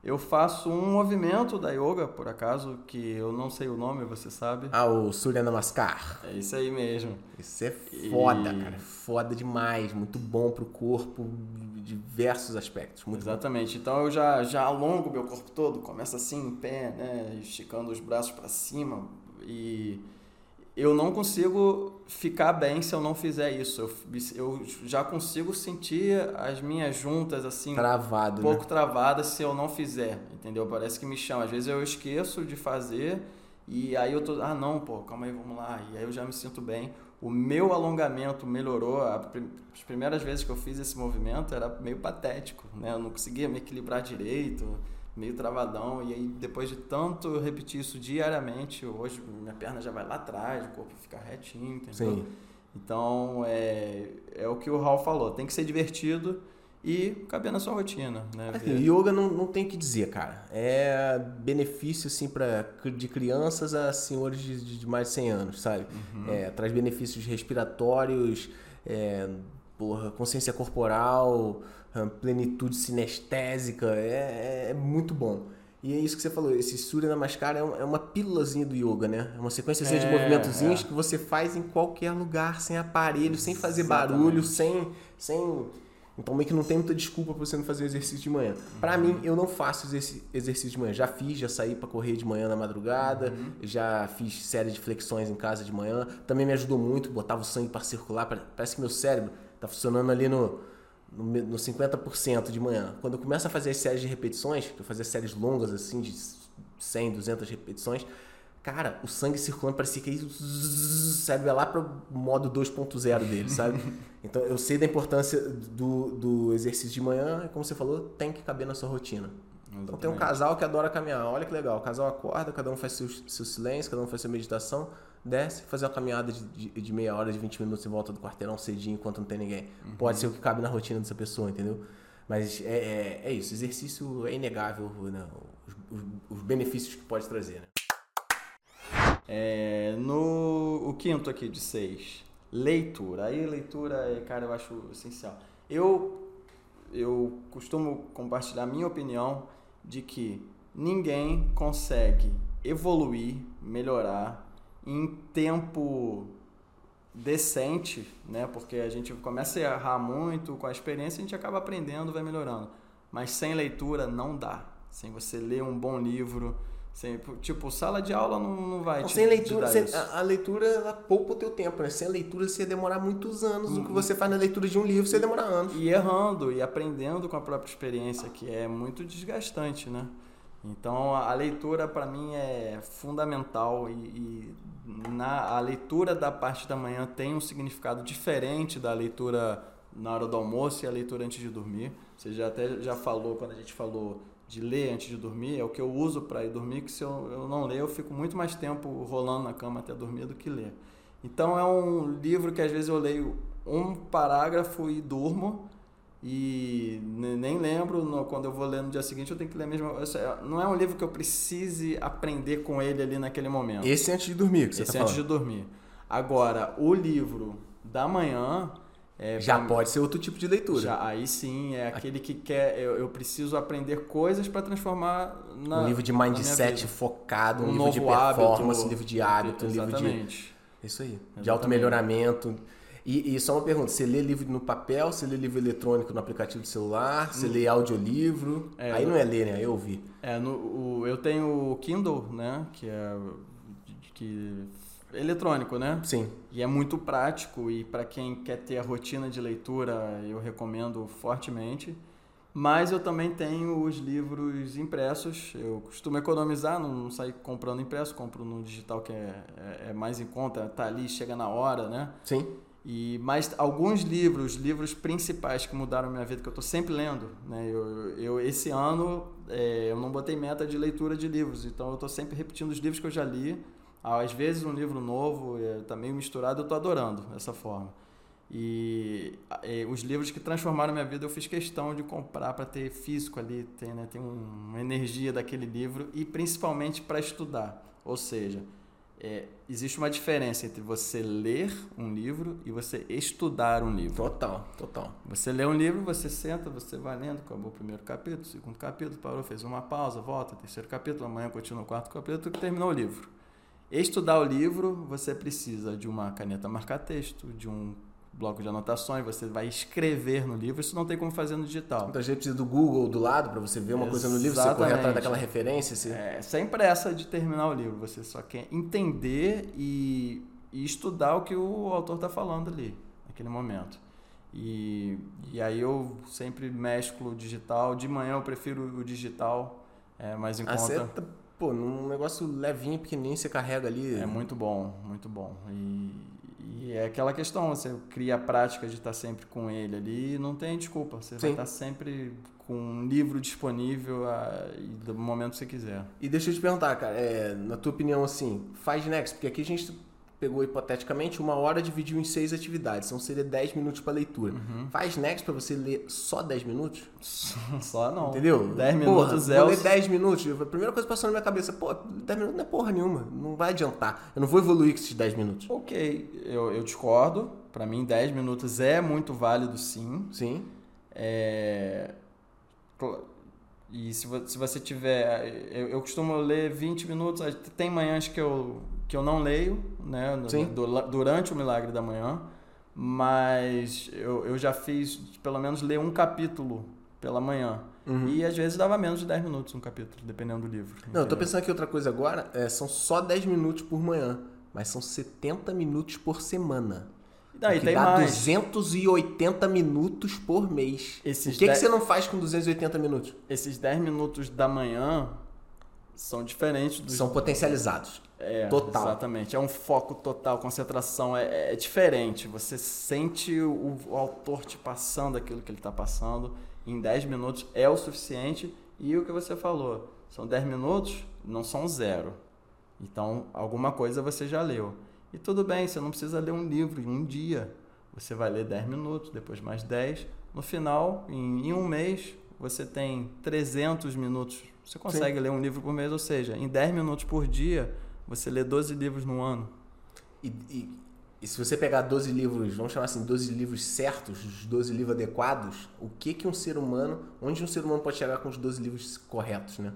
Eu faço um movimento da yoga, por acaso, que eu não sei o nome, você sabe. Ah, o Surya Namaskar. É isso aí mesmo. Isso é foda, e... cara. Foda demais. Muito bom pro corpo, de diversos aspectos. Muito Exatamente. Bom. Então eu já, já alongo meu corpo todo, começa assim em pé, né? Esticando os braços para cima. E eu não consigo ficar bem se eu não fizer isso. Eu, eu já consigo sentir as minhas juntas assim travado, um pouco né? travadas se eu não fizer, entendeu? Parece que me chama. Às vezes eu esqueço de fazer e aí eu tô, ah não, pô, calma aí, vamos lá. E aí eu já me sinto bem. O meu alongamento melhorou. As primeiras vezes que eu fiz esse movimento era meio patético, né? Eu não conseguia me equilibrar direito meio travadão. E aí, depois de tanto repetir isso diariamente, hoje minha perna já vai lá atrás, o corpo fica retinho, entendeu? Sim. Então, é, é o que o Raul falou: tem que ser divertido e caber na sua rotina. Né? Assim, yoga não, não tem o que dizer, cara. É benefício assim para de crianças a senhores de, de mais de 100 anos, sabe? Uhum. É, traz benefícios respiratórios, é, porra, consciência corporal, plenitude sinestésica, é, é, é muito bom. E é isso que você falou, esse Surya Namaskar é, um, é uma pílulazinha do yoga, né? É uma sequência É, de movimentozinhos é. que você faz em qualquer lugar, sem aparelho, sem fazer Exatamente. barulho, sem, sem... Então meio que não tem muita desculpa pra você não fazer exercício de manhã. Pra mim, eu não faço exercício de manhã. Já fiz, já saí pra correr de manhã na madrugada, já fiz série de flexões em casa de manhã. Também me ajudou muito, botava o sangue pra circular. pare- Parece que meu cérebro tá funcionando ali no, no, no 50% de manhã. Quando eu começo a fazer as séries de repetições, que eu fazia séries longas assim, de 100, 200 repetições, cara, o sangue circulando parecia que cérebro ia lá pro modo 2.0 dele, sabe? Então eu sei da importância do, do exercício de manhã, e como você falou, tem que caber na sua rotina. Então tem um Exatamente. casal que adora caminhar. Olha que legal. O casal acorda, cada um faz seu, seu silêncio, cada um faz sua meditação, desce, fazer uma caminhada de, de, de meia hora, de 20 minutos em volta do quarteirão cedinho enquanto não tem ninguém. Pode ser o que cabe na rotina dessa pessoa, entendeu? Mas é, é, é isso, exercício é inegável, né? os, os- os benefícios que pode trazer. Né? É, no o quinto aqui de seis, leitura. Aí leitura, é, cara, eu acho essencial. Eu eu costumo compartilhar a minha opinião de que ninguém consegue evoluir, melhorar em tempo decente, né? Porque a gente começa a errar muito com a experiência, a gente acaba aprendendo, vai melhorando. Mas sem leitura não dá. Sem você ler um bom livro, sem, tipo, sala de aula não, não vai Não, te, sem leitura, sem- a, a leitura ela poupa o teu tempo, né? Sem leitura você ia demorar muitos anos. Uhum. O que você faz na leitura de um livro, você ia demorar anos. E errando e aprendendo com a própria experiência, que é muito desgastante, né? Então a leitura para mim é fundamental e, e na a leitura da parte da manhã tem um significado diferente da leitura na hora do almoço e a leitura antes de dormir. Você já até já falou quando a gente falou de ler antes de dormir, é o que eu uso para ir dormir, que se eu, eu não ler eu fico muito mais tempo rolando na cama até dormir do que ler. Então é um livro que às vezes eu leio um parágrafo e durmo e ne- nem lembro no- quando eu vou ler no dia seguinte eu tenho que ler mesmo. Não é um livro que eu precise aprender com ele ali naquele momento. Esse antes de dormir, que você Esse tá antes falando. de dormir. Agora, o livro da manhã é, Já pra- pode ser outro tipo de leitura. já, aí sim é aquele que quer eu, eu preciso aprender coisas para transformar na um livro de mindset focado, um, um livro de novo performance, hábito, um livro de hábito, um livro de. Exatamente. Isso aí. De Exatamente. automelhoramento. E, e só uma pergunta: você lê livro no papel, você lê livro eletrônico no aplicativo do celular, você lê audiolivro? É, aí não é ler, né? Aí é ouvir. É, no, o, eu tenho o Kindle, né? Que é que, eletrônico, né? Sim. E é muito prático e para quem quer ter a rotina de leitura, eu recomendo fortemente. Mas eu também tenho os livros impressos. Eu costumo economizar, não, não sair comprando impresso, compro no digital que é, é, é mais em conta, tá ali, chega na hora, né? Sim. E mas alguns livros, livros principais que mudaram minha vida que eu estou sempre lendo, né? Eu, eu esse ano é, eu não botei meta de leitura de livros, então eu estou sempre repetindo os livros que eu já li. Às vezes um livro novo, é, tá meio misturado, eu estou adorando essa forma. E é, os livros que transformaram minha vida eu fiz questão de comprar para ter físico ali, ter, né, ter um- uma energia daquele livro e principalmente para estudar. Ou seja, é, existe uma diferença entre você ler um livro e você estudar um livro. Total, total. Você lê um livro, você senta, você vai lendo, acabou o primeiro capítulo, segundo capítulo, parou, fez uma pausa, volta, terceiro capítulo, amanhã continua o quarto capítulo, terminou o livro. Estudar o livro, você precisa de uma caneta marca-texto, de um bloco de anotações, você vai escrever no livro, isso não tem como fazer no digital. Muita gente precisa do Google do lado para você ver uma coisa no livro, você correr atrás Exatamente. daquela referência. Você... É, sem pressa de terminar o livro, você só quer entender e, e estudar o que o autor está falando ali, naquele momento. E, e aí eu sempre mesclo o digital, de manhã eu prefiro o digital, é mais em Ah, você conta. tá, pô, num negócio levinho, pequenininho, você carrega ali. É muito bom, muito bom. E, e é aquela questão, você cria a prática de estar sempre com ele ali, não tem desculpa. Você vai Sim. estar sempre com um livro disponível a, e do momento que você quiser. E deixa eu te perguntar, cara, é, na tua opinião, assim, faz next, porque aqui a gente pegou hipoteticamente uma hora dividiu em seis atividades, então seria 10 minutos para leitura. Uhum. Faz next para você ler só 10 minutos? Só não. Entendeu? 10 Porra, minutos é vou ler 10 minutos. A primeira coisa que passou na minha cabeça, pô, 10 minutos não é porra nenhuma, não vai adiantar. Eu não vou evoluir com esses 10 minutos. Ok, eu, eu discordo. Para mim, 10 minutos é muito válido, sim. Sim. É... E se, se você tiver. Eu, eu, costumo ler 20 minutos. Tem manhãs que eu, que eu não leio, né? Sim. Durante o milagre da manhã. Mas eu, eu já fiz pelo menos ler um capítulo pela manhã. Uhum. E às vezes dava menos de 10 minutos um capítulo, dependendo do livro. Não, entendeu? eu tô pensando aqui outra coisa agora. É, são só 10 minutos por manhã. Mas são 70 minutos por semana. Daí tem dá mais. 280 minutos por mês. Esses o que, 10... que você não faz com 280 minutos? Esses 10 minutos da manhã são diferentes dos. São potencializados. É, total. Exatamente. É um foco total, concentração. É, é diferente. Você sente o, o, autor te passando aquilo que ele está passando. Em 10 minutos é o suficiente. E o que você falou, são 10 minutos, não são zero. Então, alguma coisa você já leu. E tudo bem, você não precisa ler um livro em um dia. Você vai ler 10 minutos, depois mais 10. No final, em, em um mês, você tem 300 minutos. Você consegue Sim. ler um livro por mês, ou seja, em 10 minutos por dia, você lê 12 livros no ano. E, e, e, se você pegar 12 livros, vamos chamar assim, 12 livros certos, os 12 livros adequados, o que que um ser humano, onde um ser humano pode chegar com os 12 livros corretos, né?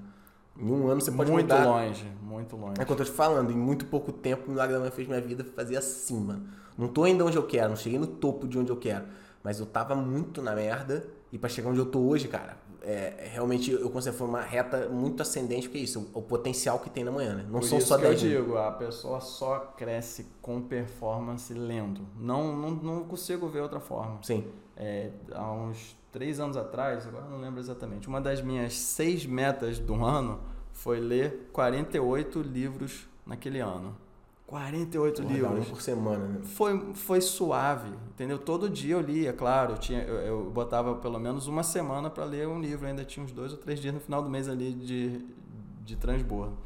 Em um ano você pode muito mudar. Muito longe, muito longe. É o que eu tô te falando, em muito pouco tempo o Milagre da Manhã fez minha vida fazer assim, mano. Não tô ainda onde eu quero, não cheguei no topo de onde eu quero. Mas eu tava muito na merda e para chegar onde eu tô hoje, cara, é, realmente eu considero foi uma reta muito ascendente, porque é isso, o, o potencial que tem na manhã, né? Não Por são só 10 eu digo, a pessoa só cresce com performance lendo. Não, não, não consigo ver outra forma. Sim. É, há uns três anos atrás, agora não lembro exatamente, uma das minhas seis metas do ano foi ler 48 livros naquele ano. 48 Porra, livros. Um por semana, né? Foi, foi suave, entendeu? Todo dia eu lia, claro. Eu, tinha, eu, eu botava pelo menos uma semana para ler um livro. Ainda tinha uns dois ou três dias no final do mês ali de, de transbordo.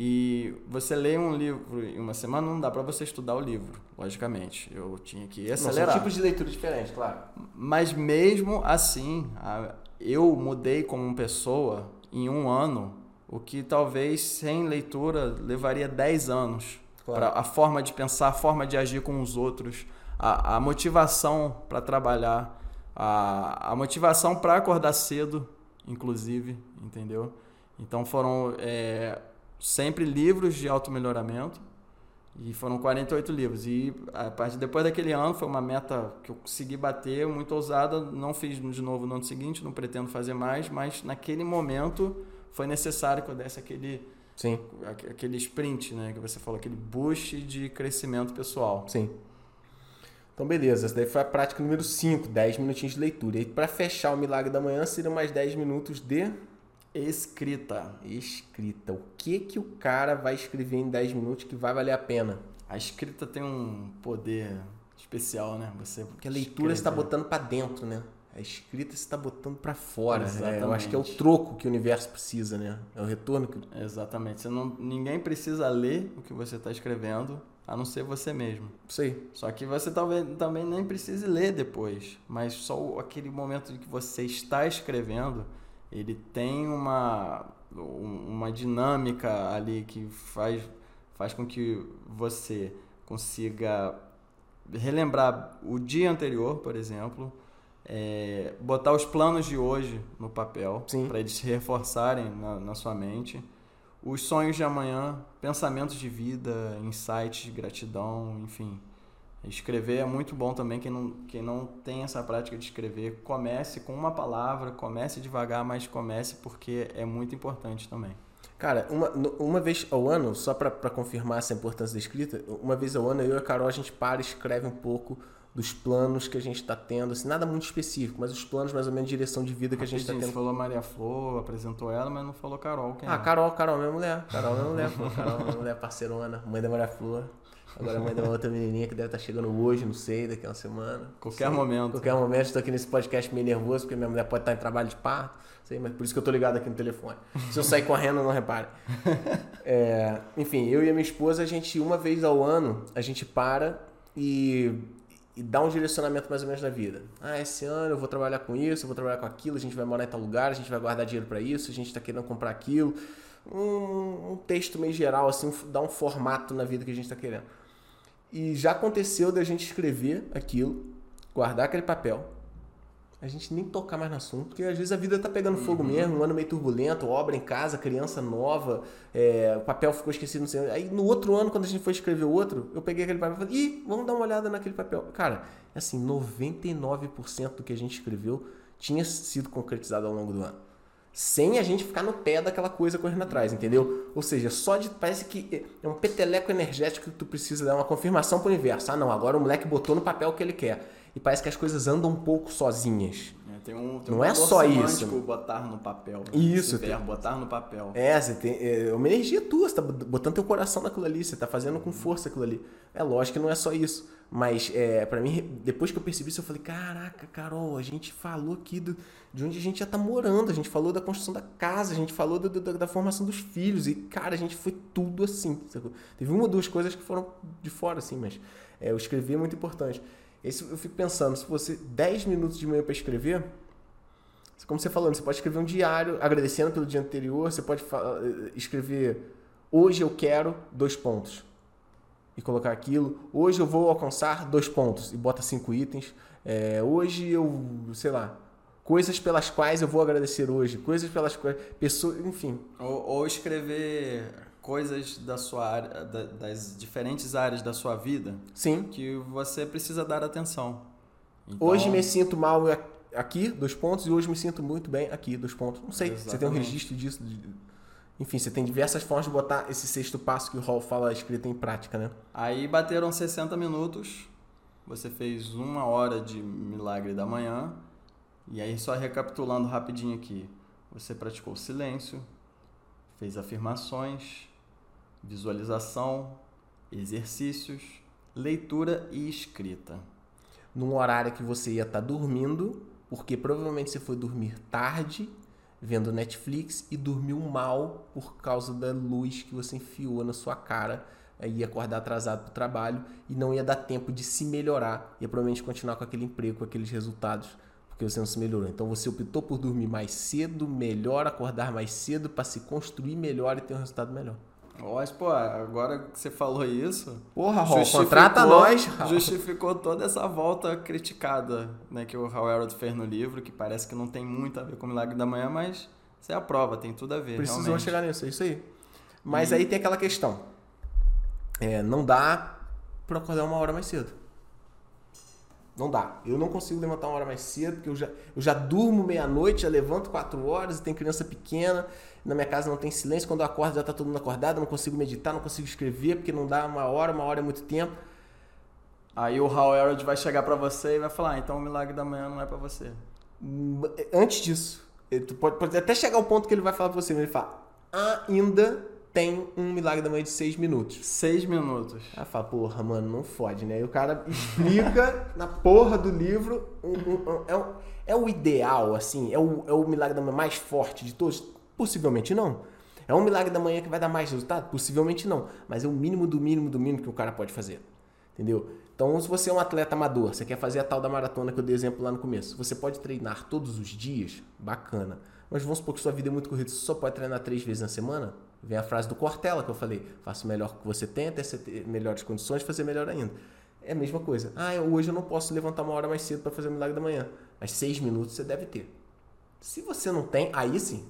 E você lê um livro em uma semana, não dá para você estudar o livro, logicamente. Eu tinha que acelerar. Não, são tipos de leitura diferentes, claro. Mas mesmo assim, eu mudei como pessoa em um ano, o que talvez sem leitura levaria 10 anos. Claro. A forma de pensar, a forma de agir com os outros, a, a motivação para trabalhar, a, a motivação para acordar cedo, inclusive, entendeu? Então foram é, sempre livros de auto-melhoramento e foram 48 livros. E a partir depois daquele ano foi uma meta que eu consegui bater, muito ousada. Não fiz de novo no ano seguinte, não pretendo fazer mais, mas naquele momento foi necessário que eu desse aquele Sim. aquele sprint, né, que você falou, aquele boost de crescimento pessoal. Sim. Então, beleza. Essa daí foi a prática número 5, 10 minutinhos de leitura. E para fechar o milagre da manhã, seriam mais 10 minutos de Escrita. Escrita. O que que o cara vai escrever em 10 minutos que vai valer a pena? A escrita tem um poder especial, né? Você Porque a leitura está botando para dentro, né? A escrita você está botando para fora. É, eu acho que é o troco que o universo precisa, né? É o retorno que. Exatamente. Você não, ninguém precisa ler o que você está escrevendo, a não ser você mesmo. Sei. Só que você talvez também nem precise ler depois, mas só aquele momento de que você está escrevendo ele tem uma, uma dinâmica ali que faz, faz com que você consiga relembrar o dia anterior, por exemplo, é, botar os planos de hoje no papel para eles se reforçarem na, na sua mente, os sonhos de amanhã, pensamentos de vida, insights de gratidão, enfim. Escrever é muito bom também. Quem não, quem não tem essa prática de escrever, comece com uma palavra, comece devagar, mas comece porque é muito importante também. Cara, uma, uma vez ao ano, só para confirmar essa importância da escrita, uma vez ao ano eu e a Carol a gente para e escreve um pouco dos planos que a gente está tendo, assim, nada muito específico, mas os planos mais ou menos de direção de vida que a gente está tendo. Você falou Maria Flor, apresentou ela, mas não falou Carol. Quem ah, é? Carol, Carol, minha mulher. Carol, minha mulher. Carol, minha mulher parceirona, mãe da Maria Flor. Agora a mãe de uma outra menininha que deve estar tá chegando hoje, não sei, daqui a uma semana. Qualquer sei. momento. Qualquer momento, estou aqui nesse podcast meio nervoso, porque minha mulher pode estar em trabalho de parto. Sei, mas por isso que eu estou ligado aqui no telefone. Se eu sair correndo, não repare. É, enfim, eu e a minha esposa, a gente, uma vez ao ano, a gente para e, e dá um direcionamento mais ou menos na vida. Ah, esse ano eu vou trabalhar com isso, eu vou trabalhar com aquilo, a gente vai morar em tal lugar, a gente vai guardar dinheiro para isso, a gente está querendo comprar aquilo. Um, um, texto meio geral, assim, dá um formato na vida que a gente está querendo. E já aconteceu da gente escrever aquilo, guardar aquele papel, a gente nem tocar mais no assunto, porque às vezes a vida tá pegando fogo Uhum. mesmo, um ano meio turbulento, obra em casa, criança nova, é, o papel ficou esquecido, não sei. Aí no outro ano, quando a gente foi escrever o outro, eu peguei aquele papel e falei, ih, vamos dar uma olhada naquele papel. Cara, assim, 99% do que a gente escreveu tinha sido concretizado ao longo do ano. Sem a gente ficar no pé daquela coisa correndo atrás, entendeu? Ou seja, só de. Parece que é um peteleco energético que tu precisa dar uma confirmação pro universo. Ah, não, agora o moleque botou no papel o que ele quer. E parece que as coisas andam um pouco sozinhas. É, tem um, tem Não um é só isso. botar no papel. né? Isso, tem- botar no papel. É, você tem, é uma energia tua, você tá botando teu coração naquilo ali, você tá fazendo com força aquilo ali. É lógico que não é só isso. Mas é, para mim, depois que eu percebi isso, eu falei, caraca, Carol, a gente falou aqui do, de onde a gente já tá morando, a gente falou da construção da casa, a gente falou do- do- da formação dos filhos, e, cara, a gente foi tudo assim. Teve uma ou duas coisas que foram de fora, assim, mas é, o escrever é muito importante. Esse, eu fico pensando, se você 10 minutos de manhã para escrever, como você falou, você pode escrever um diário agradecendo pelo dia anterior, você pode eh, escrever hoje eu quero dois pontos e colocar aquilo. Hoje eu vou alcançar dois pontos e bota cinco itens. É, hoje eu, sei lá, coisas pelas quais eu vou agradecer hoje, coisas pelas quais pessoas, enfim, Ou, ou escrever coisas da sua área, da- das diferentes áreas da sua vida sim. que você precisa dar atenção. Então, Hoje me sinto mal aqui, dois pontos, e hoje me sinto muito bem aqui, dois pontos. Não sei, você tem um Exatamente. registro disso. Enfim, você tem diversas formas de botar esse sexto passo que o Hall fala escrito em prática, né? Aí bateram 60 minutos, você fez uma hora de milagre da manhã, e aí só recapitulando rapidinho aqui, você praticou silêncio, fez afirmações, visualização, exercícios, leitura e escrita. num horário que você ia estar dormindo, porque provavelmente você foi dormir tarde, vendo Netflix e dormiu mal por causa da luz que você enfiou na sua cara, aí ia acordar atrasado para o trabalho e não ia dar tempo de se melhorar, ia provavelmente continuar com aquele emprego, com aqueles resultados, porque você não se melhorou. Então você optou por dormir mais cedo, melhor, acordar mais cedo para se construir melhor e ter um resultado melhor. Mas, pô, agora que você falou isso, Porra, Raul, contrata nós. Raul. Justificou toda essa volta criticada né, que o Hal Elrod fez no livro, que parece que não tem muito a ver com o Milagre da Manhã, mas você aprova, tem tudo a ver. Precisam realmente. chegar nisso, é isso aí. Mas aí tem aquela questão. É, não dá pra acordar uma hora mais cedo. Não dá. Eu não consigo levantar uma hora mais cedo, porque eu já, eu já durmo meia-noite, já levanto quatro horas, e tem criança pequena, na minha casa não tem silêncio, quando eu acordo já tá todo mundo acordado, não consigo meditar, não consigo escrever, porque não dá uma hora, uma hora é muito tempo. Aí o Hal Elrod vai chegar pra você e vai falar, ah, então o Milagre da Manhã não é pra você. Hum, Antes disso, tu pode, pode até chegar ao ponto que ele vai falar pra você, mas ele fala, ainda tem um milagre da manhã de seis minutos. Seis minutos. Aí fala, porra, mano, não fode, né? E o cara explica na porra do livro. um- um- um- é, o- é o ideal, assim? É o, é o milagre da manhã mais forte de todos? Possivelmente não. É um milagre da manhã que vai dar mais resultado? Possivelmente não. Mas é o mínimo do mínimo do mínimo que o cara pode fazer. Entendeu? Então, se você é um atleta amador, você quer fazer a tal da maratona que eu dei exemplo lá no começo, você pode treinar todos os dias, bacana. Mas vamos supor que sua vida é muito corrida, você só pode treinar três vezes na semana? Vem a frase do Cortella que eu falei: faça o melhor que você tem, até você ter melhores condições, fazer melhor ainda. É a mesma coisa. Ah, hoje eu não posso levantar uma hora mais cedo para fazer o milagre da manhã. Mas seis minutos você deve ter. Se você não tem, aí sim.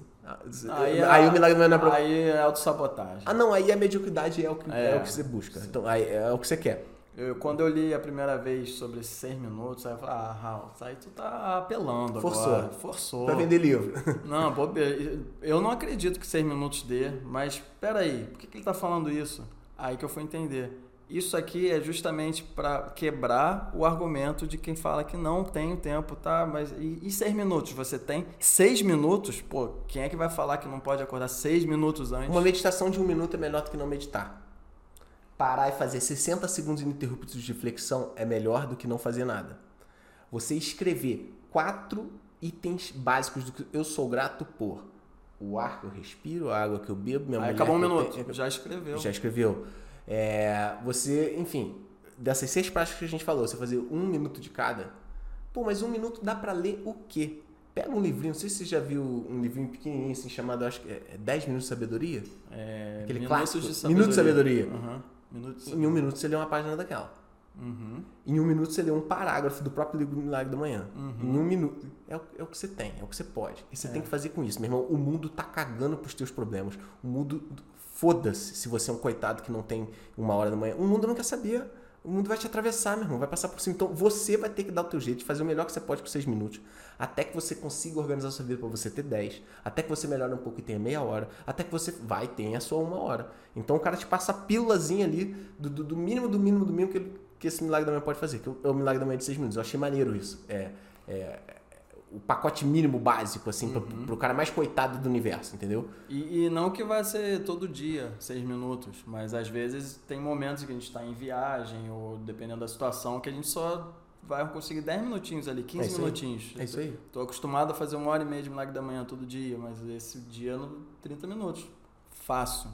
Aí, a- o milagre da manhã não é pra... Aí é autossabotagem. Ah, não, aí a mediocridade é o que, é. É. o que você busca. Então, aí é o que você quer. Eu- quando eu li a primeira vez sobre esses seis minutos, aí eu falei, ah, Raul, isso aí tu tá apelando Forçou. agora. Forçou. Pra vender livro. Não, bobeira. Eu não acredito que seis minutos dê, mas peraí, por que, que ele tá falando isso? Aí que eu fui entender. Isso aqui é justamente para quebrar o argumento de quem fala que não tem o tempo, tá? Mas e, e seis minutos? Você tem seis minutos? Pô, quem é que vai falar que não pode acordar seis minutos antes? Uma meditação de um minuto é melhor do que não meditar. Parar e fazer 60 segundos ininterruptos de flexão é melhor do que não fazer nada. Você escrever quatro itens básicos do que eu sou grato por. O ar que eu respiro, a água que eu bebo, minha Aí mulher acabou um minuto. tenho- Já escreveu. Já escreveu. É, você, enfim, dessas seis práticas que a gente falou, você fazer um minuto de cada. Pô, mas um minuto dá pra ler o quê? Pega um livrinho, não sei se você já viu um livrinho pequenininho assim chamado, acho que é 10 minutos de sabedoria. É, Aquele minutos clássico. de Minutos de sabedoria. Uhum. Minutos. Em um minuto você lê uma página daquela. Uhum. Em um minuto você lê um parágrafo do próprio livro Milagre da Manhã. Uhum. Em um minuto. É o, é o que você tem, é o que você pode. E você É. tem que fazer com isso. Meu irmão, o mundo tá cagando pros teus problemas. O mundo. Foda-se se você é um coitado que não tem uma hora da manhã. O mundo não quer saber. O mundo vai te atravessar, meu irmão. Vai passar por cima. Então você vai ter que dar o teu jeito fazer o melhor que você pode com seis minutos. Até que você consiga organizar a sua vida para você ter 10. Até que você melhore um pouco e tenha meia hora. Até que você vai ter a sua uma hora. Então o cara te passa a pílulazinha ali do, do- do mínimo, do mínimo, do mínimo que, que esse milagre da manhã pode fazer. Que é o milagre da manhã de seis minutos. Eu achei maneiro isso. É, é, o pacote mínimo básico, assim, pra- pro cara mais coitado do universo, entendeu? E, e não que vai ser todo dia, seis minutos, mas às vezes tem momentos que a gente está em viagem, ou dependendo da situação, que a gente só vai conseguir 10 minutinhos ali, 15 É isso aí. minutinhos. É isso aí. Tô acostumado a fazer uma hora e meia de milagre da manhã todo dia, mas esse dia, no 30 minutos. Faço.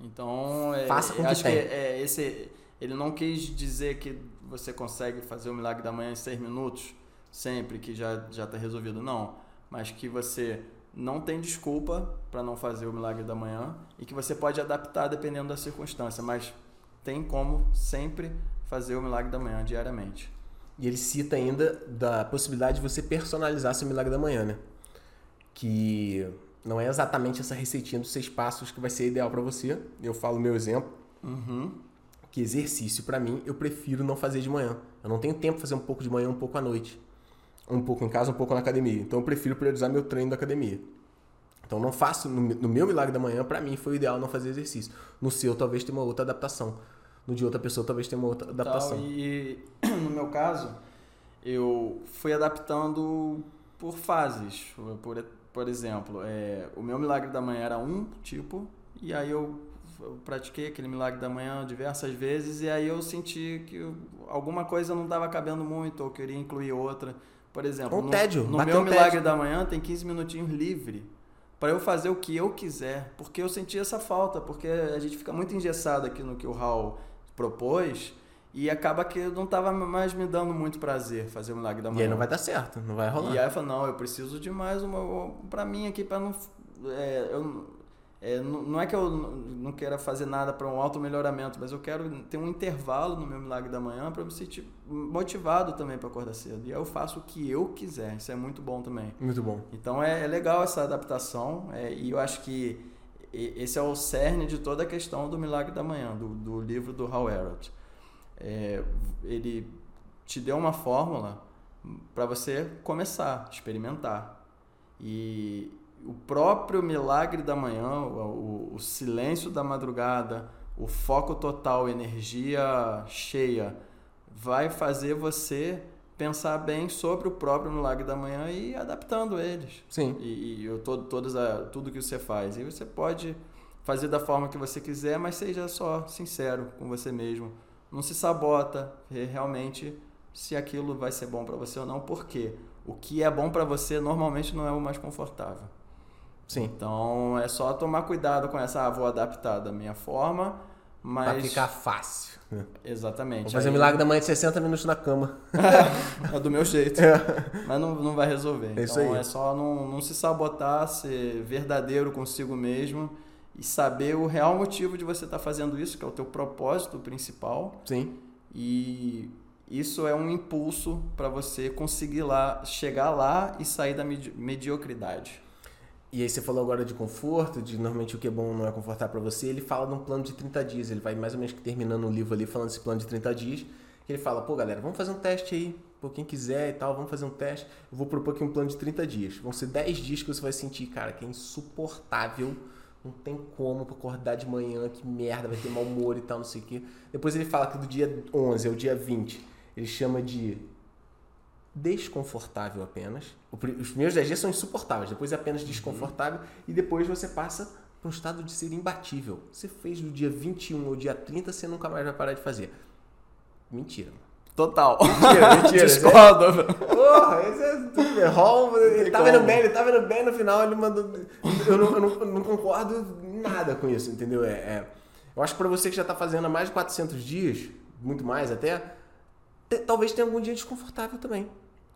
Então, é, Faça com que acho tem. que é, esse, ele não quis dizer que você consegue fazer o milagre da manhã em 6 minutos, sempre, que já já está resolvido. Não. Mas que você não tem desculpa para não fazer o milagre da manhã e que você pode adaptar dependendo da circunstância, mas tem como sempre fazer o milagre da manhã diariamente. E ele cita ainda da possibilidade de você personalizar seu milagre da manhã, né? Que não é exatamente essa receitinha dos seis passos que vai ser ideal para você. Eu falo meu exemplo, Uhum. que exercício para mim eu prefiro não fazer de manhã. Eu não tenho tempo para fazer um pouco de manhã, um pouco à noite. Um pouco em casa, um pouco na academia. Então eu prefiro priorizar meu treino da academia. Então não faço no, no meu milagre da manhã, para mim foi o ideal não fazer exercício. No seu talvez tenha uma outra adaptação. No de outra pessoa talvez tenha uma outra adaptação. E no meu caso, eu fui adaptando por fases. Por, por exemplo, é, o meu milagre da manhã era um tipo, e aí eu, eu pratiquei aquele milagre da manhã diversas vezes, e aí eu senti que alguma coisa não estava cabendo muito, ou queria incluir outra. Por exemplo, Um no, tédio, no meu um milagre tédio. da manhã tem 15 minutinhos livre para eu fazer o que eu quiser, porque eu senti essa falta, porque a gente fica muito engessado aqui no que o Raul propôs e acaba que não estava mais me dando muito prazer fazer o milagre da E manhã. aí não vai dar certo, não vai rolar. E aí eu falo, não, eu preciso de mais uma para mim aqui para não é, eu é, não não é que eu não queira fazer nada para um auto melhoramento, mas eu quero ter um intervalo no meu milagre da manhã para me sentir motivado também para acordar cedo. E aí eu faço o que eu quiser. Isso é muito bom também. Muito bom. Então é, é legal essa adaptação é, e eu acho que esse é o cerne de toda a questão do Milagre da Manhã, do, do livro do Hal Elrod. É, ele te deu uma fórmula para você começar, experimentar. E o próprio Milagre da Manhã, o, o- silêncio da madrugada, o foco total, energia cheia, vai fazer você pensar bem sobre o próprio Milagre da Manhã e ir adaptando eles. Sim. E, e eu, todo, todas a, tudo que você faz. E você pode fazer da forma que você quiser, mas seja só sincero com você mesmo. Não se sabota re- realmente se aquilo vai ser bom para você ou não, porque o que é bom para você normalmente não é o mais confortável. Sim. Então é só tomar cuidado com essa, ah, vou adaptar da minha forma, mas Vai ficar fácil. exatamente. Vou fazer o Aí- milagre da manhã de 60 minutos na cama. É do meu jeito. Mas não, não vai resolver. É então é só não, não se sabotar, ser verdadeiro consigo mesmo e saber o real motivo de você estar fazendo isso, que é o teu propósito principal. Sim. E isso é um impulso para você conseguir lá, chegar lá e sair da medi- mediocridade. E aí você falou agora de conforto, de normalmente o que é bom não é confortável para você. Ele fala de um plano de 30 dias. Ele vai mais ou menos terminando o livro ali falando desse plano de 30 dias. Que ele fala, pô galera, vamos fazer um teste aí. Pô, quem quiser e tal, vamos fazer um teste. Eu vou propor aqui um plano de 30 dias. Vão ser 10 dias que você vai sentir, cara, que é insuportável. Não tem como acordar de manhã, que merda, vai ter mau humor e tal, não sei o quê. Depois ele fala que do dia 11 ao dia 20, ele chama de desconfortável apenas. Os primeiros 10 dias são insuportáveis, depois é apenas desconfortável e depois você passa para um estado de ser imbatível. Você fez do dia 21 ao dia 30, você nunca mais vai parar de fazer. Mentira. Total. Mentira, mentira. Discordo. Porra, esse é tudo. Ele Tem tá vendo como. bem, ele tá vendo bem no final, ele mandou. Eu não, eu não, eu não concordo nada com isso, entendeu? É, é- eu acho que pra você que já tá fazendo há mais de 400 dias, muito mais até, talvez tenha algum dia desconfortável também.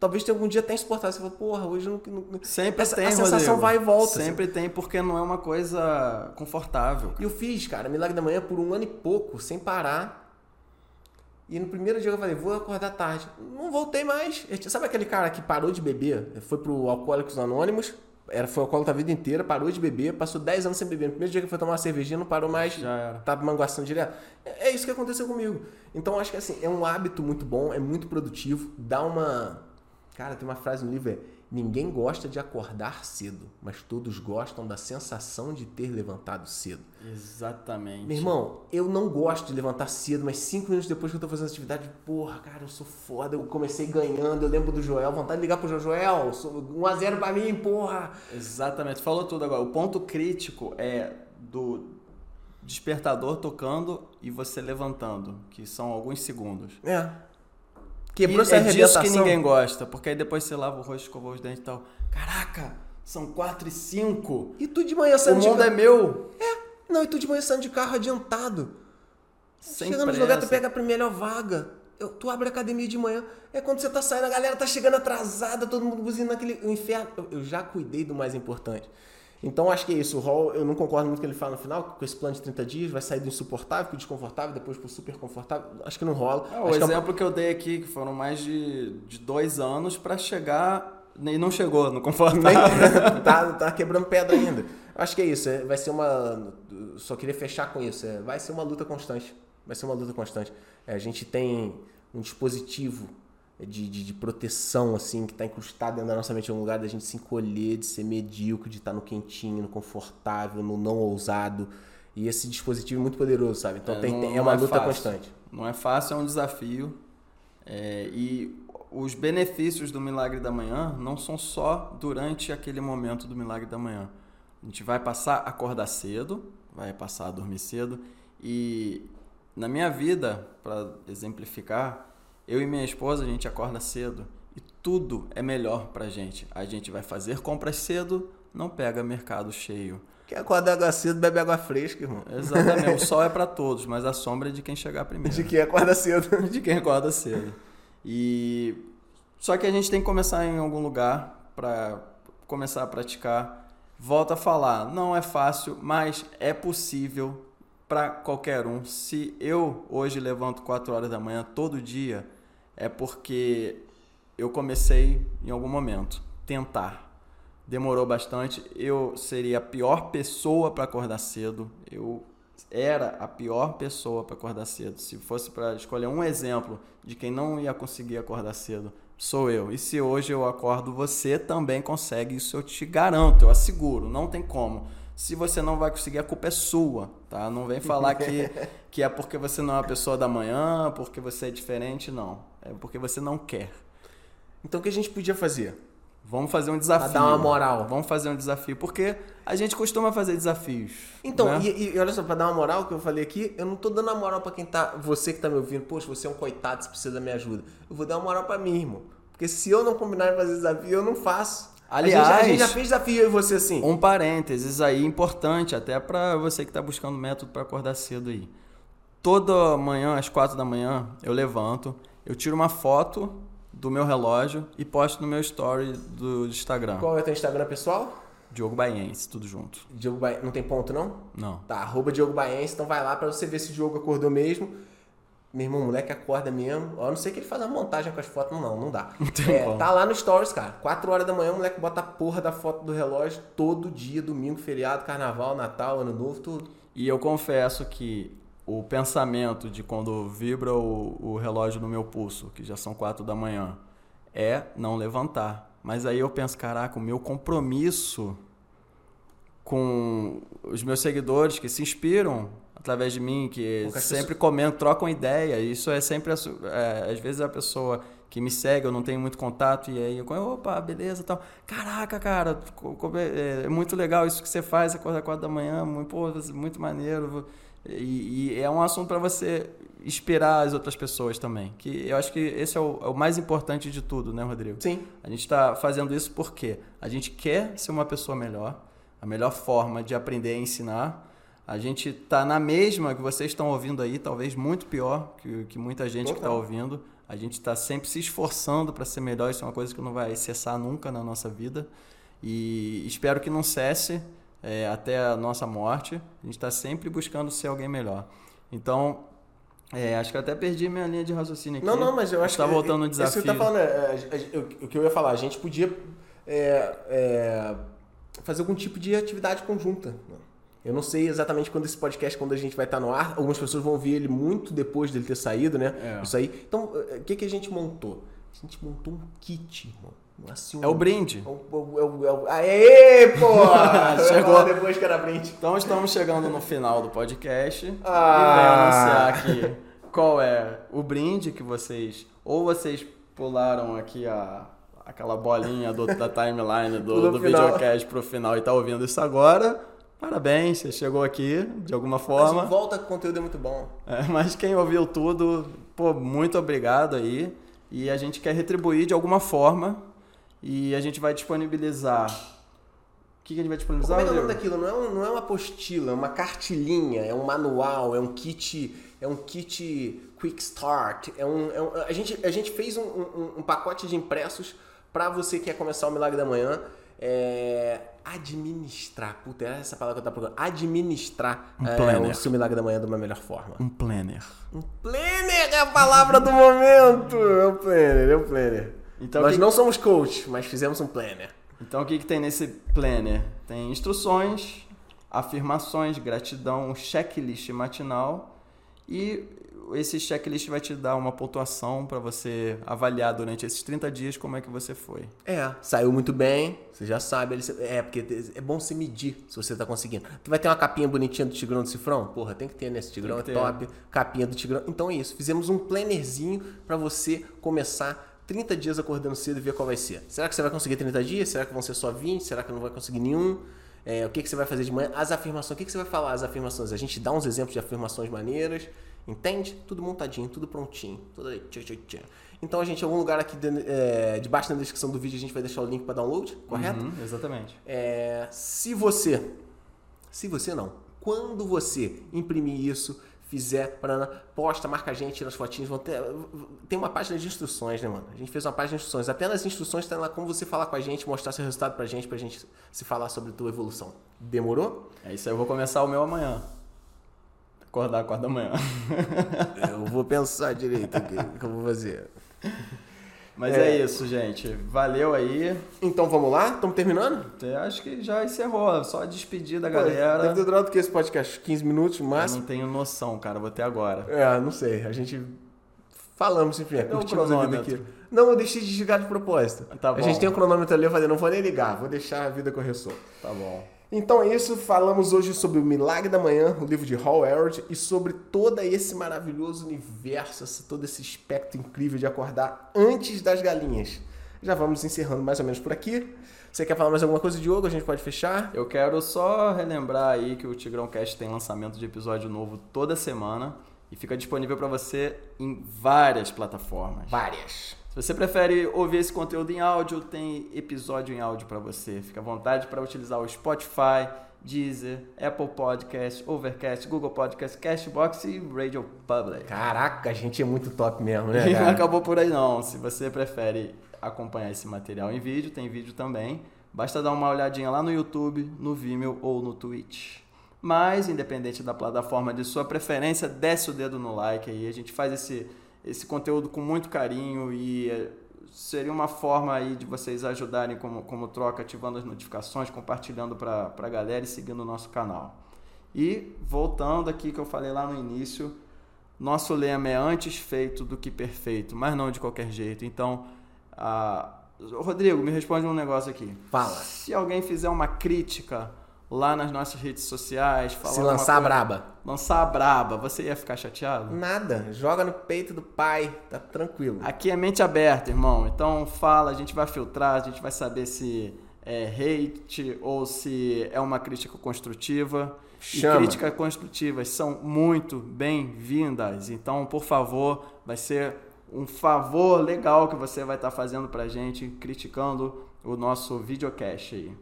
Talvez tenha algum dia até insuportável. Você fala, porra, hoje não. não... Sempre Essa- tem, a sensação Rodrigo. vai e volta, Sempre tem, porque não é uma coisa confortável. E eu fiz, cara, Milagre da Manhã por um ano e pouco, sem parar. E no primeiro dia eu falei, vou acordar tarde. Não voltei mais. Sabe aquele cara que parou de beber? Foi pro Alcoólicos Anônimos, era, foi alcoólatra a vida inteira, parou de beber, passou 10 anos sem beber. No primeiro dia que foi tomar uma cervejinha, não parou mais, Já era. tá manguaçando direto. É, é isso que aconteceu comigo. Então acho que assim, é um hábito muito bom, é muito produtivo, dá uma. Cara, tem uma frase no livro, é ninguém gosta de acordar cedo, mas todos gostam da sensação de ter levantado cedo. Exatamente. Meu irmão, eu não gosto de levantar cedo, mas cinco minutos depois que eu tô fazendo atividade, porra, cara, eu sou foda, eu comecei ganhando, eu lembro do Joel, vontade de ligar pro Joel, Joel, sou 1x0 pra mim, porra. Exatamente, falou tudo agora. O ponto crítico é do despertador tocando e você levantando, que são alguns segundos. É. E Quebrou essa é disso que ninguém gosta, porque aí depois você lava o rosto, escova os dentes e tal. Caraca, são 4 e 5. E tu de manhã O saindo de mundo carro. é meu. Não, e tu de manhã saindo de carro adiantado. Sem chegando pressa. lugares, tu pega a primeira vaga. Eu- tu abre a academia de manhã. É quando você tá saindo, a galera tá chegando atrasada, todo mundo buzinando naquele o inferno. Eu, eu já cuidei do mais importante. Então acho que é isso. O Hall, eu não concordo muito com o que ele fala no final, que com esse plano de 30 dias vai sair do insuportável pro desconfortável, depois pro super confortável. Acho que não rola. É, o acho que é um- exemplo que eu dei aqui, que foram mais de, de dois anos pra chegar. E não chegou no confortável. Nem- tá, tá quebrando pedra ainda. Acho que é isso. é- vai ser uma. Só queria fechar com isso. é, vai ser uma luta constante. Vai ser uma luta constante. É, a gente tem um dispositivo de, de, de proteção, assim, que está incrustado dentro da nossa mente. É um lugar da gente se encolher, de ser medíocre, de estar no quentinho, no confortável, no não ousado. E esse dispositivo é muito poderoso, sabe? Então É, tem, não- tem- é uma é luta fácil. constante. Não é fácil, é um desafio. É, e os benefícios do milagre da manhã não são só durante aquele momento do milagre da manhã. A gente vai passar a acordar cedo, vai passar a dormir cedo. E na minha vida, para exemplificar, eu e minha esposa a gente acorda cedo e tudo é melhor pra gente. A gente vai fazer compras cedo, não pega mercado cheio. Quer acordar água cedo, bebe água fresca, irmão. Exatamente, o sol é para todos, mas a sombra é de quem chegar primeiro De que acorda cedo. de quem acorda cedo. E só que a gente tem que começar em algum lugar para começar a praticar. Volto a falar, não é fácil, mas é possível para qualquer um. Se eu hoje levanto 4 horas da manhã todo dia, é porque eu comecei em algum momento tentar. Demorou bastante. Eu seria a pior pessoa para acordar cedo. Eu era a pior pessoa para acordar cedo. Se fosse para escolher um exemplo de quem não ia conseguir acordar cedo, sou eu. E se hoje eu acordo, você também consegue. Isso eu te garanto, eu asseguro. Não tem como. Se você não vai conseguir, a culpa é sua, tá? Não vem falar que, que é porque você não é uma pessoa da manhã, porque você é diferente, não. É porque você não quer. Então o que a gente podia fazer? Vamos fazer um desafio. dar uma moral. Vamos fazer um desafio, porque a gente costuma fazer desafios. Então, né? e, e olha só, pra dar uma moral que eu falei aqui, eu não tô dando a moral pra quem tá. Você que tá me ouvindo, poxa, você é um coitado, você precisa da minha ajuda. Eu vou dar uma moral pra mim, irmão. Porque se eu não combinar em fazer desafio, eu não faço. Aliás- a gente, a gente já fez desafio e você assim. Um parênteses aí importante, até para você que está buscando método para acordar cedo aí. Toda manhã, às quatro da manhã, eu levanto, eu tiro uma foto do meu relógio e posto no meu story do Instagram. Qual é o teu Instagram pessoal? Diogo Baiense, tudo junto. Diogo Ba... Não tem ponto, não? Não. Tá, arroba Diogo Baense, então vai lá pra você ver se o Diogo acordou mesmo. Meu irmão, o moleque acorda mesmo. Ó, a não sei que ele faz a montagem com as fotos, não, não dá. tem É, como. tá lá no Stories, cara. 4 horas da manhã, o moleque bota a porra da foto do relógio todo dia, domingo, feriado, carnaval, Natal, Ano Novo, tudo. E eu confesso que o pensamento de quando vibra o, o relógio no meu pulso, que já são quatro da manhã, é não levantar. Mas aí eu penso, caraca, o meu compromisso com os meus seguidores que se inspiram através de mim, que sempre comentam, trocam ideia. Isso é sempre, é, às vezes a pessoa que me segue, eu não tenho muito contato, e aí eu, opa, beleza tal. Caraca, cara, é, é muito legal isso que você faz, acordar quatro da manhã, muito, pô, muito maneiro. E, e é um assunto para você inspirar as outras pessoas também. Que eu acho que esse é o, é o mais importante de tudo, né, Rodrigo? Sim. A gente está fazendo isso porque a gente quer ser uma pessoa melhor, a melhor forma de aprender é ensinar. A gente está na mesma que vocês estão ouvindo aí, talvez muito pior que, que muita gente que está Total. ouvindo. A gente está sempre se esforçando para ser melhor, isso é uma coisa que não vai cessar nunca na nossa vida. E espero que não cesse é, até a nossa morte. A gente está sempre buscando ser alguém melhor. Então, é, acho que eu até perdi minha linha de raciocínio aqui. Não, não, mas eu acho tá que. voltando no Isso que desafio. você tá falando, é, é, é, o que eu ia falar, a gente podia é, é, fazer algum tipo de atividade conjunta. Eu não sei exatamente quando esse podcast, quando a gente vai estar no ar, algumas pessoas vão ouvir ele muito depois dele ter saído, né? É. Isso aí. Então, o que, que a gente montou? A gente montou um kit, irmão. Assim, É o brinde. É o, é o, é o. Aê, pô! Chegou. depois que era brinde. Então estamos chegando no final do podcast e Ah. venho anunciar aqui qual é o brinde que vocês ou vocês pularam aqui a aquela bolinha do, da timeline do, do final. videocast pro final e tá ouvindo isso agora. Parabéns, você chegou aqui de alguma Mas forma. volta que o conteúdo é muito bom. É, mas quem ouviu tudo, pô, muito obrigado aí. E a gente quer retribuir de alguma forma. E a gente vai disponibilizar. O que, que a gente vai disponibilizar? Como é é o nome daquilo? Não é, um- não é uma apostila, é uma cartilhinha, é um manual, é um kit, é um kit quick start. É um, é um- a, gente, a gente fez um, um- um pacote de impressos para você que quer começar o Milagre da Manhã. É, administrar, puta, era essa palavra que eu tava procurando. Administrar Um é, planner. o seu Milagre da Manhã de uma melhor forma. Um planner. Um planner é a palavra do momento! É o planner, é o planner. Então, Nós que- não somos coach, mas fizemos um planner. Então o que, que tem nesse planner? Tem instruções, afirmações, gratidão, um checklist matinal e esse checklist vai te dar uma pontuação para você avaliar durante esses 30 dias como é que você foi. É, saiu muito bem, você já sabe. É, porque é bom você medir se você tá conseguindo. Tu vai ter uma capinha bonitinha do Tigrão do Cifrão? Porra, tem que ter nesse Tigrão, é top. Capinha do Tigrão. Então é isso, fizemos um plannerzinho pra você começar 30 dias acordando cedo e ver qual vai ser. Será que você vai conseguir 30 dias? Será que vão ser só 20? Será que não vai conseguir nenhum? É, o que, que você vai fazer de manhã? As afirmações. O que, que você vai falar? As afirmações. A gente dá uns exemplos de afirmações maneiras. Entende? Tudo montadinho, tudo prontinho. Tudo aí. Tchau. Então, a gente, em algum lugar aqui de, é, debaixo na descrição do vídeo, a gente vai deixar o link para download, correto? Uhum, exatamente. É, se você, se você não, quando você imprimir isso, fizer, parana, posta, marca a gente nas fotinhas, vão ter, tem uma página de instruções, né, mano? A gente fez uma página de instruções. Até nas instruções tem lá como você falar com a gente, mostrar seu resultado pra gente, pra gente se falar sobre a tua evolução. Demorou? É isso aí, eu vou começar o meu amanhã. Acordar 4 da manhã. Eu vou pensar direito aqui o que eu vou fazer. Mas É. é. isso, gente. Valeu aí. Então vamos lá? Estamos terminando? Até Acho que já encerrou. Só despedir da Pô, Deve galera. ter durado o que esse podcast? 15 minutos no Eu não tenho noção, cara. Vou até agora. É, não sei. A gente falamos simplesmente, Cadê o curtimos a vida aqui. Não, eu deixei de desligar de propósito. Tá A gente tem um cronômetro ali, eu falei, não vou nem ligar, vou deixar a vida correr solta. Tá bom. Então é isso, falamos hoje sobre o Milagre da Manhã, o livro de Hal Elrod, e sobre todo esse maravilhoso universo, todo esse espectro incrível de acordar antes das galinhas. Já vamos encerrando mais ou menos por aqui. Você quer falar mais alguma coisa, Diogo? A gente pode fechar? Eu quero só relembrar aí que o Tigrão Cast tem lançamento de episódio novo toda semana e fica disponível para você em várias plataformas. Várias. Se você prefere ouvir esse conteúdo em áudio, tem episódio em áudio para você. Fica à vontade para utilizar o Spotify, Deezer, Apple Podcast, Overcast, Google Podcast, Cashbox e Radio Public. Caraca, a gente é muito top mesmo, né? E não acabou por aí não. Se você prefere acompanhar esse material em vídeo, tem vídeo também. Basta dar uma olhadinha lá no YouTube, no Vimeo ou no Twitch. Mas, independente da plataforma de sua preferência, desce o dedo no like aí. A gente faz esse, esse conteúdo com muito carinho e eh, seria uma forma aí de vocês ajudarem como, como troca, ativando as notificações, compartilhando para a galera e seguindo o nosso canal. E voltando aqui que eu falei lá no início, nosso lema é antes feito do que perfeito, mas não de qualquer jeito. Então, ah, Rodrigo, me responde um negócio aqui. Fala. Se alguém fizer uma crítica lá nas nossas redes sociais, falar Se lançar coisa- braba. lançar braba, você ia ficar chateado? Nada. Joga no peito do pai. Tá tranquilo. Aqui é mente aberta, irmão. Então fala, a gente vai filtrar, a gente vai saber se é hate ou se é uma crítica construtiva. Chama. E críticas construtivas são muito bem-vindas. Então, por favor, vai ser um favor legal que você vai estar fazendo pra gente, criticando o nosso videocast aí.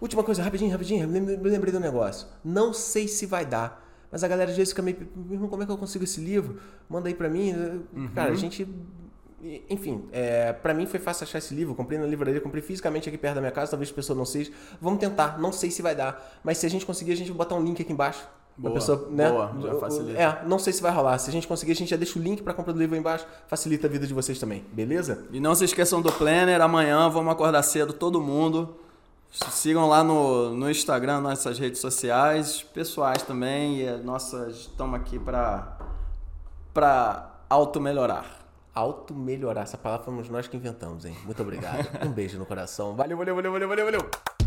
Última coisa, rapidinho, rapidinho. Lembrei do negócio. Não sei se vai dar. Mas a galera às vezes fica meio. "Meu irmão, Como é que eu consigo esse livro? Manda aí pra mim. Cara, a gente enfim, é, para mim foi fácil achar esse livro. Comprei na livraria, comprei fisicamente aqui perto da minha casa. Talvez a pessoa não seja. Vamos tentar. Não sei se vai dar. Mas se a gente conseguir, a gente vai botar um link aqui embaixo. Boa, pessoa, né? boa, já facilita. É, não sei se vai rolar. Se a gente conseguir, a gente já deixa o link para compra do livro aí embaixo. Facilita a vida de vocês também, beleza? E não se esqueçam do Planner. Amanhã vamos acordar cedo, todo mundo. Sigam lá no, no Instagram, nossas redes sociais, pessoais também. E nossas estamos aqui para para auto melhorar. Auto melhorar. Essa palavra fomos nós que inventamos, hein? Muito obrigado. um beijo no coração. Valeu, valeu, valeu, valeu, valeu, valeu.